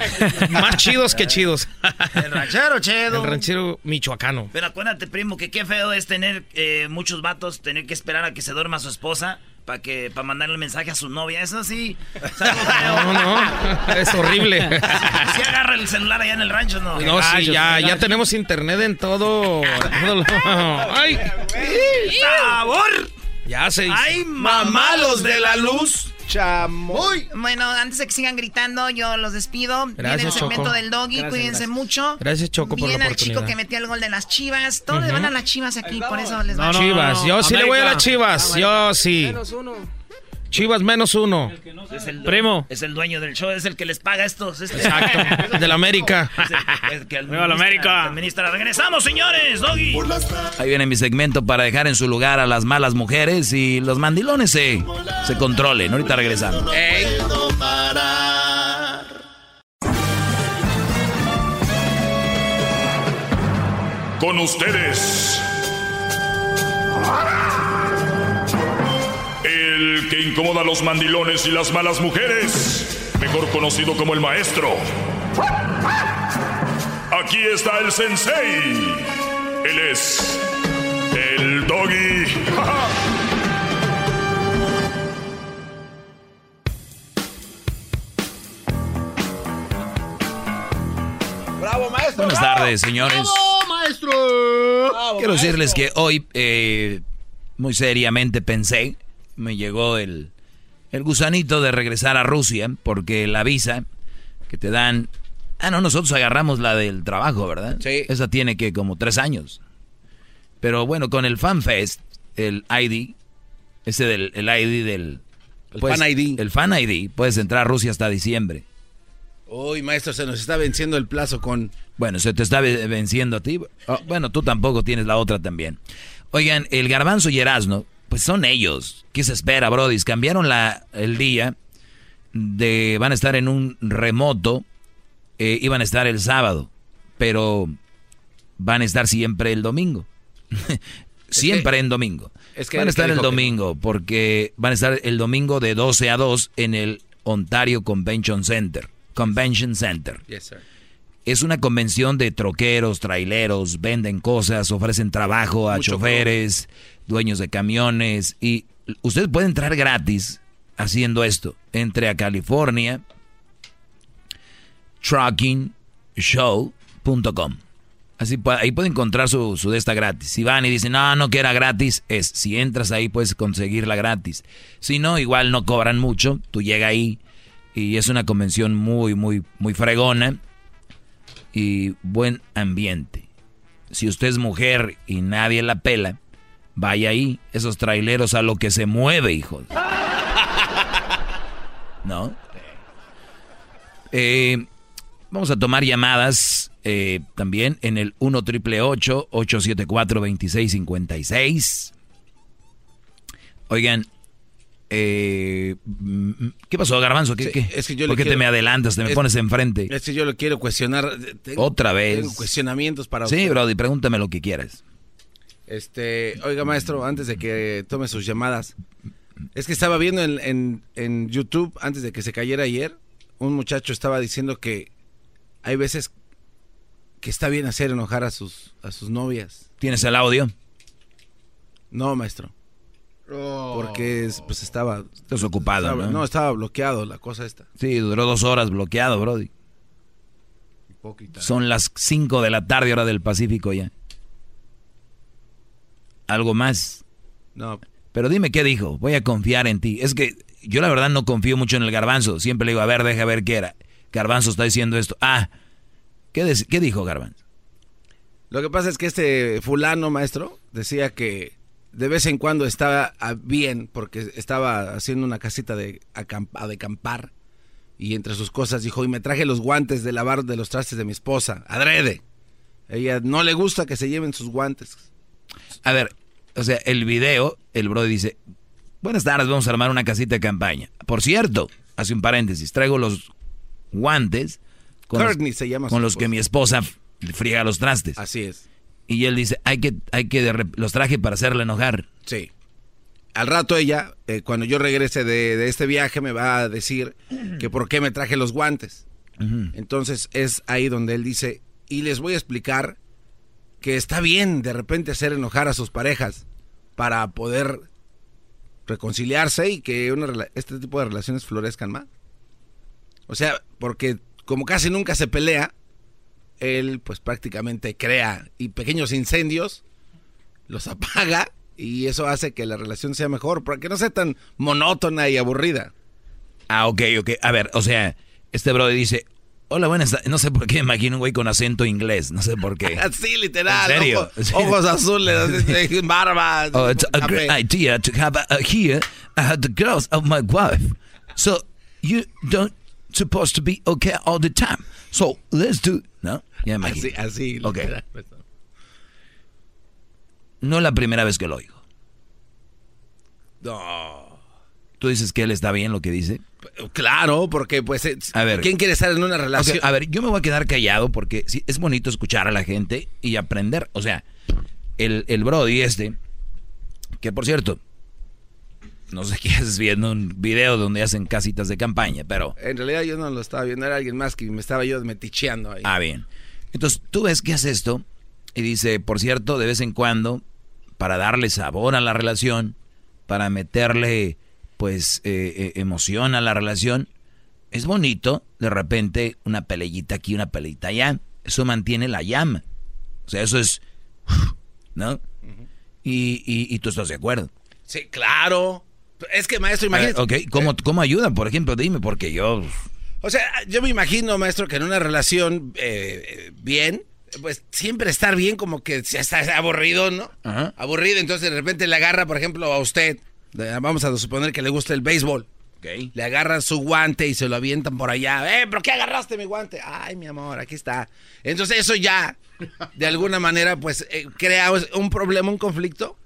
Speaker 31: más chidos que chidos. *laughs*
Speaker 1: El ranchero chido.
Speaker 31: El ranchero michoacano.
Speaker 1: Pero acuérdate, primo, que qué feo es tener eh, muchos vatos, tener que esperar a que se duerma su esposa para que para mandarle el mensaje a su novia. Eso sí. *laughs*
Speaker 31: No, no, es horrible.
Speaker 1: Si agarra el celular allá en el rancho, no.
Speaker 31: No, sí, ya, ya tenemos internet en todo. *laughs* ¡Ay!
Speaker 1: ¡Sabor!
Speaker 31: Ya se
Speaker 1: ¡Ay, mamá, los de la luz!
Speaker 12: Chamoy.
Speaker 14: Bueno, antes de que sigan gritando, yo los despido. Viene el
Speaker 31: Gracias,
Speaker 14: segmento
Speaker 31: Choco.
Speaker 14: del doggy,
Speaker 31: Gracias,
Speaker 14: cuídense
Speaker 31: gracias.
Speaker 14: mucho.
Speaker 31: Gracias, Choco, por la
Speaker 14: Viene al
Speaker 31: oportunidad.
Speaker 14: chico que metió el gol de las chivas. Todos le van a las chivas aquí, por eso les va
Speaker 31: Chivas, yo sí le voy a las chivas, yo sí. Chivas menos uno.
Speaker 1: Es el
Speaker 31: Primo.
Speaker 1: Es el dueño del show, es el que les paga estos. Este,
Speaker 31: Exacto. *laughs* Del América.
Speaker 1: Es el- que
Speaker 32: América.
Speaker 1: administra. Regresamos, señores, Doggy.
Speaker 21: Ahí viene mi segmento para dejar en su lugar a las malas mujeres y los mandilones se, se controlen. Ahorita regresamos.
Speaker 13: puedo parar.
Speaker 19: Con ustedes. El que incomoda a los mandilones y las malas mujeres. Mejor conocido como el maestro. Aquí está el sensei. Él es el doggy. *laughs*
Speaker 12: ¡Bravo, maestro!
Speaker 21: Buenas
Speaker 12: bravo!
Speaker 21: tardes, señores.
Speaker 12: ¡Bravo, maestro! ¡Bravo,
Speaker 21: Quiero
Speaker 12: maestro!
Speaker 21: decirles que hoy, eh, muy seriamente pensé, me llegó el, el gusanito de regresar a Rusia, porque la visa que te dan... Ah, no, nosotros agarramos la del trabajo, ¿verdad? Sí. Esa tiene que como tres años. Pero bueno, con el FanFest, el ID, ese del el ID del...
Speaker 12: El
Speaker 21: pues,
Speaker 12: Fan ID.
Speaker 21: El Fan ID, puedes entrar a Rusia hasta diciembre.
Speaker 12: Uy, maestro, se nos está venciendo el plazo con...
Speaker 21: Bueno, se te está ve- venciendo a ti. Oh, bueno, tú tampoco tienes la otra también. Oigan, el garbanzo y Erasno, pues son ellos. ¿Qué se espera, Brody? Cambiaron la, el día de... Van a estar en un remoto. eh, iban a estar el sábado. Pero van a estar siempre el domingo. *laughs* siempre en domingo.
Speaker 12: es que-
Speaker 21: van a
Speaker 12: es
Speaker 21: estar el
Speaker 12: que
Speaker 21: domingo porque van a estar el domingo de 12 a 2 en el Ontario Convention Center. Convention Center.
Speaker 12: Yes, sir.
Speaker 21: Es una convención de troqueros, traileros, venden cosas, ofrecen trabajo a
Speaker 12: Mucho
Speaker 21: choferes, dueños de camiones y usted puede entrar gratis haciendo esto. Entre a California truckingshow.com. Así ahí puede encontrar su, su de esta gratis. Si van y dicen, no, no que era gratis, es si entras ahí puedes conseguirla gratis. Si no, igual no cobran mucho, tú llega ahí y es una convención muy, muy, muy fregona y buen ambiente. Si usted es mujer y nadie la pela, vaya ahí, esos traileros a lo que se mueve, hijos. *laughs* ¿No? Eh, vamos a tomar llamadas eh, también en el 1 triple 874 2656. Oigan, eh, mm, ¿qué pasó, Garbanzo? ¿Qué,
Speaker 12: Sí,
Speaker 21: qué?
Speaker 12: es que yo
Speaker 21: ¿Por qué te
Speaker 12: quiero-
Speaker 21: me adelantas, te me
Speaker 12: es-
Speaker 21: pones enfrente?
Speaker 12: Es que yo lo quiero cuestionar. Tengo-
Speaker 21: Otra vez.
Speaker 12: Tengo cuestionamientos para
Speaker 21: Sí,
Speaker 12: usted.
Speaker 21: Brody, pregúntame lo que quieras.
Speaker 12: Este, oiga, maestro, antes de que tome sus llamadas, es que estaba viendo en, en- en YouTube, antes de que se cayera ayer, un muchacho estaba diciendo que hay veces que está bien hacer enojar a sus, a sus novias.
Speaker 21: ¿Tienes el audio?
Speaker 12: No, maestro. Porque es- pues estaba...
Speaker 21: Estás ocupado,
Speaker 12: estaba-
Speaker 21: ¿no?
Speaker 12: No, estaba bloqueado la cosa esta.
Speaker 21: Sí, duró dos horas bloqueado, Brody.
Speaker 12: Hipócrita.
Speaker 21: Son las 5 de la tarde, hora del Pacífico ya. ¿Algo más?
Speaker 12: No,
Speaker 21: Pero dime qué dijo. Voy a confiar en ti. Es que yo la verdad no confío mucho en el garbanzo. Siempre le digo, a ver, deja ver qué era. Garbanzo está diciendo esto. Ah, ¿qué, qué dijo Garbanzo?
Speaker 12: Lo que pasa es que este fulano, maestro, decía que de vez en cuando estaba ah, bien porque estaba haciendo una casita de, acamp- de acampar y entre sus cosas dijo, y me traje los guantes de lavar de los trastes de mi esposa, adrede. Ella no le gusta que se lleven sus guantes.
Speaker 21: A ver, o sea, el video, el bro dice, buenas tardes, vamos a armar una casita de campaña. Por cierto, hace un paréntesis, traigo los guantes con,
Speaker 12: Courtney
Speaker 21: los,
Speaker 12: se llama
Speaker 21: con
Speaker 12: su
Speaker 21: los que mi esposa friega los trastes.
Speaker 12: Así es.
Speaker 21: Y él dice, hay que, hay que, los traje para hacerle enojar.
Speaker 12: Sí. Al rato ella, eh, cuando yo regrese de, de este viaje, me va a decir que por qué me traje los guantes. Entonces es ahí donde él dice, y les voy a explicar que está bien de repente hacer enojar a sus parejas para poder reconciliarse y que una este tipo de relaciones florezcan más. O sea, porque como casi nunca se pelea, él pues prácticamente crea y pequeños incendios los *laughs* apaga y eso hace que la relación sea mejor, para que no sea tan monótona y aburrida.
Speaker 21: Ah, ok, ok. A ver, o sea, este brother dice, Hola, buenas. No sé por qué imagino un güey con acento inglés. No sé por qué. *laughs*
Speaker 12: Así, literal.
Speaker 21: ¿En serio?
Speaker 12: Ojos, ojos azules, *laughs* barba.
Speaker 21: Oh, it's a great idea to have uh, here uh, the girls of my wife. So you don't supposed to be okay all the time. So let's do. ¿No? Ya me
Speaker 12: Así, así.
Speaker 21: Ok.
Speaker 12: literal.
Speaker 21: No es la primera vez que lo oigo.
Speaker 12: No.
Speaker 21: ¿Tú dices que él está bien lo que dice?
Speaker 12: Claro, porque pues... es-
Speaker 21: A ver.
Speaker 12: ¿Quién quiere estar en una relación?
Speaker 21: A ver, yo me voy a quedar callado porque sí, es bonito escuchar a la gente y aprender. O sea, el, el Brody este, que por cierto, no sé qué haces viendo un video donde hacen casitas de campaña, pero...
Speaker 12: En realidad yo no lo estaba viendo, era alguien más que me estaba yo meticheando ahí.
Speaker 21: Ah, bien. Entonces tú ves que hace esto y dice, por cierto, de vez en cuando, para darle sabor a la relación, para meterle, pues, eh, eh, emoción a la relación, es bonito, de repente, una peleita aquí, una peleita allá. Eso mantiene la llama. O sea, eso es... ¿No? y, y, y tú estás de acuerdo.
Speaker 12: Sí, claro. Es que, maestro, imagínate.
Speaker 21: ok, ¿cómo, ¿cómo ayuda? Por ejemplo, dime, porque yo...
Speaker 12: O sea, yo me imagino, maestro, que en una relación eh, eh, bien, pues siempre estar bien como que está aburrido, ¿no?
Speaker 21: Ajá.
Speaker 12: Aburrido, entonces de repente le agarra, por ejemplo, a usted, vamos a suponer que le gusta el béisbol. Le agarran su guante y se lo avientan por allá. ¡Eh, pero qué agarraste mi guante! ¡Ay, mi amor, aquí está! Entonces eso ya, de alguna manera, pues eh, crea un problema, un conflicto.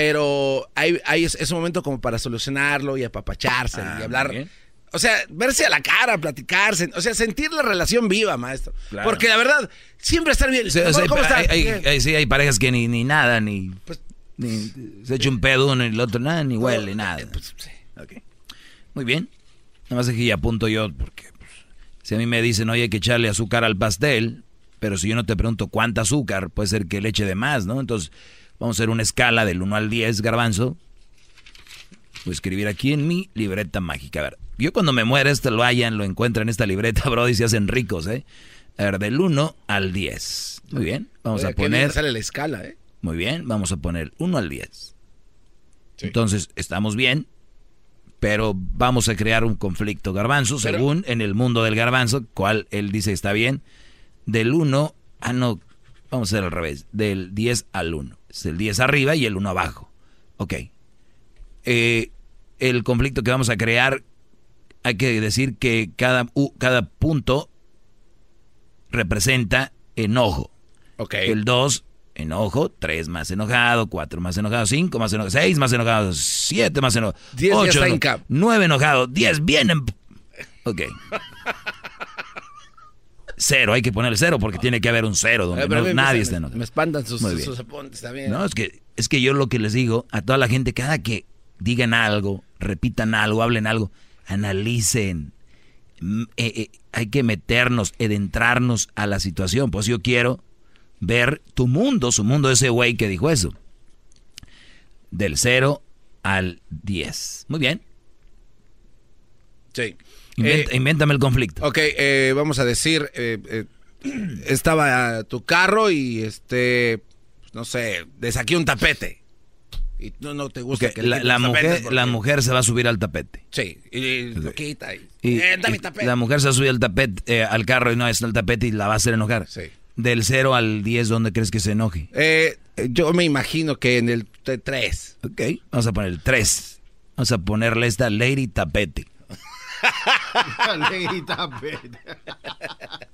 Speaker 12: Pero hay, hay es- ese momento como para solucionarlo y apapacharse
Speaker 21: Ah,
Speaker 12: y hablar.
Speaker 21: bien.
Speaker 12: O sea, verse a la cara, platicarse. O sea, sentir la relación viva, maestro.
Speaker 21: Claro.
Speaker 12: Porque la verdad, siempre estar bien.
Speaker 21: Sí, o sea,
Speaker 12: ¿Cómo
Speaker 21: hay, sí, hay parejas que ni, ni nada, ni, ni- se echa un pedo uno y el otro, nada, ni huele, nada. Ok. Muy bien. Nada más aquí apunto yo, porque pues, si a mí me dicen, oye, hay que echarle azúcar al pastel, pero si yo no te pregunto cuánta azúcar, puede ser que le eche de más, ¿no? Entonces, vamos a hacer una escala del 1 al 10, garbanzo. Voy a escribir aquí en mi libreta mágica. A ver, yo cuando me muera, este lo hayan, lo encuentran en esta libreta, *laughs* bro, y se hacen ricos, ¿eh? A ver, del 1 al 10. Muy bien, vamos
Speaker 12: Oye,
Speaker 21: a poner...
Speaker 12: sale la escala, ¿eh?
Speaker 21: Muy bien, vamos a poner 1 al 10. Entonces, estamos bien, pero vamos a crear un conflicto garbanzo,
Speaker 12: Pero-
Speaker 21: según en el mundo del garbanzo, cual él dice está bien. Del 1, ah, no, vamos a hacer al revés, del 10 al 1. Es el 10 arriba y el 1 abajo. Ok. Eh, el conflicto que vamos a crear, hay que decir que cada, u- cada punto representa enojo.
Speaker 12: Ok.
Speaker 21: El 2, enojo. 3 más enojado. 4 más enojado. 5 más enojado. 6 más enojado. 7 más enojado.
Speaker 12: Diez ya
Speaker 21: 8
Speaker 12: está en cap.
Speaker 21: 9 enojado. 10 bien. en- Ok. *laughs* Cero, hay que ponerle cero porque tiene que haber un cero donde
Speaker 12: Eh,
Speaker 21: no- nadie
Speaker 12: me-
Speaker 21: enojado.
Speaker 12: Me espantan sus, apuntes también.
Speaker 21: No, es que, es que yo lo que les digo a toda la gente, cada que digan algo, repitan algo, hablen algo, analicen. Mm, eh, eh, hay que meternos, adentrarnos a la situación. Pues yo quiero ver tu mundo, su mundo, ese güey que dijo eso. Del 0 al 10. Muy bien.
Speaker 12: Sí.
Speaker 21: Inventa-
Speaker 12: Eh,
Speaker 21: invéntame el conflicto.
Speaker 12: Ok, eh, vamos a decir, eh, eh, estaba tu carro y este, no sé, le saqué un tapete. Y no, no te gusta
Speaker 21: Ok,
Speaker 12: que
Speaker 21: la, mujer,
Speaker 12: porque-
Speaker 21: la mujer se va a subir al tapete.
Speaker 12: Sí, y lo quita y...
Speaker 21: Y,
Speaker 12: eh,
Speaker 21: y
Speaker 12: tapete.
Speaker 21: la mujer se va a subir al tapete, eh, al carro y no está el tapete y la va a hacer enojar.
Speaker 12: Sí.
Speaker 21: Del 0 al 10, ¿dónde crees que se enoje?
Speaker 12: Eh, yo me imagino que en el 3.
Speaker 21: Ok, vamos a poner el 3. Vamos a ponerle esta Lady Tapete. *laughs*
Speaker 6: Tapete.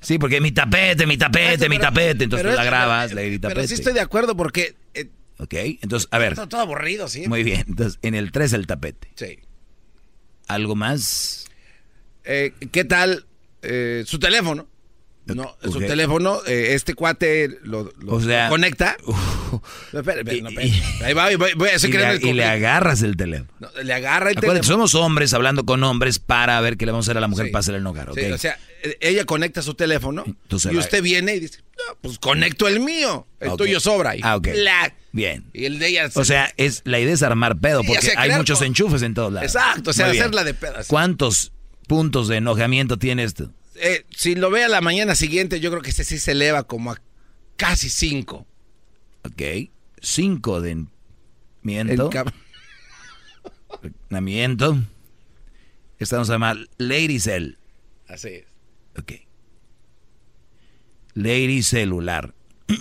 Speaker 21: Sí, porque mi tapete, mi tapete, mi tapete. Entonces
Speaker 12: Pero
Speaker 21: tú la grabas,
Speaker 12: pero-
Speaker 21: Lady
Speaker 12: Pero
Speaker 21: Tapete.
Speaker 12: sí estoy de acuerdo porque... eh,
Speaker 21: Ok, entonces, a ver.
Speaker 12: Está todo aburrido, sí.
Speaker 21: Muy bien, entonces en el 3 el tapete.
Speaker 12: Sí.
Speaker 21: ¿Algo más?
Speaker 12: Eh, ¿Qué tal eh, su teléfono? No, su teléfono, eh, este cuate lo, lo-
Speaker 21: O sea-
Speaker 12: conecta. *laughs* No, espere, no, espere. Ahí va, voy, voy a hacer
Speaker 21: Y
Speaker 12: que
Speaker 21: le,
Speaker 12: le-
Speaker 21: y le agarras el teléfono.
Speaker 12: No, le agarra el teléfono.
Speaker 21: somos hombres hablando con hombres para ver qué le vamos a hacer a la mujer
Speaker 12: Sí.
Speaker 21: para hacerle enojar, ¿ok?
Speaker 12: Sí, o sea, eh, ella conecta su teléfono
Speaker 21: Entonces
Speaker 12: y
Speaker 21: la-
Speaker 12: usted viene y dice, pues conecto el mío. El tuyo sobra. Y
Speaker 21: Ah, ok.
Speaker 12: ¡plac!
Speaker 21: Bien.
Speaker 12: Y el de ella...
Speaker 21: O sea, es la idea es armar pedo,
Speaker 12: Sí,
Speaker 21: porque hay muchos
Speaker 12: con-
Speaker 21: enchufes en todos lados.
Speaker 12: Exacto, o sea, hacerla de pedas.
Speaker 21: ¿Cuántos puntos de enojamiento tiene esto?
Speaker 12: Eh, si lo ve a la mañana siguiente, yo creo que ese sí se eleva como a casi cinco.
Speaker 21: Ok. Cinco de miento. Namiento. Estamos a llamar Lady Cell.
Speaker 12: Así es.
Speaker 21: Ok.
Speaker 1: Lady Celular. *clears throat*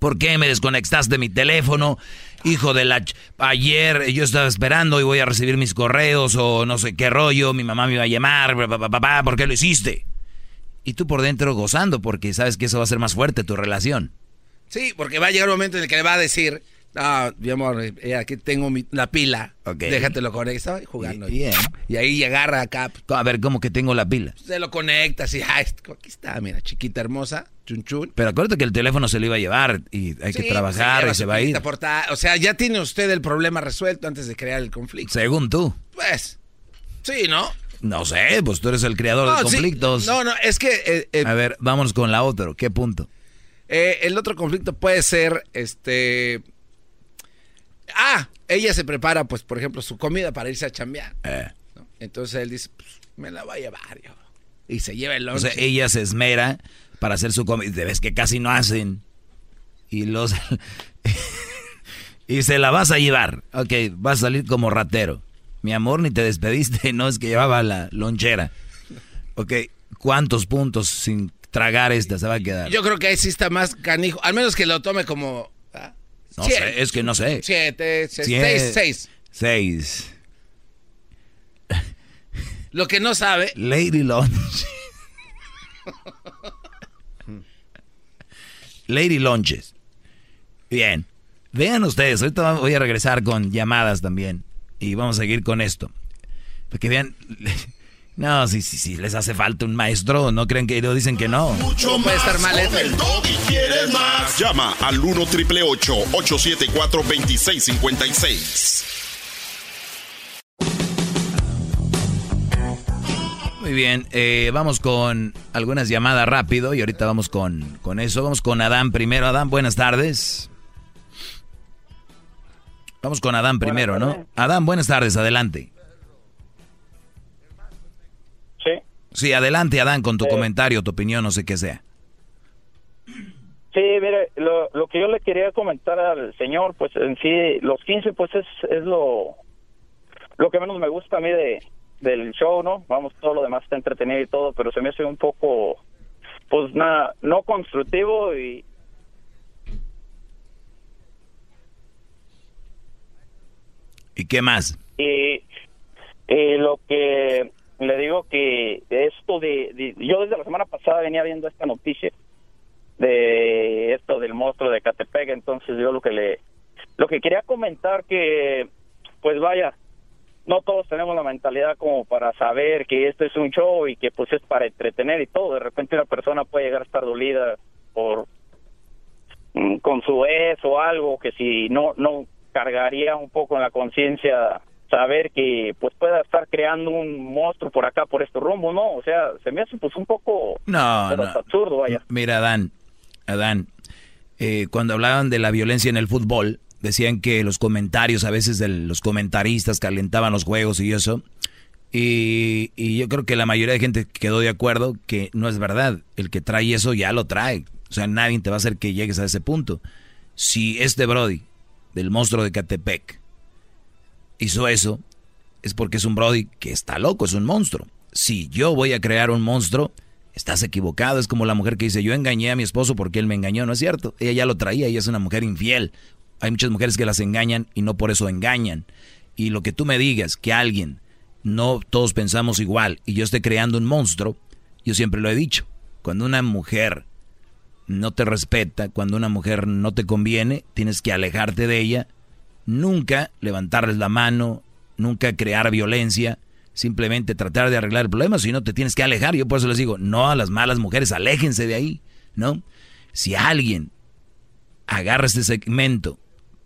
Speaker 1: ¿Por qué me desconectaste de mi teléfono? Hijo de la... Ayer yo estaba esperando y voy a recibir mis correos o no sé qué rollo, mi mamá me iba a llamar, papá, ¿por qué lo hiciste? Y tú por dentro gozando porque sabes que eso va a ser más fuerte tu relación.
Speaker 12: Sí, porque va a llegar un momento en el que le va a decir, ah, mi amor, eh, aquí tengo la pila, déjatelo conectar, jugando.
Speaker 1: Bien.
Speaker 12: Y ahí agarra acá.
Speaker 1: A ver, ¿cómo que tengo la pila?
Speaker 12: Se lo conecta, así, ah, aquí está, mira, chiquita, hermosa, chun chun.
Speaker 1: Pero acuérdate que el teléfono se lo iba a llevar y hay que trabajar y se va a ir.
Speaker 12: o sea, ya tiene usted el problema resuelto antes de crear el conflicto.
Speaker 1: Según tú.
Speaker 12: Pues, sí, ¿no?
Speaker 1: No sé, pues tú eres el creador de conflictos.
Speaker 12: No, no, es que...
Speaker 1: Eh, eh, a ver, vámonos con la otra. ¿Qué punto?
Speaker 12: El otro conflicto puede ser, este... Ah, ella se prepara, pues, por ejemplo, su comida para irse a chambear. Entonces él dice, pues, me la va a llevar yo. Y se lleva el lonche.
Speaker 1: O sea, ella se esmera para hacer su comida. Ves que casi no hacen. Y los... *laughs* y se la vas a llevar. Ok, vas a salir como ratero. Mi amor, ni te despediste, *laughs* no es que llevaba la lonchera. Ok, ¿cuántos puntos sin tragar esta se va a quedar?
Speaker 12: Yo creo que ahí sí está más canijo, al menos que lo tome como...
Speaker 1: No sé, es que no sé.
Speaker 12: Siete, seis, seis.
Speaker 1: Seis.
Speaker 12: Lo que no sabe...
Speaker 1: Lady Lunch. Lady Lunches. Bien. Vean ustedes, ahorita voy a regresar con llamadas también. Y vamos a seguir con esto. Porque vean, no, si, si, si les hace falta un maestro, no creen que lo dicen que no.
Speaker 13: Mucho puede estar mal el y quieres más. Llama al 1 triple 874 2656.
Speaker 1: Muy bien, eh, vamos con algunas llamadas rápido y ahorita vamos con, con eso. Vamos con Adán primero. Adán, buenas tardes. Vamos con Adán primero, ¿no? Adán, buenas tardes, adelante.
Speaker 34: Sí.
Speaker 1: Adelante, Adán, con tu comentario, tu opinión, no sé qué sea.
Speaker 34: Sí, mire, lo, lo, que yo le quería comentar al señor, pues en sí, los 15, pues es, es lo, lo que menos me gusta a mí de, del show, ¿no? Vamos, todo lo demás está entretenido y todo, pero se me hace un poco, pues nada, no constructivo y,
Speaker 1: ¿Y qué más?
Speaker 34: Y, lo que le digo que esto de, yo desde la semana pasada venía viendo esta noticia de esto del monstruo de Catepec, entonces yo lo que le lo que quería comentar que pues vaya, no todos tenemos la mentalidad como para saber que esto es un show y que pues es para entretener y todo, de repente una persona puede llegar a estar dolida por mm, con su ex o algo que si no no cargaría un poco en la conciencia saber que pues pueda estar creando un monstruo por acá, por este rumbo, ¿no? O sea, se me hace pues un poco
Speaker 1: no,
Speaker 34: absurdo, vaya.
Speaker 1: Mira, Adán, Adán, eh, cuando hablaban de la violencia en el fútbol, decían que los comentarios a veces de los comentaristas calentaban los juegos y eso. Y, y yo creo que la mayoría de gente quedó de acuerdo que no es verdad. El que trae eso ya lo trae. O sea, nadie te va a hacer que llegues a ese punto. Si este Brody del monstruo de Catepec hizo eso, es porque es un Brody que está loco, es un monstruo. Si yo voy a crear un monstruo, estás equivocado. Es como la mujer que dice, yo engañé a mi esposo porque él me engañó, ¿no es cierto? Ella ya lo traía, ella es una mujer infiel. Hay muchas mujeres que las engañan y no por eso engañan. Y lo que tú me digas, que alguien, no todos pensamos igual, y yo esté creando un monstruo, yo siempre lo he dicho, cuando una mujer no te respeta, cuando una mujer no te conviene, tienes que alejarte de ella, nunca levantarles la mano, nunca crear violencia, simplemente tratar de arreglar el problema, si no te tienes que alejar. Yo por eso les digo, no a las malas mujeres, aléjense de ahí, ¿no? Si alguien agarra este segmento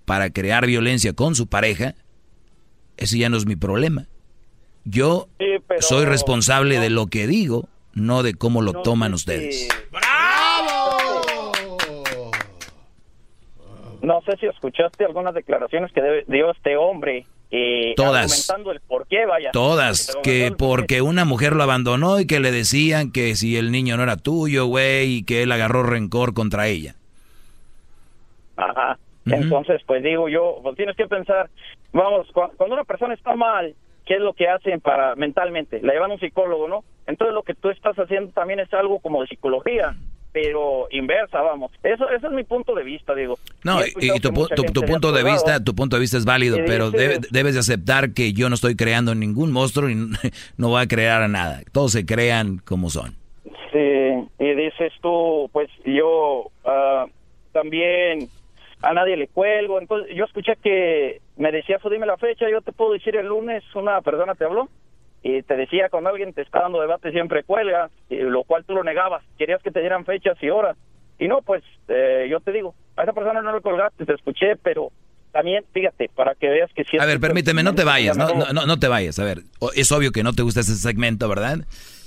Speaker 1: para crear violencia con su pareja, ese ya no es mi problema. Yo soy responsable de lo que digo, no de cómo lo toman ustedes.
Speaker 34: No sé si escuchaste algunas declaraciones que dio este hombre. Eh,
Speaker 1: Todas.
Speaker 34: el por qué, vaya.
Speaker 1: Todas. Que porque una mujer lo abandonó y que le decían que si el niño no era tuyo, güey, y que él agarró rencor contra ella.
Speaker 34: Ajá. Entonces, pues digo yo, pues tienes que pensar, vamos, cuando una persona está mal, ¿qué es lo que hacen para mentalmente? La llevan a un psicólogo, ¿no? Entonces lo que tú estás haciendo también es algo como de psicología pero inversa, vamos. Eso, ese es mi punto de vista, digo.
Speaker 1: No, y, tu, punto de vista, tu punto de vista es válido, pero debes de aceptar que yo no estoy creando ningún monstruo y *laughs* no voy a crear nada. Todos se crean como son.
Speaker 34: Sí, y dices tú, pues yo ah, también a nadie le cuelgo. Entonces yo escuché que me decía, dime la fecha, yo te puedo decir el lunes, una persona te habló y te decía cuando alguien te está dando debate siempre cuelga, y lo cual tú lo negabas, querías que te dieran fechas y horas. Y no, pues eh, yo te digo, a esa persona no le colgaste, te escuché, pero también, fíjate, para que veas que si...
Speaker 1: A ver, permíteme, no te vayas, no, no, no te vayas, a ver, es obvio que no te gusta ese segmento, ¿verdad?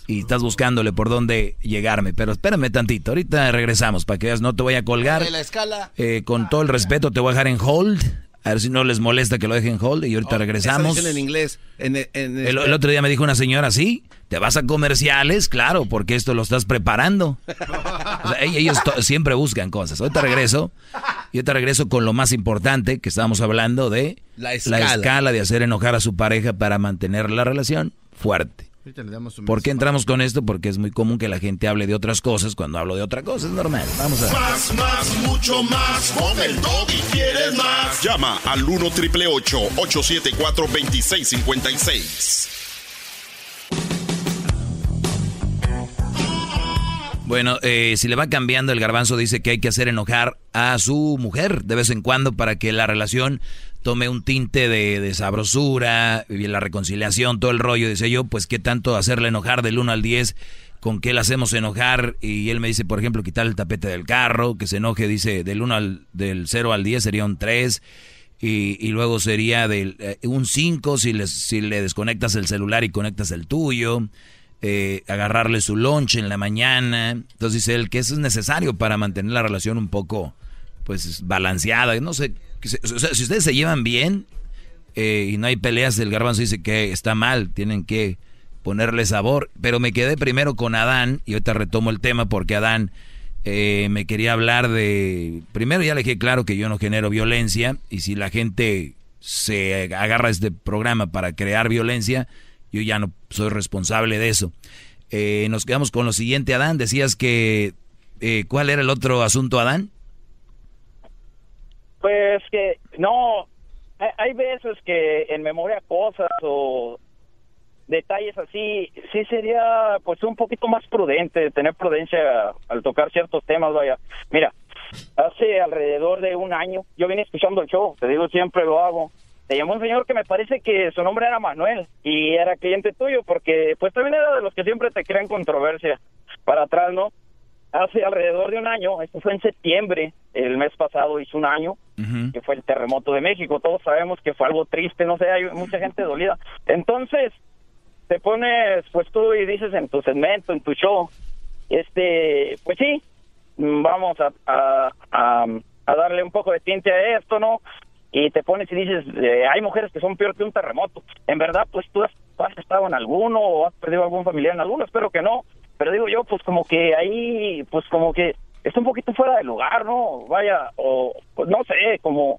Speaker 1: y estás buscándole por dónde llegarme. Pero espérame tantito, ahorita regresamos para que veas, no te voy a colgar.
Speaker 12: la escala.
Speaker 1: Eh, con todo el respeto, te voy a dejar en hold. A ver si no les molesta que lo dejen hold y ahorita oh, regresamos.
Speaker 12: en inglés.
Speaker 1: el, otro día me dijo una señora, sí, te vas a comerciales, claro, porque esto lo estás preparando. *laughs* ellos siempre buscan cosas. Ahorita regreso y ahorita regreso con lo más importante que estábamos hablando de
Speaker 12: la escala.
Speaker 1: la escala de hacer enojar a su pareja para mantener la relación fuerte. ¿Por qué entramos con esto? Porque es muy común que la gente hable de otras cosas cuando hablo de otra cosa, es normal. Vamos a
Speaker 13: Más, más, mucho más. Con el y quieres más. Llama al 1 triple 874 2656.
Speaker 1: Bueno, eh, si le va cambiando, el garbanzo dice que hay que hacer enojar a su mujer de vez en cuando para que la relación tome un tinte de, sabrosura, y la reconciliación, todo el rollo. Dice yo, pues qué tanto hacerle enojar del 1 al 10, con qué le hacemos enojar. Y él me dice, por ejemplo, quitar el tapete del carro, que se enoje, dice, del 1 al del 0 al 10 sería un 3. Y, luego sería del, eh, un 5 si, si le desconectas el celular y conectas el tuyo. Eh, agarrarle su lunch en la mañana. Entonces dice él que eso es necesario para mantener la relación un poco pues balanceada. No sé, o sea, si ustedes se llevan bien eh, y no hay peleas, el garbanzo dice que está mal, tienen que ponerle sabor. Pero me quedé primero con Adán y ahorita retomo el tema porque Adán eh, me quería hablar de... Primero ya le dije claro que yo no genero violencia y si la gente se agarra este programa para crear violencia, yo ya no soy responsable de eso. Eh, nos quedamos con lo siguiente, Adán. Decías que... ¿Cuál era el otro asunto, Adán?
Speaker 34: Pues que no, hay veces que en memoria cosas o detalles así, sí sería pues un poquito más prudente, tener prudencia al tocar ciertos temas, vaya. Mira, hace alrededor de un año yo vine escuchando el show, te digo siempre lo hago. Te llamó un señor que me parece que su nombre era Manuel y era cliente tuyo porque pues también era de los que siempre te crean controversia para atrás, ¿no? Hace alrededor de un año, esto fue en septiembre, el mes pasado hizo un año, que fue el terremoto de México. Todos sabemos que fue algo triste, no sé, hay mucha gente dolida. Entonces, te pones, pues tú y dices en tu segmento, en tu show, este, pues sí, vamos a, a, darle un poco de tinte a esto, ¿no? Y te pones y dices, eh, hay mujeres que son peor que un terremoto. En verdad, pues tú has, has estado en alguno o has perdido algún familiar en alguno, espero que no. Pero digo yo, pues como que ahí, pues como que es un poquito fuera de lugar, ¿no? Vaya, o pues no sé, como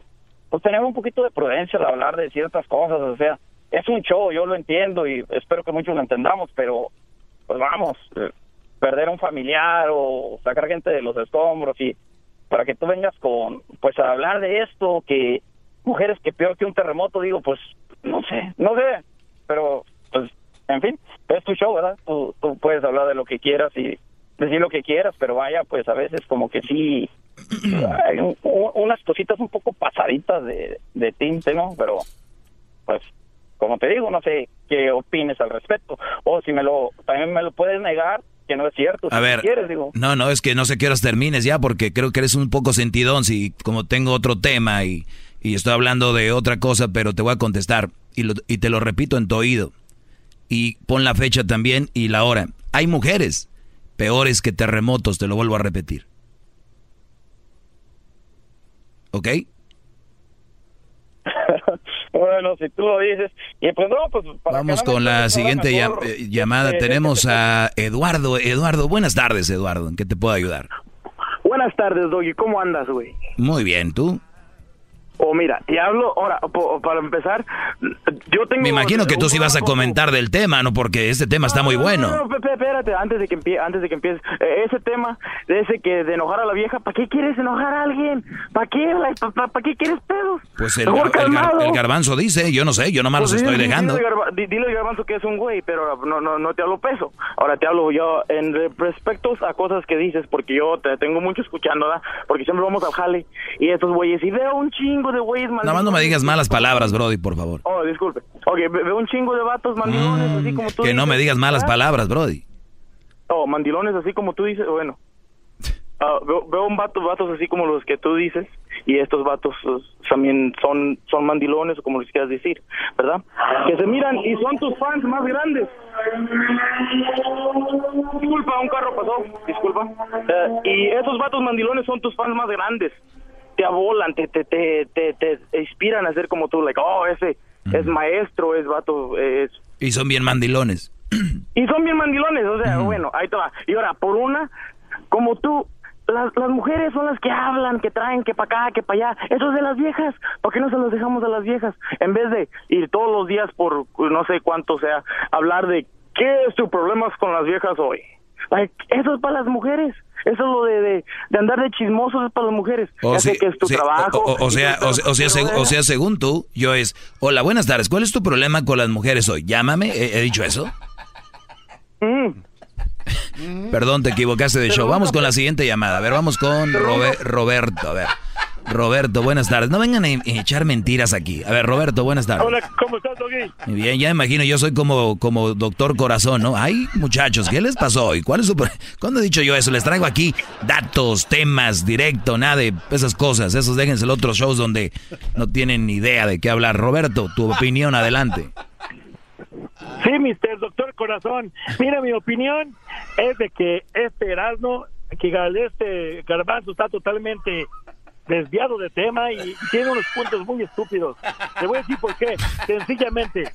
Speaker 34: pues tener un poquito de prudencia al hablar de ciertas cosas, o sea, es un show, yo lo entiendo y espero que muchos lo entendamos, pero pues vamos, perder a un familiar o sacar gente de los escombros y para que tú vengas con, pues a hablar de esto, que mujeres que peor que un terremoto, digo, pues no sé, no sé, pero pues en fin, es tu show, ¿verdad? Tú, tú puedes hablar de lo que quieras y decir lo que quieras, pero vaya, pues a veces como que sí, *clears throat* hay unas cositas un poco pasaditas de, de tinte, ¿no? Pero, pues, como te digo, no sé qué opines al respecto. O si me lo, también me lo puedes negar, que no es cierto.
Speaker 1: a ver,
Speaker 34: quieres, digo.
Speaker 1: no, no, es que no sé qué horas termines ya, porque creo que eres un poco sentidón, si como tengo otro tema y, y estoy hablando de otra cosa, pero te voy a contestar y, lo, y te lo repito en tu oído. Y pon la fecha también y la hora. Hay mujeres peores que terremotos, te lo vuelvo a repetir. ¿Ok? *laughs*
Speaker 34: bueno, si tú lo dices. Y pues no, pues
Speaker 1: Vamos con la siguiente eh, llamada. Este, Tenemos este, a Eduardo. Eduardo, buenas tardes, Eduardo. ¿En qué te puedo ayudar?
Speaker 35: Buenas tardes, Doggy. ¿Cómo andas, güey?
Speaker 1: Muy bien, ¿tú?
Speaker 35: O mira, y hablo, ahora, po- para empezar, yo tengo...
Speaker 1: Me imagino que tú sí vas a comentar del tema, ¿no? Porque este tema está muy
Speaker 35: No,
Speaker 1: bueno.
Speaker 35: no, no, pe- espérate, antes de que empie antes de que empieces, Eh, ese tema de ese que de enojar a la vieja, ¿para qué quieres enojar a alguien? ¿Para qué? ¿Para qué quieres pedos?
Speaker 1: Pues el, el gar-
Speaker 35: calmado.
Speaker 1: el garbanzo dice, yo no sé, yo nomás
Speaker 35: Pues
Speaker 1: los
Speaker 35: dile-
Speaker 1: estoy
Speaker 35: dile
Speaker 1: dejando.
Speaker 35: al garba- di- Dile al garbanzo que es un güey, pero no, no, no te hablo peso. Ahora te hablo yo en re- respecto a cosas que dices, porque yo te tengo mucho escuchando, ¿verdad? Porque siempre vamos al jale y estos güeyes, y veo un chingo de güeyes
Speaker 1: Nada más no me digas malas palabras, Brody, por favor.
Speaker 35: Oh, disculpe. Ok, ve- veo un chingo de vatos mandilones, así como tú
Speaker 1: Mm, Que no me
Speaker 35: dices,
Speaker 1: digas malas
Speaker 35: ¿verdad?
Speaker 1: palabras, Brody.
Speaker 35: Oh, mandilones así como tú dices, bueno. *laughs* Ah, veo, veo un vato, vatos así como los que tú dices, y estos vatos eh, también son, son mandilones, o como les quieras decir, ¿verdad? Que se miran y son tus fans más grandes. Disculpa, un carro pasó, disculpa. Eh, y esos vatos mandilones son tus fans más grandes. Te abolan, te, te, te, te, te inspiran a ser como tú, like, oh, ese es maestro, es vato, es
Speaker 1: Y son bien mandilones.
Speaker 35: y son bien mandilones, o sea, bueno, ahí te va. Y ahora, por una, como tú, las, las mujeres son las que hablan, que traen, que para acá, que para allá. Eso es de las viejas. ¿Por qué no se los dejamos a las viejas? En vez de ir todos los días por no sé cuánto sea, hablar de qué es tu problema con las viejas hoy. Like, eso es para las mujeres. Eso es lo de, de, de andar de chismosos es para las mujeres.
Speaker 1: O,
Speaker 35: ya
Speaker 1: sí,
Speaker 35: sé que es tu trabajo.
Speaker 1: o- o- o
Speaker 35: y
Speaker 1: sea, o, sea- o sea,
Speaker 35: pero
Speaker 1: seg- o sea, según tú, yo es, hola, buenas tardes, ¿cuál es tu problema con las mujeres hoy? Llámame, ¿he, he dicho eso? Perdón, te equivocaste de show. Vamos con la siguiente llamada. A ver, vamos con Robe- Roberto. A ver, Roberto, buenas tardes. No vengan a e- echar mentiras aquí. A ver, Roberto, buenas tardes.
Speaker 36: Hola, ¿cómo estás, Doggy?
Speaker 1: Muy bien, ya me imagino, yo soy como, como doctor corazón, ¿no? Ay, muchachos, ¿qué les pasó hoy? ¿Cuál es su... ¿Cuándo he dicho yo eso? Les traigo aquí datos, temas, directo, nada de esas cosas. Esos déjense en otros shows donde no tienen ni idea de qué hablar. Roberto, tu opinión, adelante.
Speaker 36: Sí, Mr. Doctor Corazón. Mira, mi opinión es de que este Erasmo, que este Garbanzo está totalmente desviado de tema y tiene unos puntos muy estúpidos. Te voy a decir por qué. Sencillamente,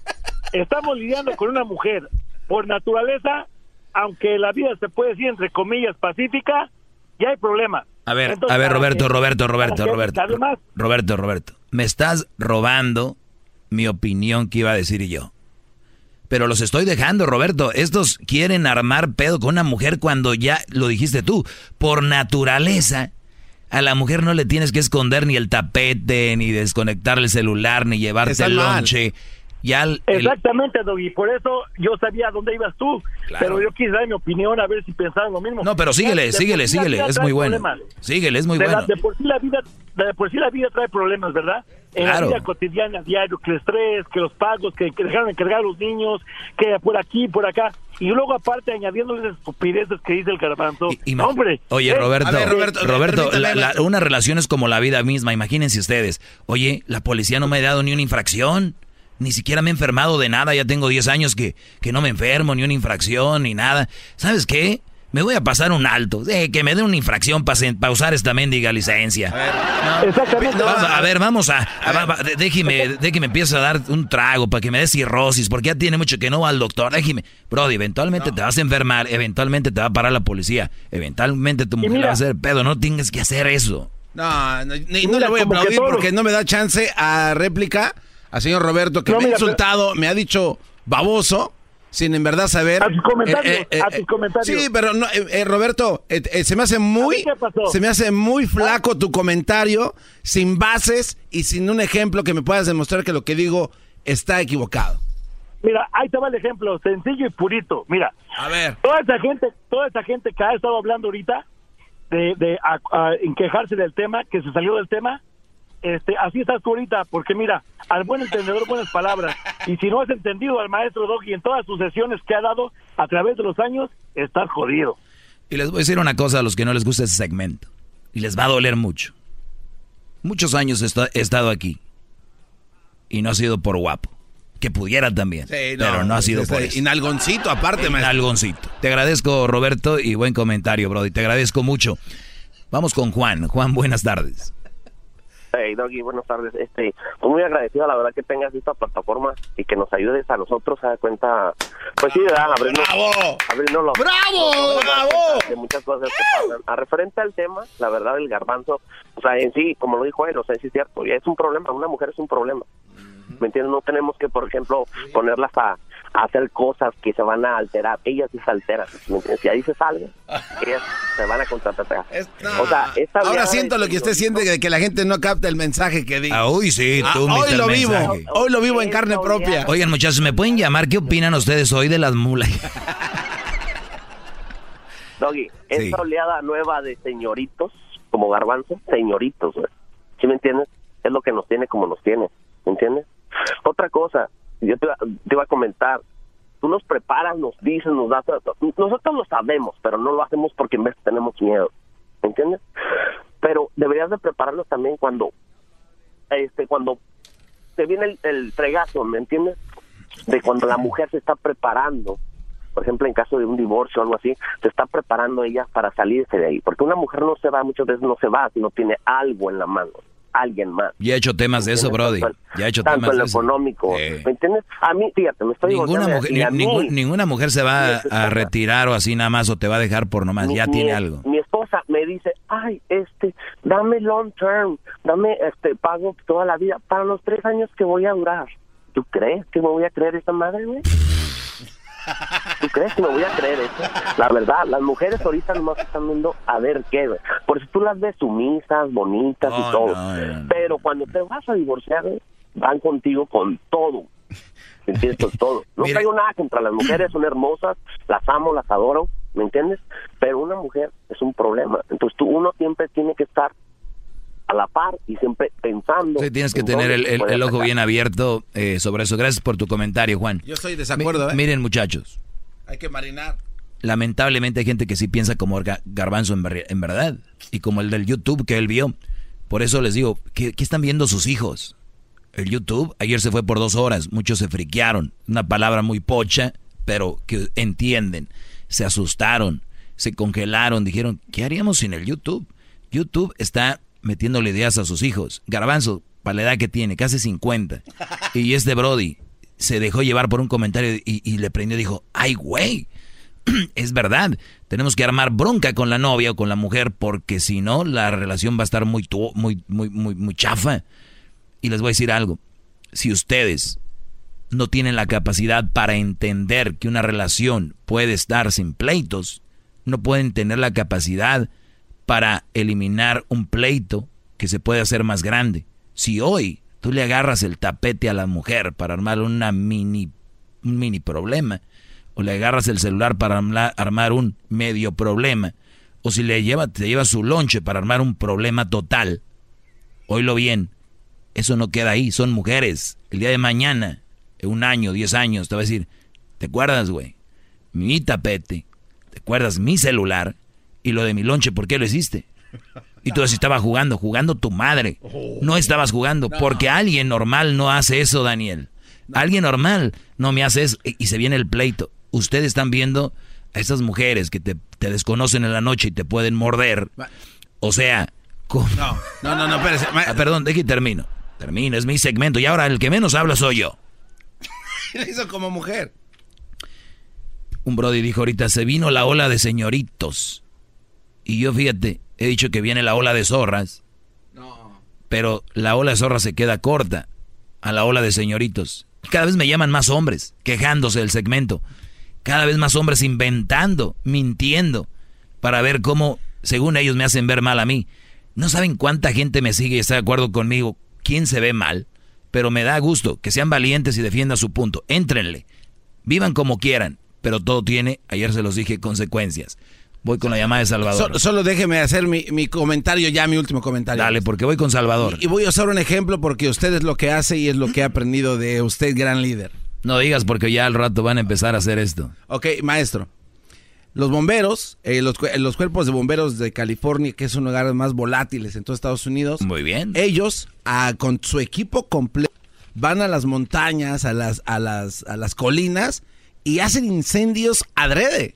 Speaker 36: estamos lidiando con una mujer por naturaleza, aunque la vida se puede decir entre comillas pacífica, ya hay problemas.
Speaker 1: A ver,
Speaker 36: Entonces,
Speaker 1: a ver, Roberto, Roberto, Roberto, Roberto.
Speaker 36: además,
Speaker 1: Roberto, Roberto. Me estás robando mi opinión que iba a decir yo. Pero los estoy dejando, Roberto. Estos quieren armar pedo con una mujer cuando ya lo dijiste tú. Por naturaleza, a la mujer no le tienes que esconder ni el tapete, ni desconectar el celular, ni llevarte
Speaker 36: Está
Speaker 1: el
Speaker 36: mal.
Speaker 1: Lonche. Ya el- el-
Speaker 36: Exactamente, Doggy. Por eso yo sabía dónde ibas tú. Pero yo quise dar mi opinión a ver si pensaban lo mismo.
Speaker 1: No, pero síguele,
Speaker 36: De
Speaker 1: síguele, síguele. Es muy bueno.
Speaker 36: problemas.
Speaker 1: Síguele, es muy
Speaker 36: de, la-
Speaker 1: bueno.
Speaker 36: de por sí la vida, de por sí la vida trae problemas, ¿verdad? En
Speaker 1: Claro.
Speaker 36: la vida cotidiana, diario, que el estrés, que los pagos, que, que dejaron de cargar a los niños, que por aquí, por acá. Y luego aparte añadiéndoles estupideces que dice el garbanzo.
Speaker 1: Ima-
Speaker 36: Hombre.
Speaker 1: Oye,
Speaker 36: eh,
Speaker 1: Roberto,
Speaker 36: ver,
Speaker 1: Roberto, la- una relación es como la vida misma, imagínense ustedes. Oye, la policía no me ha dado ni una infracción, ni siquiera me he enfermado de nada, ya tengo 10 años que, que no me enfermo, ni una infracción, ni nada. ¿Sabes qué? Me voy a pasar un alto, eh, que me den una infracción para usar esta mendiga licencia.
Speaker 36: Exactamente.
Speaker 1: Vamos, a ver, vamos a... a- va- déjeme, déjeme empiece a dar un trago para que me dé cirrosis, porque ya tiene mucho que no va al doctor. Déjeme. Brody, eventualmente te vas a enfermar, eventualmente te va a parar la policía, eventualmente tu mujer
Speaker 36: mira-
Speaker 1: va a hacer pedo, no tienes que hacer eso.
Speaker 12: No, no, ni- no
Speaker 36: Mira,
Speaker 12: le voy a aplaudir porque no me da chance a réplica al señor Roberto que
Speaker 36: No,
Speaker 12: me ha insultado, me ha dicho baboso, sin en verdad saber.
Speaker 36: A tus comentarios, a tus comentarios.
Speaker 12: Sí, pero no, eh, eh, Roberto, eh, eh, se me hace muy, se me hace muy flaco tu comentario, sin bases y sin un ejemplo que me puedas demostrar que lo que digo está equivocado.
Speaker 36: Mira, ahí te va el ejemplo, sencillo y purito. Mira,
Speaker 12: A ver.
Speaker 36: toda esa gente, toda esa gente que ha estado hablando ahorita de, de a- a- en quejarse del tema, que se salió del tema, este, así estás tú ahorita, porque mira, al buen entendedor buenas palabras, y si no has entendido al maestro Doggy en todas sus sesiones que ha dado a través de los años, estás jodido.
Speaker 1: Y les voy a decir una cosa a los que no les gusta ese segmento, y les va a doler mucho. Muchos años he esta- he estado aquí, y no ha sido por guapo. Que pudiera también,
Speaker 12: Sí, no,
Speaker 1: pero no ha sido
Speaker 12: este,
Speaker 1: por eso.
Speaker 12: Inalgoncito aparte, maestro.
Speaker 1: Algoncito. Te agradezco, Roberto, y buen comentario, Brody. Te agradezco mucho. Vamos con Juan. Juan, buenas tardes.
Speaker 37: Hey, Doggy, buenas tardes. Este, estoy muy agradecido, la verdad, que tengas esta plataforma y que nos ayudes a nosotros a dar cuenta, pues sí, ¿verdad? Abrirnos, abrirnos los-
Speaker 12: ¡Bravo! ¡Bravo!
Speaker 37: De muchas cosas que pasan. A referente al tema, la verdad, el garbanzo, o sea, en sí, como lo dijo él, o sea, sí es cierto, es un problema, una mujer es un problema. ¿Me entiendes? No tenemos que, por ejemplo, ponerlas a, a hacer cosas que se van a alterar. Ellas sí se alteran. Si ahí se sale, *laughs* ellas se van a contratar. O sea, esta
Speaker 12: Ahora siento lo que usted siente de que la gente no capta el mensaje que dice.
Speaker 1: Ah, uy, sí, tú,
Speaker 12: hoy lo vivo,
Speaker 1: Mensaje.
Speaker 12: hoy lo vivo en carne propia.
Speaker 1: Oigan, muchachos, ¿me pueden llamar? ¿Qué opinan ustedes hoy de las mulas? *laughs*
Speaker 37: Doggy, esta oleada nueva de señoritos, como garbanzo, señoritos, güey. ¿Sí me entiendes? Es lo que nos tiene como nos tiene, ¿me entiendes? Otra cosa, yo te, iba- te iba a comentar, tú nos preparas, nos dices, nos das, nosotros lo sabemos, pero no lo hacemos porque en vez tenemos miedo, ¿me entiendes? Pero deberías de prepararlos también cuando, este, cuando te viene el, el fregazo, ¿me entiendes? De cuando la mujer se está preparando por ejemplo, en caso de un divorcio o algo así, se está preparando ella para salirse de ahí. Porque una mujer no se va, muchas veces no se va, si no tiene algo en la mano, alguien más.
Speaker 1: Ya he hecho temas de eso, Brody. Ya he hecho
Speaker 37: Tanto
Speaker 1: temas
Speaker 37: en
Speaker 1: de
Speaker 37: lo
Speaker 1: eso.
Speaker 37: económico. ¿Me entiendes? A mí, fíjate, me estoy
Speaker 1: Ninguna mujer, ni- ningún- ninguna mujer se va a retirar o así nada más o te va a dejar por nomás.
Speaker 37: mi-
Speaker 1: Ya
Speaker 37: mi-
Speaker 1: tiene algo.
Speaker 37: Mi esposa me dice, ay, este, dame long term, dame este pago toda la vida para los tres años que voy a durar. ¿Tú crees que me voy a creer esa madre, güey? ¿Tú crees que me voy a creer eso? La verdad, las mujeres ahorita nomás están viendo a ver qué, güey. Por si tú las ves sumisas, bonitas
Speaker 1: No,
Speaker 37: y todo.
Speaker 1: no, no,
Speaker 37: Pero cuando te vas a divorciar, van contigo con todo. ¿Me entiendes? Con todo. *laughs* No
Speaker 1: Mira.
Speaker 37: traigo nada contra las mujeres, son hermosas, las amo, las adoro, ¿me entiendes? Pero una mujer es un problema. Entonces tú, uno siempre tiene que estar a la par y siempre pensando.
Speaker 1: Sí, tienes que
Speaker 37: en
Speaker 1: tener el, ojo bien abierto eh, sobre eso. Gracias por tu comentario, Juan.
Speaker 12: Yo estoy de desacuerdo,
Speaker 1: Mi-
Speaker 12: ¿eh?
Speaker 1: Miren, muchachos,
Speaker 12: Hay que marinar.
Speaker 1: lamentablemente hay gente que sí piensa como Ga- Garbanzo en, en verdad. Y como el del YouTube que él vio. Por eso les digo, ¿qué, qué están viendo sus hijos? El YouTube ayer se fue por dos horas. Muchos se friquearon. Una palabra muy pocha, pero que entienden. Se asustaron, se congelaron, dijeron, ¿qué haríamos sin el YouTube? YouTube está metiéndole ideas a sus hijos. Garbanzo, para la edad que tiene, casi 50. Y este Brody se dejó llevar por un comentario y, le prendió y dijo, ay, güey, *clears throat* es verdad, tenemos que armar bronca con la novia o con la mujer porque si no la relación va a estar muy, muy, muy, muy, muy chafa. Y les voy a decir algo, si ustedes no tienen la capacidad para entender que una relación puede estar sin pleitos, no pueden tener la capacidad para eliminar un pleito que se puede hacer más grande. Si hoy tú le agarras el tapete a la mujer para armar una mini, un mini problema, o le agarras el celular para armar un medio problema, o si le lleva, te lleva su lonche para armar un problema total, oílo bien, eso no queda ahí, son mujeres. El día de mañana, en un año, diez años, te va a decir, ¿te acuerdas, güey? Mi tapete, ¿te acuerdas mi celular? Y lo de mi lonche, ¿por qué lo hiciste? Y tú así estaba jugando, jugando tu madre. No estabas jugando, porque alguien normal no hace eso, Daniel. Alguien normal no me hace eso. Y se viene el pleito. Ustedes están viendo a esas mujeres que te, te desconocen en la noche y te pueden morder. O sea,
Speaker 12: No, no, no, no, espérese. ma-
Speaker 1: Ah, perdón, de que termino. Termino, es mi segmento. Y ahora el que menos habla soy yo. *laughs*
Speaker 12: Lo hizo como mujer.
Speaker 1: Un Brody dijo ahorita, se vino la ola de señoritos. Y yo, fíjate, he dicho que viene la ola de zorras. Pero la ola de zorras se queda corta a la ola de señoritos. Cada vez me llaman más hombres, quejándose del segmento. Cada vez más hombres inventando, mintiendo, para ver cómo, según ellos, me hacen ver mal a mí. No saben cuánta gente me sigue y está de acuerdo conmigo. ¿Quién se ve mal? Pero me da gusto que sean valientes y defiendan su punto. Éntrenle. Vivan como quieran, pero todo tiene, ayer se los dije, consecuencias. Voy con la llamada de Salvador.
Speaker 12: So- solo déjeme hacer mi, mi comentario ya, mi último comentario.
Speaker 1: Dale, porque voy con Salvador.
Speaker 12: Y, y voy a usar un ejemplo porque usted es lo que hace y es lo que he aprendido de usted, gran líder.
Speaker 1: No digas porque ya al rato van a empezar a hacer esto.
Speaker 12: Ok, maestro. Los bomberos, eh, los, los cuerpos de bomberos de California, que es un lugar más volátiles en todos Estados Unidos.
Speaker 1: Muy bien.
Speaker 12: Ellos, ah, con su equipo completo, van a las montañas, a las, a las, a las colinas y hacen incendios adrede.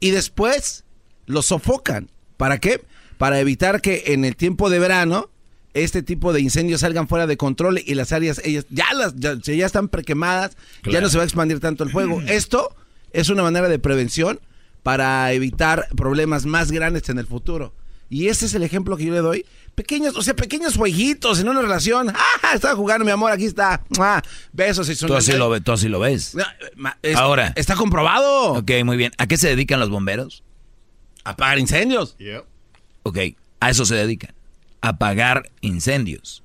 Speaker 12: Y después los sofocan. ¿Para qué? Para evitar que en el tiempo de verano este tipo de incendios salgan fuera de control y las áreas ellas ya las ya, ya están prequemadas, ya no se va a expandir tanto el fuego. *clears throat* Esto es una manera de prevención para evitar problemas más grandes en el futuro. Y ese es el ejemplo que yo le doy. Pequeños, o sea, pequeños jueguitos en una relación. *laughs* ¡Ah! Estaba jugando, mi amor, aquí está. ¡Ah! Besos y
Speaker 1: Tú así, lo, ve- tú así lo ves.
Speaker 12: Es-
Speaker 1: Ahora.
Speaker 12: Está comprobado.
Speaker 1: Ok, muy bien. ¿A qué se dedican los bomberos?
Speaker 12: Apagar incendios.
Speaker 1: Ok, a eso se dedican. A apagar incendios.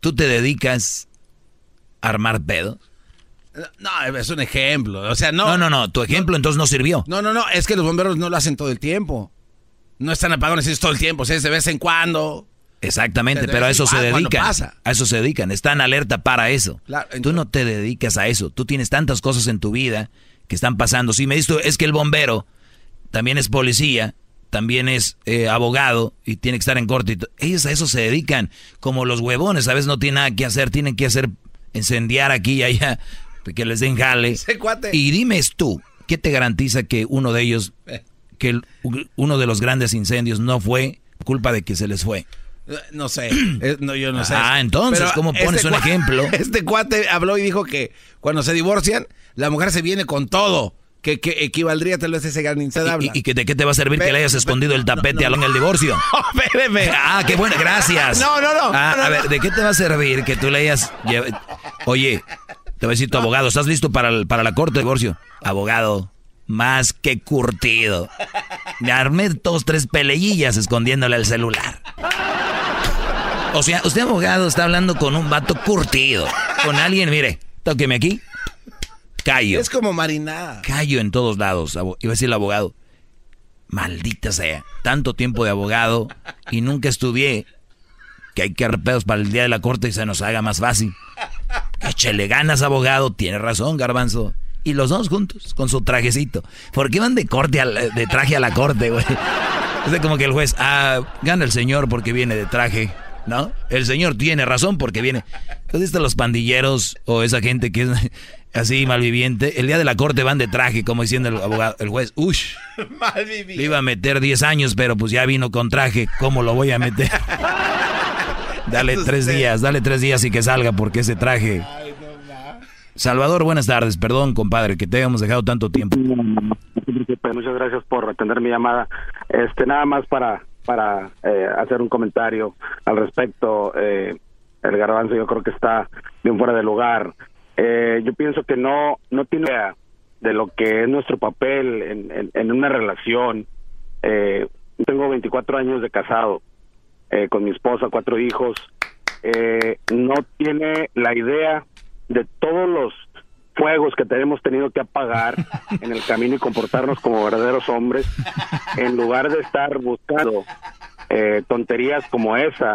Speaker 1: ¿Tú te dedicas a armar pedos?
Speaker 12: No, es un ejemplo. O sea, no.
Speaker 1: No, no, no. Tu ejemplo entonces no sirvió.
Speaker 12: No, no, no. Es que los bomberos no lo hacen todo el tiempo. No están apagando incendios todo el tiempo. O sea, es de vez en cuando.
Speaker 1: Exactamente,
Speaker 12: De
Speaker 1: pero a eso se dedican.
Speaker 12: pasa.
Speaker 1: A eso se dedican. Están alerta para eso.
Speaker 12: Claro,
Speaker 1: Tú no te dedicas a eso. Tú tienes tantas cosas en tu vida que están pasando. Si me dices es que el bombero también es policía, también es eh, abogado y tiene que estar en corte. Ellos a eso se dedican. Como los huevones, a veces no tienen nada que hacer, tienen que hacer incendiar aquí y allá, que les den jale. *laughs* Y dime tú, ¿qué te garantiza que uno de ellos,
Speaker 12: Eh.
Speaker 1: Que uno de los grandes incendios no fue culpa de que se les fue?
Speaker 12: No sé. *clears throat* Eh, no, yo no sé.
Speaker 1: Ah, entonces,
Speaker 12: Pero
Speaker 1: ¿cómo pones
Speaker 12: este
Speaker 1: un ejemplo? *laughs*
Speaker 12: Este cuate habló y dijo que cuando se divorcian, la mujer se viene con todo. Que, que equivaldría tal vez a ese gran incendio.
Speaker 1: ¿Y, y que de qué te va a servir que le hayas escondido el tapete al en el divorcio? *laughs*
Speaker 12: Espéreme. *laughs*
Speaker 1: Ah, qué bueno, gracias.
Speaker 12: No, no, no.
Speaker 1: Ah,
Speaker 12: no,
Speaker 1: a
Speaker 12: no.
Speaker 1: ver, ¿de qué te va a servir que tú le hayas... Oye, te va a decir tu abogado, ¿estás listo para, el- para la corte de divorcio? Abogado, más que curtido. Me armé dos, tres peleillas escondiéndole el celular. O sea, usted abogado está hablando con un vato curtido. Con alguien, mire, tóqueme aquí. Callo.
Speaker 12: Es como marinada.
Speaker 1: Callo en todos lados. Iba a decir el abogado. Maldita sea. Tanto tiempo de abogado y nunca estudié que hay que arpeos para el día de la corte y se nos haga más fácil. Échele ganas, abogado. Tiene razón, garbanzo. Y los dos juntos, con su trajecito. ¿Por qué van de corte al- de traje a la corte, güey? Es de como que el juez, ah, gana el señor porque viene de traje, ¿no? El señor tiene razón porque viene. Entonces, ¿viste los pandilleros o esa gente que es así malviviente? El día de la corte van de traje, como diciendo el abogado, el juez, ush, *laughs* le iba a meter 10 años, pero pues ya vino con traje, ¿cómo lo voy a meter? *laughs* dale tres días, dale tres días y que salga porque ese traje... Salvador, buenas tardes. Perdón, compadre, que te hayamos dejado tanto tiempo.
Speaker 38: Muchas gracias por atender mi llamada. Este, nada más para para eh, hacer un comentario al respecto. Eh, el garbanzo yo creo que está bien fuera de lugar. Eh, yo pienso que no no tiene idea de lo que es nuestro papel en, en, en una relación. Eh, tengo 24 años de casado eh, con mi esposa, cuatro hijos. Eh, no tiene la idea de todos los fuegos que tenemos tenido que apagar en el camino y comportarnos como verdaderos hombres en lugar de estar buscando eh, tonterías como esa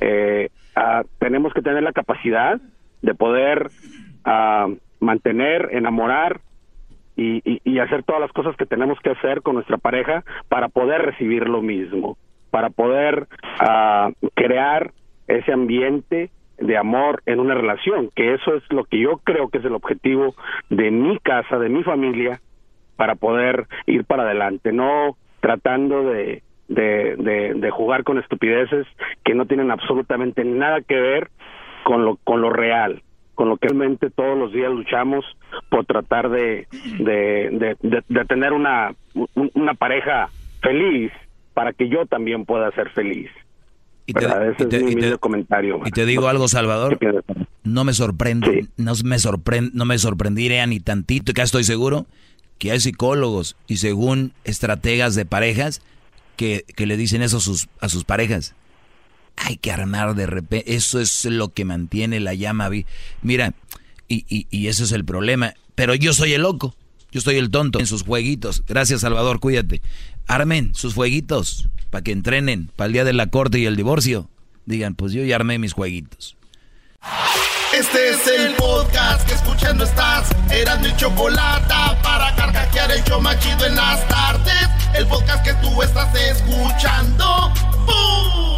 Speaker 38: eh, ah, tenemos que tener la capacidad de poder ah, mantener enamorar y, y- y hacer todas las cosas que tenemos que hacer con nuestra pareja para poder recibir lo mismo para poder ah, crear ese ambiente de amor en una relación, que eso es lo que yo creo que es el objetivo de mi casa, de mi familia, para poder ir para adelante, no tratando de, de, de, jugar con estupideces que no tienen absolutamente nada que ver con lo, con lo real, con lo que realmente todos los días luchamos por tratar de, de, de, de- tener una, un- una pareja feliz para que yo también pueda ser feliz.
Speaker 1: Y te,
Speaker 38: ¿Verdad? Ese
Speaker 1: y te-
Speaker 38: es mi
Speaker 1: y te-
Speaker 38: humilde comentario.
Speaker 1: y te digo algo, Salvador. No me sorprende, no me sorprende, no me sorprendería ni tantito, acá estoy seguro que hay psicólogos y según estrategas de parejas que, que le dicen eso a sus, a sus parejas. Hay que armar de repente, eso es lo que mantiene la llama. Mira, y, y, y eso es el problema. Pero yo soy el loco, yo soy el tonto en sus jueguitos. Gracias, Salvador, cuídate. Armen sus jueguitos para que entrenen para el día de la corte y el divorcio. Digan, pues yo ya armé mis jueguitos.
Speaker 13: Este es el podcast que escuchando estás. Eran mi chocolate para carcajear el show machido en las tardes. El podcast que tú estás escuchando. ¡Bum!